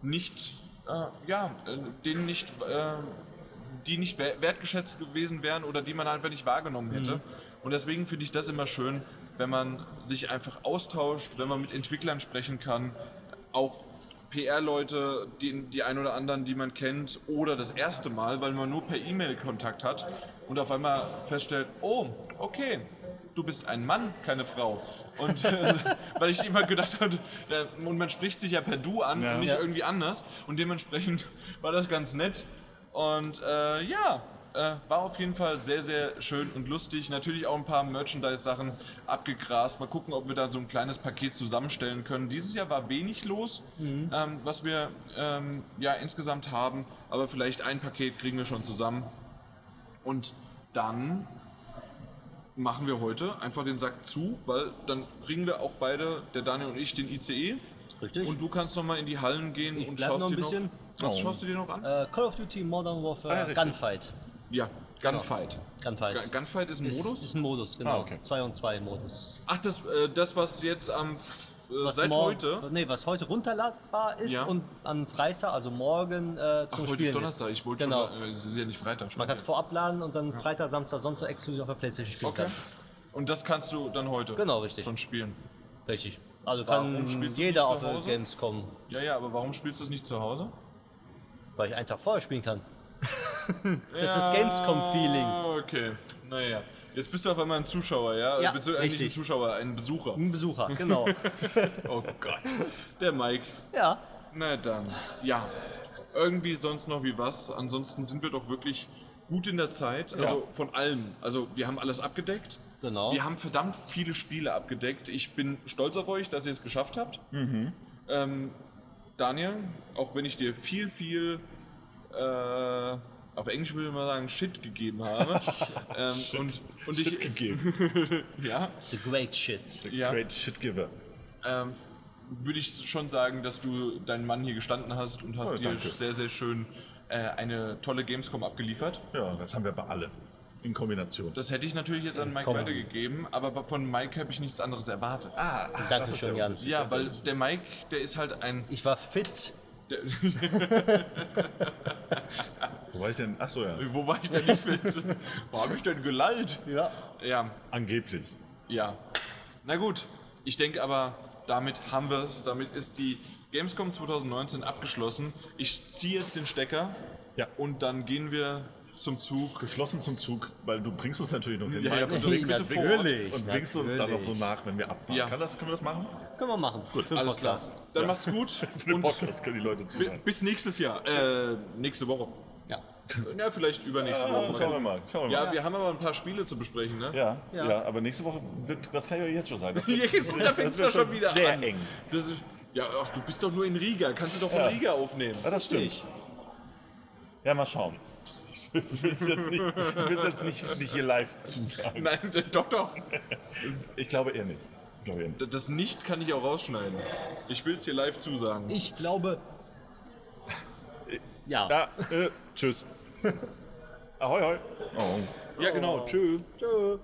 Speaker 1: nicht, äh, ja, äh, denen nicht, äh, die nicht wer- wertgeschätzt gewesen wären oder die man einfach nicht wahrgenommen hätte. Und deswegen finde ich das immer schön, wenn man sich einfach austauscht, wenn man mit Entwicklern sprechen kann, auch PR-Leute, die, die ein oder anderen, die man kennt, oder das erste Mal, weil man nur per E-Mail Kontakt hat und auf einmal feststellt, oh, okay, du bist ein Mann, keine Frau. Und äh, weil ich immer gedacht habe, und man spricht sich ja per Du an
Speaker 2: Ja.
Speaker 1: und nicht
Speaker 3: Ja.
Speaker 1: irgendwie anders. Und dementsprechend war das ganz nett. Und äh, ja, äh, war auf jeden Fall sehr, sehr schön und lustig. Natürlich auch ein paar Merchandise-Sachen abgegrast. Mal gucken, ob wir da so ein kleines Paket zusammenstellen können. Dieses Jahr war wenig los, ähm, was wir ähm, ja insgesamt haben. Aber vielleicht ein Paket kriegen wir schon zusammen. Und dann machen wir heute einfach den Sack zu, weil dann kriegen wir auch beide, der Daniel und ich, den ICE.
Speaker 3: Richtig?
Speaker 1: Und du kannst noch mal in die Hallen gehen
Speaker 3: Ich
Speaker 1: und schaust
Speaker 3: noch ein
Speaker 1: dir
Speaker 3: bisschen.
Speaker 1: noch. Was
Speaker 2: Oh.
Speaker 1: schaust du dir noch an?
Speaker 3: äh, Call of Duty Modern Warfare
Speaker 2: Ah, ja.
Speaker 3: Gunfight.
Speaker 1: Ja, Gunfight.
Speaker 3: Gunfight.
Speaker 1: Gu- Gunfight ist ein
Speaker 3: ist,
Speaker 1: Modus?
Speaker 3: Ist ein Modus, genau.
Speaker 2: Ah, okay.
Speaker 3: 2 und 2 Modus.
Speaker 1: Ach, das, äh, das was jetzt am äh,
Speaker 3: Was
Speaker 1: seit heute.
Speaker 3: Nee, was heute runterladbar ist
Speaker 1: Ja.
Speaker 3: und am Freitag, also morgen, äh,
Speaker 1: Ach,
Speaker 3: zum
Speaker 1: heute
Speaker 3: Spielen
Speaker 1: ist Donnerstag. Ich wollte
Speaker 3: Genau.
Speaker 1: schon. Äh, es ist ja nicht Freitag.
Speaker 3: Man kann es vorab laden und dann Freitag, Samstag, Sonntag exklusiv auf der Playstation spielen
Speaker 1: Okay.
Speaker 3: kann.
Speaker 1: Und das kannst du dann heute.
Speaker 3: Genau, richtig.
Speaker 1: Schon spielen.
Speaker 3: Richtig. Also
Speaker 1: Warum
Speaker 3: kann jeder auf? Gamescom,
Speaker 1: Ja, ja, aber warum spielst du es nicht zu Hause?
Speaker 3: Weil ich einen Tag vorher spielen kann. Das ist das Gamescom-Feeling.
Speaker 1: Okay, naja. Jetzt bist du auf einmal ein Zuschauer, ja?
Speaker 3: Ja,
Speaker 1: Beziehungsweise nicht ein
Speaker 3: richtig.
Speaker 1: Zuschauer, ein Besucher.
Speaker 3: Ein Besucher, genau.
Speaker 1: Oh Gott. Der Mike.
Speaker 3: ja,
Speaker 1: Na dann. Ja. Irgendwie sonst noch wie was. Ansonsten sind wir doch wirklich gut in der Zeit. Also von allem. Also wir haben alles abgedeckt.
Speaker 3: genau.
Speaker 1: Wir haben verdammt viele Spiele abgedeckt. Ich bin stolz auf euch, dass ihr es geschafft habt. Ähm, Daniel, auch wenn ich dir viel, viel, äh, auf Englisch würde man sagen, Shit gegeben habe. ähm, und, und
Speaker 2: Shit
Speaker 1: ich,
Speaker 2: gegeben.
Speaker 1: ja,
Speaker 3: The great shit.
Speaker 1: ja,
Speaker 2: Great Shit Giver.
Speaker 1: ähm, würde ich schon sagen, dass du deinen Mann hier gestanden hast und hast
Speaker 2: Oh,
Speaker 1: dir
Speaker 2: danke.
Speaker 1: sehr, sehr schön äh, eine tolle Gamescom abgeliefert.
Speaker 2: Ja, das haben wir bei alle. In Kombination.
Speaker 1: Das hätte ich natürlich jetzt an Mike weitergegeben, aber von Mike habe ich nichts anderes erwartet.
Speaker 2: ah,
Speaker 3: Dankeschön, Jan.
Speaker 1: ja, weil der Mike, der ist halt ein.
Speaker 3: Ich war fit.
Speaker 2: Wo war ich denn? Achso, ja.
Speaker 1: wo war ich denn nicht fit? Wo habe ich denn gelallt?
Speaker 3: Ja.
Speaker 1: Ja,
Speaker 2: Angeblich.
Speaker 1: ja. Na gut, ich denke aber, damit haben wir es. Damit ist die Gamescom 2019 abgeschlossen. Ich ziehe jetzt den Stecker
Speaker 2: Ja.
Speaker 1: und dann gehen wir zum Zug.
Speaker 2: Geschlossen zum Zug, weil du bringst uns natürlich noch hin.
Speaker 1: Ja, ja,
Speaker 2: und
Speaker 1: bitte,
Speaker 2: winkst,
Speaker 1: Ort.
Speaker 3: natürlich.
Speaker 2: und winkst uns dann noch so
Speaker 3: natürlich.
Speaker 2: nach, wenn wir abfahren.
Speaker 1: Ja.
Speaker 2: Kann das, können wir das machen?
Speaker 3: Können wir machen. Gut, für den
Speaker 1: Alles klar. Dann macht's gut
Speaker 2: Für den Podcast können die Leute zuhören.
Speaker 1: bis nächstes Jahr. Äh, nächste Woche.
Speaker 3: Ja.
Speaker 1: Ja, vielleicht übernächste
Speaker 2: Ah,
Speaker 1: Woche.
Speaker 2: schauen wir mal. Schauen wir
Speaker 1: Ja,
Speaker 2: mal.
Speaker 1: wir haben aber ein paar Spiele zu besprechen, ne?
Speaker 2: Ja,
Speaker 3: Ja.
Speaker 2: ja. aber nächste Woche wird, das kann ich euch jetzt schon sagen. Das wird,
Speaker 1: da
Speaker 2: das wird
Speaker 1: doch schon wieder
Speaker 2: sehr
Speaker 1: an.
Speaker 2: eng.
Speaker 1: Das ist, ja, ach, du bist doch nur in Riga. Kannst du doch von
Speaker 2: Ja.
Speaker 1: Riga aufnehmen.
Speaker 2: Ja, das stimmt. Ja, mal schauen. Ich will es jetzt, nicht, ich will's jetzt nicht, nicht hier live zusagen.
Speaker 1: Nein, doch, doch.
Speaker 2: Ich glaube eher nicht. Ich glaube eher nicht.
Speaker 1: Das nicht kann ich auch rausschneiden. Ich will es hier live zusagen.
Speaker 3: Ich glaube. Ja.
Speaker 2: Ja, äh, tschüss. Ahoi, hoi. Oh.
Speaker 1: Ja, genau. Tschö.
Speaker 3: Tschö.